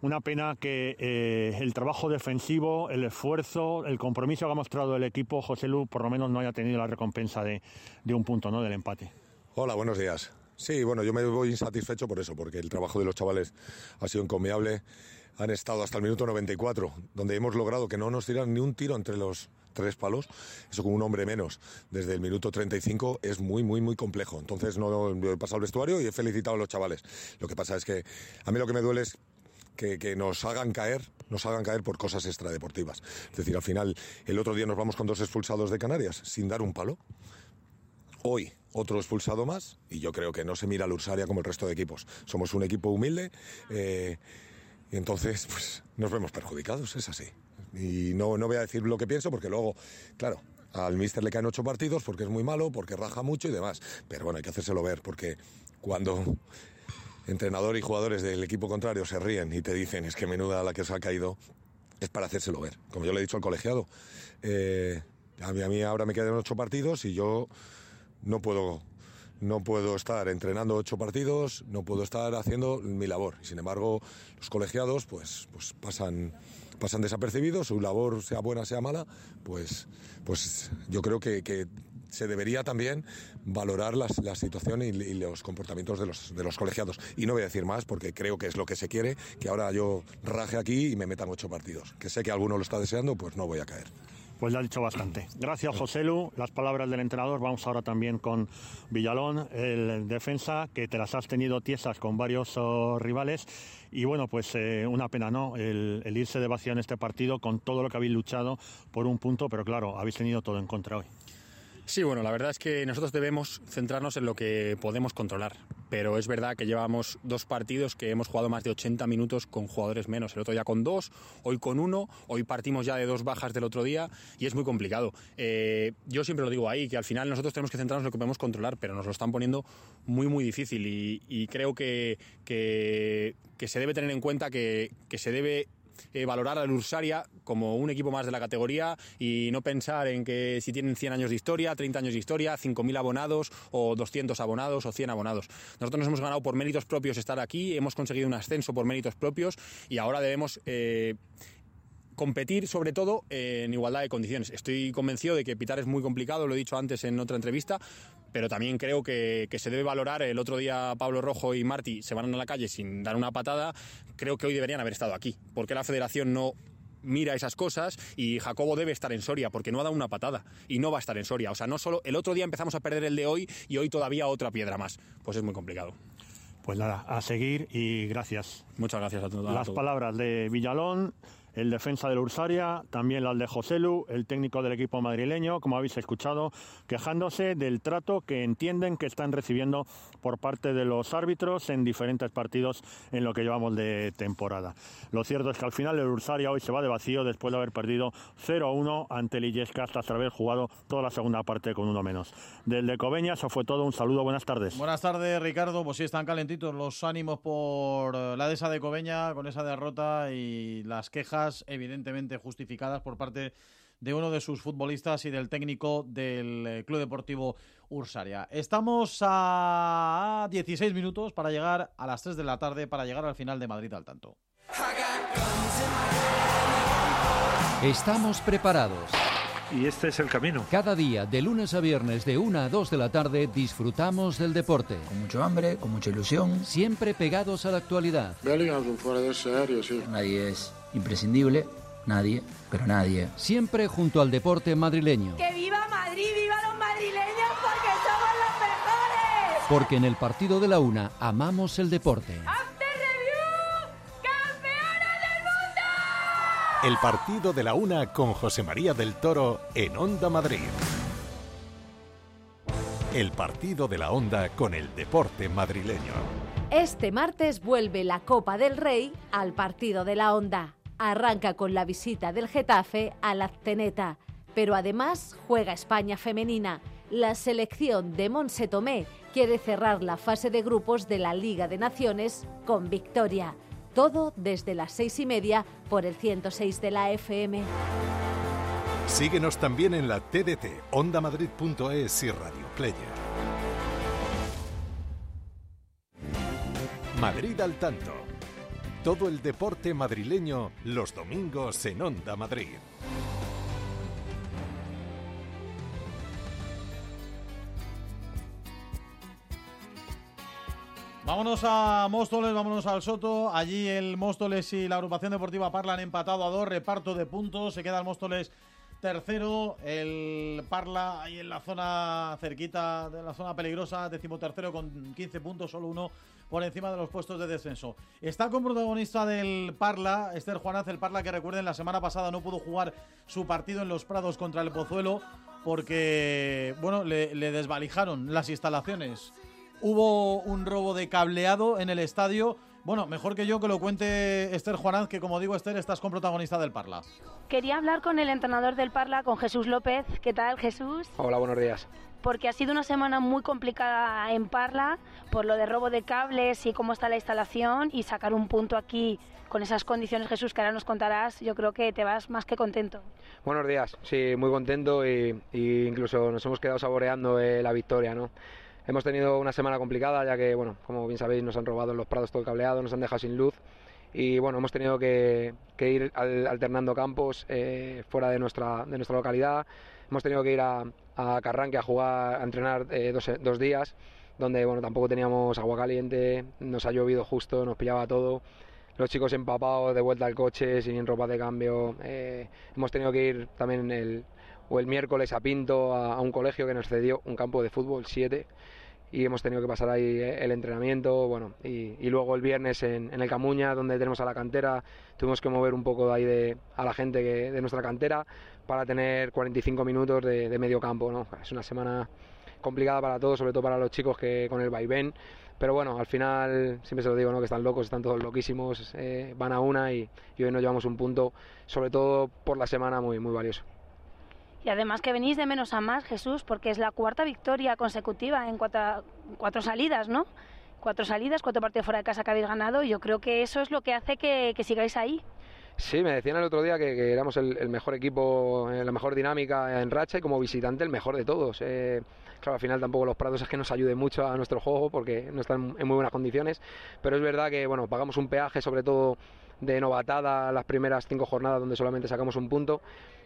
Una pena que eh, el trabajo defensivo, el esfuerzo, el compromiso que ha mostrado el equipo, José Lu, por lo menos no haya tenido la recompensa de, de un punto, ¿no? Del empate. Hola, buenos días. Sí, bueno, yo me voy insatisfecho por eso, porque el trabajo de los chavales ha sido encomiable. Han estado hasta el minuto 94, donde hemos logrado que no nos tiran ni un tiro entre los tres palos. Eso con un hombre menos desde el minuto 35 es muy, muy, muy complejo. Entonces no he pasado al vestuario y he felicitado a los chavales. Lo que pasa es que a mí lo que me duele es que, que, nos hagan caer, nos hagan caer por cosas extradeportivas. Es decir, al final, el otro día nos vamos con dos expulsados de Canarias sin dar un palo. Hoy otro expulsado más y yo creo que no se mira al Ursaria como el resto de equipos. Somos un equipo humilde eh, y entonces pues, nos vemos perjudicados, es así. Y no, no voy a decir lo que pienso porque luego, claro, al míster le caen ocho partidos porque es muy malo, porque raja mucho y demás. Pero bueno, hay que hacérselo ver porque cuando entrenador y jugadores del equipo contrario se ríen y te dicen es que menuda la que os ha caído, es para hacérselo ver. Como yo le he dicho al colegiado, eh, a, mí, a mí ahora me quedan ocho partidos y yo no puedo no puedo estar entrenando ocho partidos, no puedo estar haciendo mi labor. Y sin embargo, los colegiados pues, pues pasan, pasan desapercibidos, su labor sea buena, sea mala, pues, pues yo creo que, se debería también valorar las, la situación y, y, los comportamientos de los, de los colegiados. Y no voy a decir más porque creo que es lo que se quiere, que ahora yo raje aquí y me metan ocho partidos. Que sé que alguno lo está deseando, pues no voy a caer. Pues ya ha dicho bastante. Gracias, José Lu. Las palabras del entrenador. Vamos ahora también con Villalón, el defensa, que te las has tenido tiesas con varios oh, rivales. Y bueno, pues eh, una pena, ¿no? El, el, irse de vacío en este partido con todo lo que habéis luchado por un punto, pero claro, habéis tenido todo en contra hoy. Sí, bueno, la verdad es que nosotros debemos centrarnos en lo que podemos controlar. Pero es verdad que llevamos dos partidos que hemos jugado más de 80 minutos con jugadores menos. El otro día con dos, hoy con uno, hoy partimos ya de dos bajas del otro día y es muy complicado. Eh, yo siempre lo digo ahí, que al final nosotros tenemos que centrarnos en lo que podemos controlar, pero nos lo están poniendo muy, muy difícil y, creo que, se debe tener en cuenta que se debe eh, valorar al Ursaria como un equipo más de la categoría y no pensar en que si tienen 100 años de historia, 30 años de historia, 5.000 abonados o 200 abonados o 100 abonados. Nosotros nos hemos ganado por méritos propios estar aquí, hemos conseguido un ascenso por méritos propios y ahora debemos... Eh, competir sobre todo en igualdad de condiciones. Estoy convencido de que pitar es muy complicado, lo he dicho antes en otra entrevista, pero también creo que, que, se debe valorar. El otro día Pablo Rojo y Martí se van a la calle sin dar una patada. Creo que hoy deberían haber estado aquí, porque la federación no mira esas cosas y Jacobo debe estar en Soria porque no ha dado una patada y no va a estar en Soria. O sea, no solo el otro día empezamos a perder el de hoy y hoy todavía otra piedra más. Pues es muy complicado. Pues nada, a seguir y gracias. Muchas gracias a todos. Las palabras de Villalón el defensa del Ursaria, también las de Joselu, el técnico del equipo madrileño, como habéis escuchado, quejándose del trato que entienden que están recibiendo por parte de los árbitros en diferentes partidos en lo que llevamos de temporada. Lo cierto es que al final el Ursaria hoy se va de vacío después de haber perdido 0-1 ante el Illescas tras haber jugado toda la segunda parte con uno menos. Del de Cobeña, eso fue todo. Un saludo, buenas tardes. Buenas tardes, Ricardo. Pues sí, están calentitos los ánimos por la dehesa de Cobeña con esa derrota y las quejas evidentemente justificadas por parte de uno de sus futbolistas y del técnico del Club Deportivo Ursaria. Estamos a 16 minutos para llegar a las 3 de la tarde, para llegar al final de Madrid al tanto. Estamos preparados. y este es el camino. Cada día, de lunes a viernes, de 1 a 2 de la tarde, disfrutamos del deporte. Con mucho hambre, con mucha ilusión. Siempre pegados a la actualidad. Bellingham es un fuera de serio, sí. Nadie es imprescindible, nadie, pero nadie. Siempre junto al deporte madrileño. ¡Que viva Madrid, viva los madrileños, porque somos los mejores! Porque en el partido de la una amamos el deporte. ¡After Review! ¡Campeona del mundo! El partido de la una con José María del Toro en Onda Madrid. El partido de la Onda con el deporte madrileño. Este martes vuelve la Copa del Rey al partido de la Onda. Arranca con la visita del Getafe a la Ceneta, pero además juega España femenina. La selección de Monse Tomé quiere cerrar la fase de grupos de la Liga de Naciones con victoria. Todo desde las seis y media por el 106 de la FM. Síguenos también en la TDT, ondamadrid.es y Radio Player. Madrid al tanto. Todo el deporte madrileño los domingos en Onda Madrid. Vámonos a Móstoles, vámonos al Soto. Allí el Móstoles y la agrupación deportiva Parla han empatado a dos, reparto de puntos. Se queda el Móstoles tercero, el Parla ahí en la zona cerquita de la zona peligrosa, decimotercero con 15 puntos, solo uno por encima de los puestos de descenso. Está con protagonista del Parla, Esther Juanaz, el Parla que recuerden la semana pasada no pudo jugar su partido en los Prados contra el Pozuelo porque, bueno, le, le desvalijaron las instalaciones. Hubo un robo de cableado en el estadio. Bueno, mejor que yo que lo cuente Esther Juanaz, que como digo, Esther, estás con protagonista del Parla. Quería hablar con el entrenador del Parla, con Jesús López. ¿Qué tal, Jesús? Hola, buenos días. Porque ha sido una semana muy complicada en Parla por lo de robo de cables y cómo está la instalación y sacar un punto aquí con esas condiciones, Jesús, que ahora nos contarás, yo creo que te vas más que contento. Buenos días, sí, muy contento y, y incluso nos hemos quedado saboreando eh, la victoria, ¿no? Hemos tenido una semana complicada ya que, bueno, como bien sabéis, nos han robado en los prados todo el cableado, nos han dejado sin luz y, bueno, hemos tenido que, que ir al- alternando campos eh, fuera de nuestra, de nuestra localidad. Hemos tenido que ir a, a Carranque a jugar, a entrenar eh, dos, dos días, donde, bueno, tampoco teníamos agua caliente, nos ha llovido justo, nos pillaba todo. Los chicos empapados, de vuelta al coche, sin ropa de cambio. eh, hemos tenido que ir también el, o el miércoles a Pinto, a, a un colegio que nos cedió un campo de fútbol 7 y hemos tenido que pasar ahí eh, el entrenamiento, bueno, y, y luego el viernes en, en el Camuña, donde tenemos a la cantera, tuvimos que mover un poco de ahí de, a la gente que- de nuestra cantera para tener 45 minutos de, de medio campo, ¿no? Es una semana complicada para todos, sobre todo para los chicos que con el vaivén, pero bueno, al final siempre se lo digo, ¿no? Que están locos, están todos loquísimos, eh, van a una y, y hoy nos llevamos un punto, sobre todo por la semana, muy, muy valioso. Y además que venís de menos a más, Jesús, porque es la cuarta victoria consecutiva en cuatro, cuatro salidas, ¿no? Cuatro salidas, cuatro partidos fuera de casa que habéis ganado y yo creo que eso es lo que hace que, que sigáis ahí. Sí, me decían el otro día que, que éramos el, mejor equipo, eh, la mejor dinámica en racha y como visitante el mejor de todos. Eh, claro, al final tampoco los Prados es que nos ayude mucho a nuestro juego porque no están en muy buenas condiciones, pero es verdad que bueno, pagamos un peaje sobre todo de novatada las primeras cinco jornadas donde solamente sacamos un punto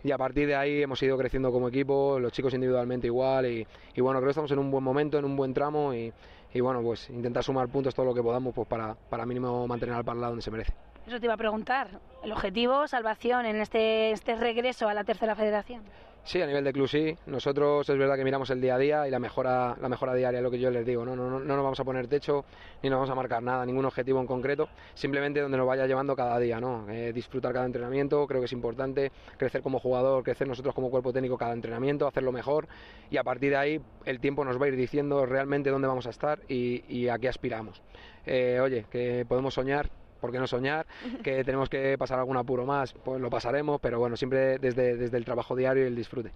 y a partir de ahí hemos ido creciendo como equipo, los chicos individualmente igual y, bueno, creo que estamos en un buen momento, en un buen tramo y, y bueno, pues intentar sumar puntos todo lo que podamos pues para, para mínimo mantener al Parla donde se merece. Eso te iba a preguntar. El objetivo, salvación en este, este regreso a la tercera federación. Sí, a nivel de club sí. Nosotros es verdad que miramos el día a día y la mejora, la mejora diaria es lo que yo les digo. ¿no? No, no, no nos vamos a poner techo ni nos vamos a marcar nada, ningún objetivo en concreto. Simplemente donde nos vaya llevando cada día. ¿no? Eh, disfrutar cada entrenamiento, creo que es importante. Crecer como jugador, crecer nosotros como cuerpo técnico cada entrenamiento, hacerlo mejor. Y a partir de ahí el tiempo nos va a ir diciendo realmente dónde vamos a estar y, y a qué aspiramos. Eh, oye, que podemos soñar, ¿por qué no soñar? Que tenemos que pasar algún apuro más, pues lo pasaremos, pero bueno, siempre desde, desde el trabajo diario y el disfrute.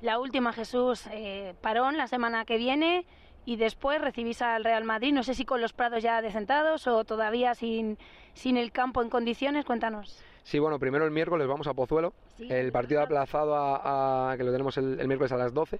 La última, Jesús, eh, parón la semana que viene y después recibís al Real Madrid. No sé si con los prados ya decentados o todavía sin, sin el campo en condiciones. Cuéntanos. Sí, bueno, primero el miércoles vamos a Pozuelo, el partido aplazado a, a- que lo tenemos el, el miércoles a las 12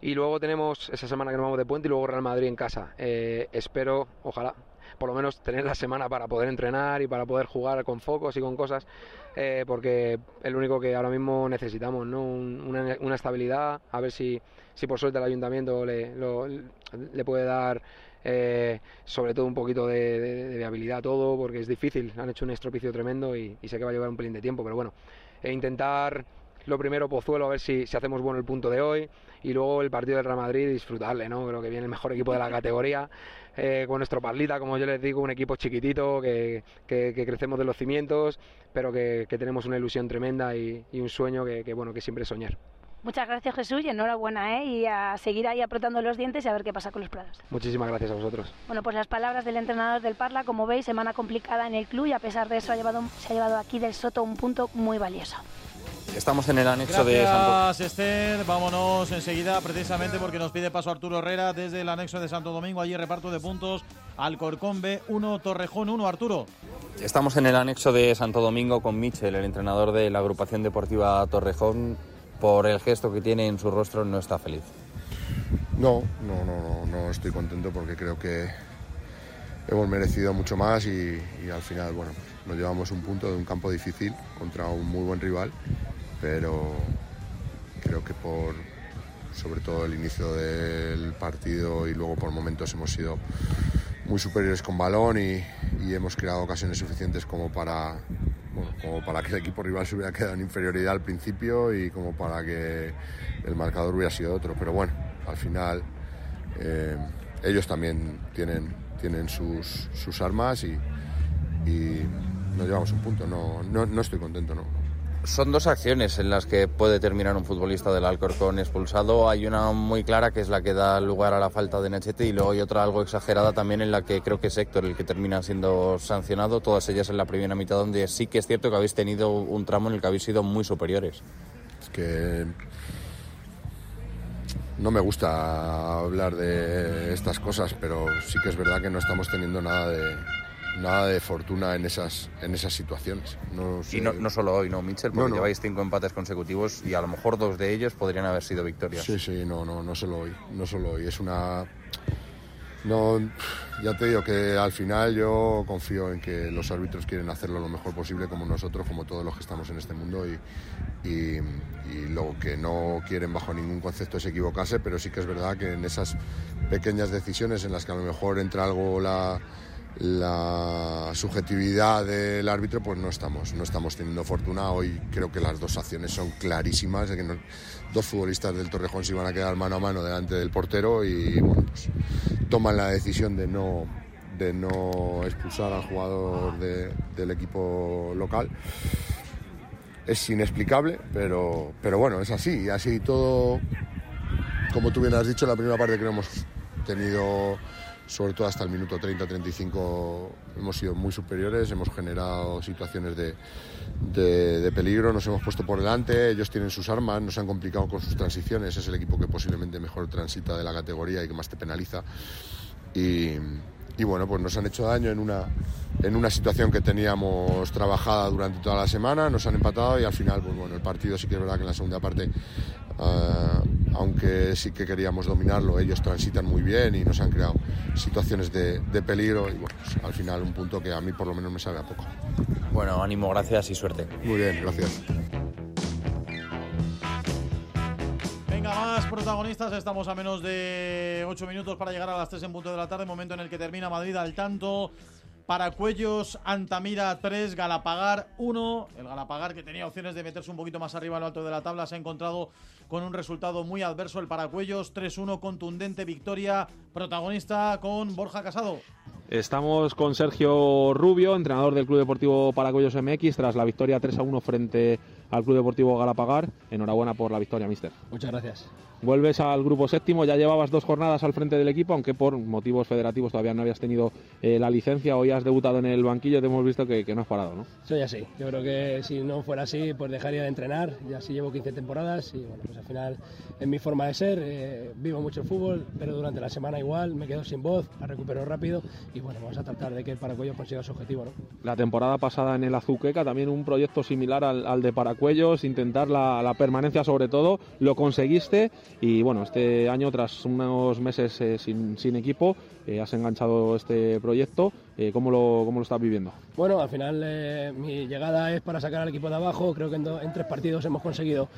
Y luego tenemos esa semana que nos vamos de puente y luego Real Madrid en casa. Eh, espero, ojalá, por lo menos tener la semana para poder entrenar y para poder jugar con focos y con cosas, eh, porque es lo único que ahora mismo necesitamos, ¿no? Un- una, una estabilidad, a ver si, si por suerte el ayuntamiento le, lo- le puede dar eh, sobre todo un poquito de, de- viabilidad todo, porque es difícil, han hecho un estropicio tremendo y, y sé que va a llevar un pelín de tiempo, pero bueno, e intentar lo primero Pozuelo, a ver si, si hacemos bueno el punto de hoy y luego el partido del Real Madrid disfrutarle, ¿no? Creo que viene el mejor equipo de la categoría, [laughs] eh, con nuestro Parlita, como yo les digo, un equipo chiquitito, que, que- que crecemos de los cimientos, pero que, que tenemos una ilusión tremenda y, y un sueño que, bueno, que siempre soñar. Muchas gracias Jesús y enhorabuena, ¿eh? Y a seguir ahí apretando los dientes y a ver qué pasa con los prados. Muchísimas gracias a vosotros. Bueno, pues las palabras del entrenador del Parla, como veis, semana complicada en el club y a pesar de eso ha llevado, se ha llevado aquí del Soto un punto muy valioso. Estamos en el anexo de Santo Gracias, Esther. Vámonos enseguida, precisamente porque nos pide paso Arturo Herrera desde el anexo de Santo Domingo. Allí reparto de puntos. Alcorcón B 1, Torrejón 1. Arturo. Estamos en el anexo de Santo Domingo con Michel, el entrenador de la agrupación deportiva Torrejón. Por el gesto que tiene en su rostro no está feliz. No, no, no, no, no estoy contento porque creo que hemos merecido mucho más y, y al final, bueno, nos llevamos un punto de un campo difícil contra un muy buen rival, pero creo que por sobre todo el inicio del partido y luego por momentos hemos sido muy superiores con balón y, hemos creado ocasiones suficientes como para bueno, como para que el equipo rival se hubiera quedado en inferioridad al principio y como para que el marcador hubiera sido otro. Pero bueno, al final eh, ellos también tienen, tienen sus, sus armas y, y nos llevamos un punto. No, no, no estoy contento, no. Son dos acciones en las que puede terminar un futbolista del Alcorcón expulsado. Hay una muy clara que es la que da lugar a la falta de Nechete y luego hay otra algo exagerada también en la que creo que es Héctor el que termina siendo sancionado. Todas ellas en la primera mitad donde sí que es cierto que habéis tenido un tramo en el que habéis sido muy superiores. Es que no me gusta hablar de estas cosas, pero sí que es verdad que no estamos teniendo nada de nada de fortuna en esas en esas situaciones. No sé- Y no, no solo hoy, ¿no, Mitchell? Porque No, lleváis cinco empates consecutivos y a lo mejor dos de ellos podrían haber sido victorias. Sí, sí, no, no, no solo hoy, no solo hoy. Es una, no, ya te digo que al final yo confío en que los árbitros quieren hacerlo lo mejor posible como nosotros, como todos los que estamos en este mundo y, y, y lo que no quieren bajo ningún concepto es equivocarse, pero sí que es verdad que en esas pequeñas decisiones en las que a lo mejor entra algo la la subjetividad del árbitro pues no estamos no estamos teniendo fortuna. Hoy creo que las dos acciones son clarísimas de que no- dos futbolistas del Torrejón se iban a quedar mano a mano delante del portero y bueno pues toman la decisión de no de no expulsar al jugador de- del equipo local. Es inexplicable pero pero bueno es así. Y así todo como tú bien has dicho, la primera parte que hemos tenido, sobre todo hasta el minuto 30-35, hemos sido muy superiores, hemos generado situaciones de, de- peligro, nos hemos puesto por delante, ellos tienen sus armas, nos han complicado con sus transiciones, es el equipo que posiblemente mejor transita de la categoría y que más te penaliza. Y, y bueno, pues nos han hecho daño en una, en una situación que teníamos trabajada durante toda la semana, nos han empatado y al final, pues bueno, el partido sí que es verdad que en la segunda parte, ah, aunque sí que queríamos dominarlo, ellos transitan muy bien y nos han creado situaciones de, de peligro y bueno, pues al final un punto que a mí por lo menos me sabe a poco. Bueno, ánimo, gracias y suerte. Muy bien, gracias. Protagonistas. Estamos a menos de 8 minutos para llegar a las 3 en punto de la tarde. Momento en el que termina Madrid al tanto. Paracuellos, Antamira 3, Galapagar 1. El Galapagar, que tenía opciones de meterse un poquito más arriba en lo alto de la tabla, se ha encontrado con un resultado muy adverso. El Paracuellos 3-1, contundente victoria. Protagonista con Borja Casado. Estamos con Sergio Rubio, entrenador del Club Deportivo Paracuellos MX, tras la victoria 3 a 1 frente al Club Deportivo Galapagar. Enhorabuena por la victoria, mister. Muchas gracias. Vuelves al grupo séptimo, ya llevabas dos jornadas al frente del equipo, aunque por motivos federativos todavía no habías tenido eh, la licencia. Hoy has debutado en el banquillo, te hemos visto que, que no has parado, ¿no? Soy así. Yo creo que si no fuera así, pues dejaría de entrenar. Ya así llevo 15 temporadas y bueno, pues al final es mi forma de ser. eh, vivo mucho el fútbol, pero durante la semana igual me quedo sin voz, la recupero rápido y bueno, vamos a tratar de que el Paracuellos consiga su objetivo. ¿no? La temporada pasada en el Azuqueca también un proyecto similar al, al de Intentar la, la, permanencia sobre todo, lo conseguiste y bueno, este año tras unos meses eh, sin, sin, equipo eh, has enganchado este proyecto, eh, ¿cómo, lo, ¿cómo lo estás viviendo? Bueno, al final eh, mi llegada es para sacar al equipo de abajo, creo que en, do, en tres partidos hemos conseguido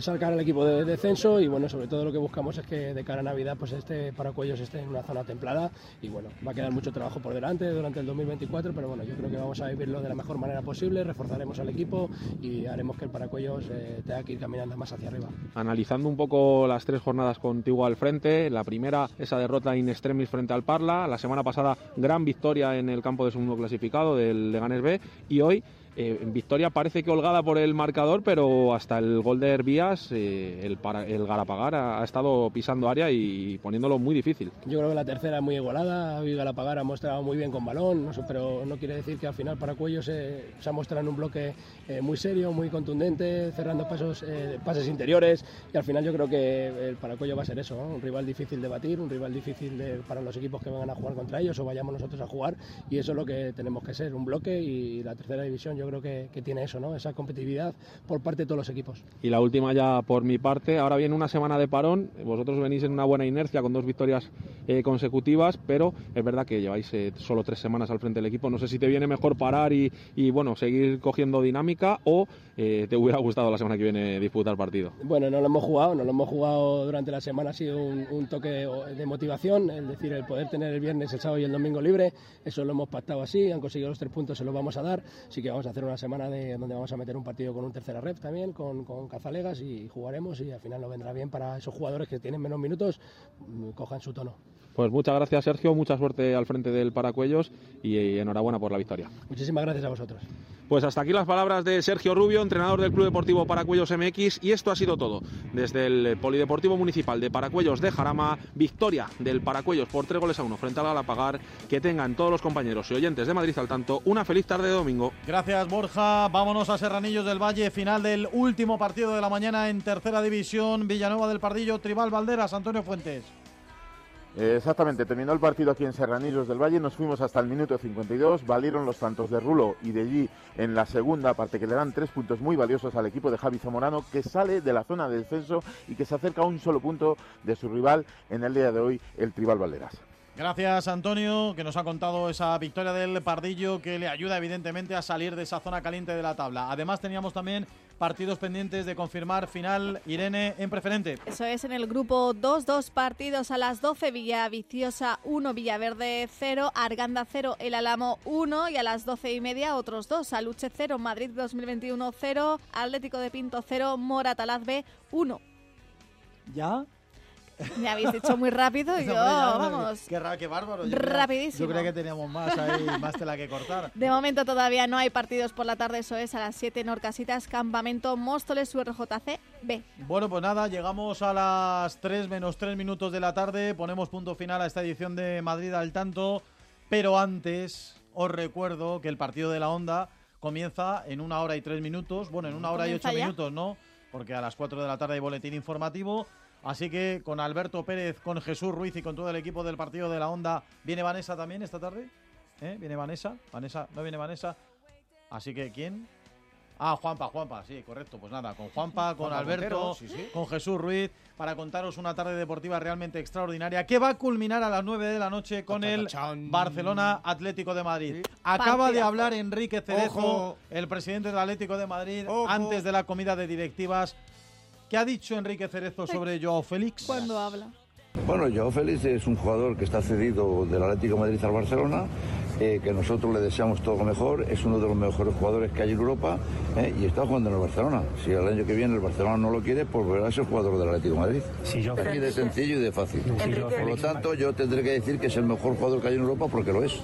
sacar al equipo de descenso y bueno, sobre todo lo que buscamos es que de cara a Navidad pues este Paracuellos esté en una zona templada y bueno, va a quedar mucho trabajo por delante durante el 2024, pero bueno, yo creo que vamos a vivirlo de la mejor manera posible, reforzaremos al equipo y haremos que el Paracuellos eh, tenga que ir caminando más hacia arriba. Analizando un poco las tres jornadas contigo al frente, la primera, esa derrota in extremis frente al Parla, la semana pasada gran victoria en el campo de segundo clasificado del Leganés B. Y hoy eh, Victoria parece que holgada por el marcador, pero hasta el gol de Hervías, eh, el, para, el Galapagar ha, estado pisando área y poniéndolo muy difícil. Yo creo que la tercera es muy igualada, hoy Galapagar ha mostrado muy bien con balón, pero no quiere decir que al final Paracuello se, se ha mostrado en un bloque eh, muy serio, muy contundente, cerrando pasos, pases interiores y al final yo creo que el Paracuello va a ser eso, un rival difícil de batir, un rival difícil de, para los equipos que vengan a jugar contra ellos o vayamos nosotros a jugar y eso es lo que tenemos que ser, un bloque y la tercera división creo que, que, tiene eso, ¿no? esa competitividad por parte de todos los equipos. Y la última ya por mi parte, ahora viene una semana de parón, vosotros venís en una buena inercia con dos victorias eh, consecutivas, pero es verdad que lleváis eh, solo tres semanas al frente del equipo, no sé si te viene mejor parar y, y bueno, seguir cogiendo dinámica o eh, te hubiera gustado la semana que viene disputar partido. Bueno, no lo hemos jugado, no lo hemos jugado durante la semana, ha sido un, un toque de motivación, es decir, el poder tener el viernes, el sábado y el domingo libre, eso lo hemos pactado así, han conseguido los tres puntos, se los vamos a dar, así que vamos a hacer una semana de, donde vamos a meter un partido con un tercera rep también, con, con Cazalegas y jugaremos y al final nos vendrá bien para esos jugadores que tienen menos minutos, cojan su tono. Pues muchas gracias Sergio, mucha suerte al frente del Paracuellos y enhorabuena por la victoria. Muchísimas gracias a vosotros. Pues hasta aquí las palabras de Sergio Rubio, entrenador del Club Deportivo Paracuellos MX y esto ha sido todo. Desde el Polideportivo Municipal de Paracuellos de Jarama, victoria del Paracuellos por tres goles a uno frente al Galapagar. Que tengan todos los compañeros y oyentes de Madrid al tanto una feliz tarde de domingo. Gracias Borja, vámonos a Serranillos del Valle, final del último partido de la mañana en tercera división, Villanueva del Pardillo, Tribal Valderas, Antonio Fuentes. Exactamente, terminó el partido aquí en Serranillos del Valle, nos fuimos hasta el minuto 52, valieron los tantos de Rulo y de allí en la segunda parte que le dan tres puntos muy valiosos al equipo de Javi Zamorano que sale de la zona de descenso y que se acerca a un solo punto de su rival en el día de hoy, el Tribal Valderas. Gracias Antonio, que nos ha contado esa victoria del Pardillo que le ayuda evidentemente a salir de esa zona caliente de la tabla. Además teníamos también partidos pendientes de confirmar final Irene en preferente. Eso es en el grupo 2, dos partidos a las 12, Villaviciosa 1, Villaverde 0, Arganda 0, El Alamo 1 y a las 12 y media otros dos, Aluche 0, Madrid 2021 0, Atlético de Pinto 0, Moratalaz B 1. ¿Ya? Me habéis dicho muy rápido y [laughs] yo, vamos. Qué, qué bárbaro. Yo rapidísimo. Yo creía que teníamos más ahí, más tela que cortar. De momento todavía no hay partidos por la tarde, eso es a las 7 en Orcasitas, Campamento Móstoles, URJC B. Bueno, pues nada, llegamos a las 3 menos 3 minutos de la tarde, ponemos punto final a esta edición de Madrid al tanto, pero antes os recuerdo que el partido de la Onda comienza en una hora y tres minutos, bueno, en una hora y ocho ya? minutos, ¿no? Porque a las 4 de la tarde hay boletín informativo. Así que con Alberto Pérez, con Jesús Ruiz y con todo el equipo del partido de la Onda, ¿viene Vanessa también esta tarde? ¿Eh? ¿Viene Vanessa? Vanessa, ¿no viene Vanessa? Así que, ¿quién? Ah, Juanpa, Juanpa, sí, correcto. Pues nada, con Juanpa, con Juanpa Alberto, Montero, sí, sí. con Jesús Ruiz, para contaros una tarde deportiva realmente extraordinaria que va a culminar a las 9 de la noche con el Barcelona Atlético de Madrid. Acaba de hablar Enrique Cerezo, Ojo. el presidente del Atlético de Madrid, antes de la comida de directivas. ¿Qué ha dicho Enrique Cerezo sobre Joao Félix? Cuando habla. Bueno, Joao Félix es un jugador que está cedido del Atlético de Madrid al Barcelona, eh, que nosotros le deseamos todo lo mejor, es uno de los mejores jugadores que hay en Europa eh, y está jugando en el Barcelona. Si el año que viene el Barcelona no lo quiere, pues verá a ser jugador del Atlético de Madrid. Así de sencillo y de fácil. Por lo tanto, yo tendré que decir que es el mejor jugador que hay en Europa porque lo es.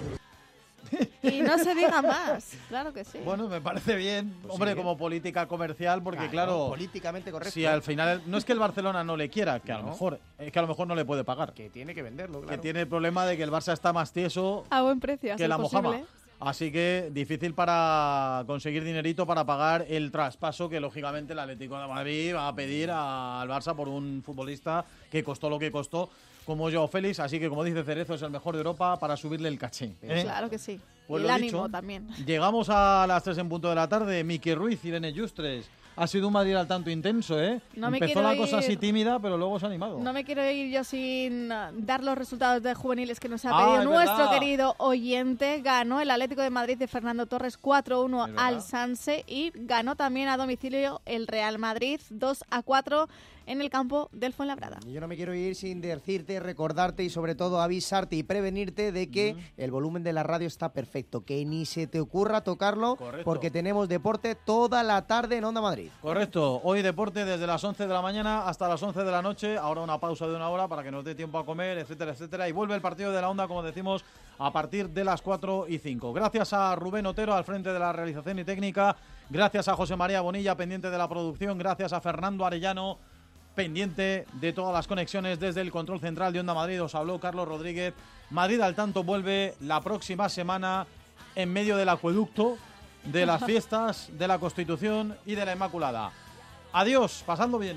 Y no se diga más, claro que sí. Bueno, me parece bien, hombre, como política comercial, porque claro, políticamente correcto. si al final no es que el Barcelona no le quiera, que a lo mejor es que a lo mejor no le puede pagar, Que tiene que venderlo, que claro. tiene el problema de que el Barça está más tieso A buen precio, que la Mojama. posible. Así que difícil para conseguir dinerito para pagar el traspaso que lógicamente el Atlético de Madrid va a pedir al Barça por un futbolista que costó lo que costó como yo, Félix, así que como dice Cerezo es el mejor de Europa para subirle el caché. ¿eh? Claro que sí. Pues y el ánimo dicho, también. [laughs] Llegamos a las 3 en punto de la tarde. Miki Ruiz, Irene Justres. Ha sido un Madrid al tanto intenso, ¿eh? No me Empezó la cosa así ir- tímida, pero luego se ha animado. No me quiero ir yo sin uh, dar los resultados de juveniles que nos ha Ah, pedido es nuestro verdad. querido oyente. Ganó el Atlético de Madrid de Fernando Torres 4-1 al Sanse y ganó también a domicilio el Real Madrid 2-4 en el campo del Fuenlabrada. Yo no me quiero ir sin decirte, recordarte y sobre todo avisarte y prevenirte de que el volumen de la radio está perfecto, que ni se te ocurra tocarlo Correcto. porque tenemos deporte toda la tarde en Onda Madrid. Correcto, hoy deporte desde las 11 de la mañana hasta las 11 de la noche, ahora una pausa de una hora para que nos dé tiempo a comer, etcétera, etcétera, y vuelve el partido de la onda, como decimos, a partir de las 4 y 5. Gracias a Rubén Otero al frente de la realización y técnica, gracias a José María Bonilla pendiente de la producción, gracias a Fernando Arellano pendiente de todas las conexiones desde el control central de Onda Madrid. Os habló Carlos Rodríguez. Madrid al tanto vuelve la próxima semana en medio del acueducto de las [laughs] fiestas de la Constitución y de la Inmaculada. Adiós, pasando bien.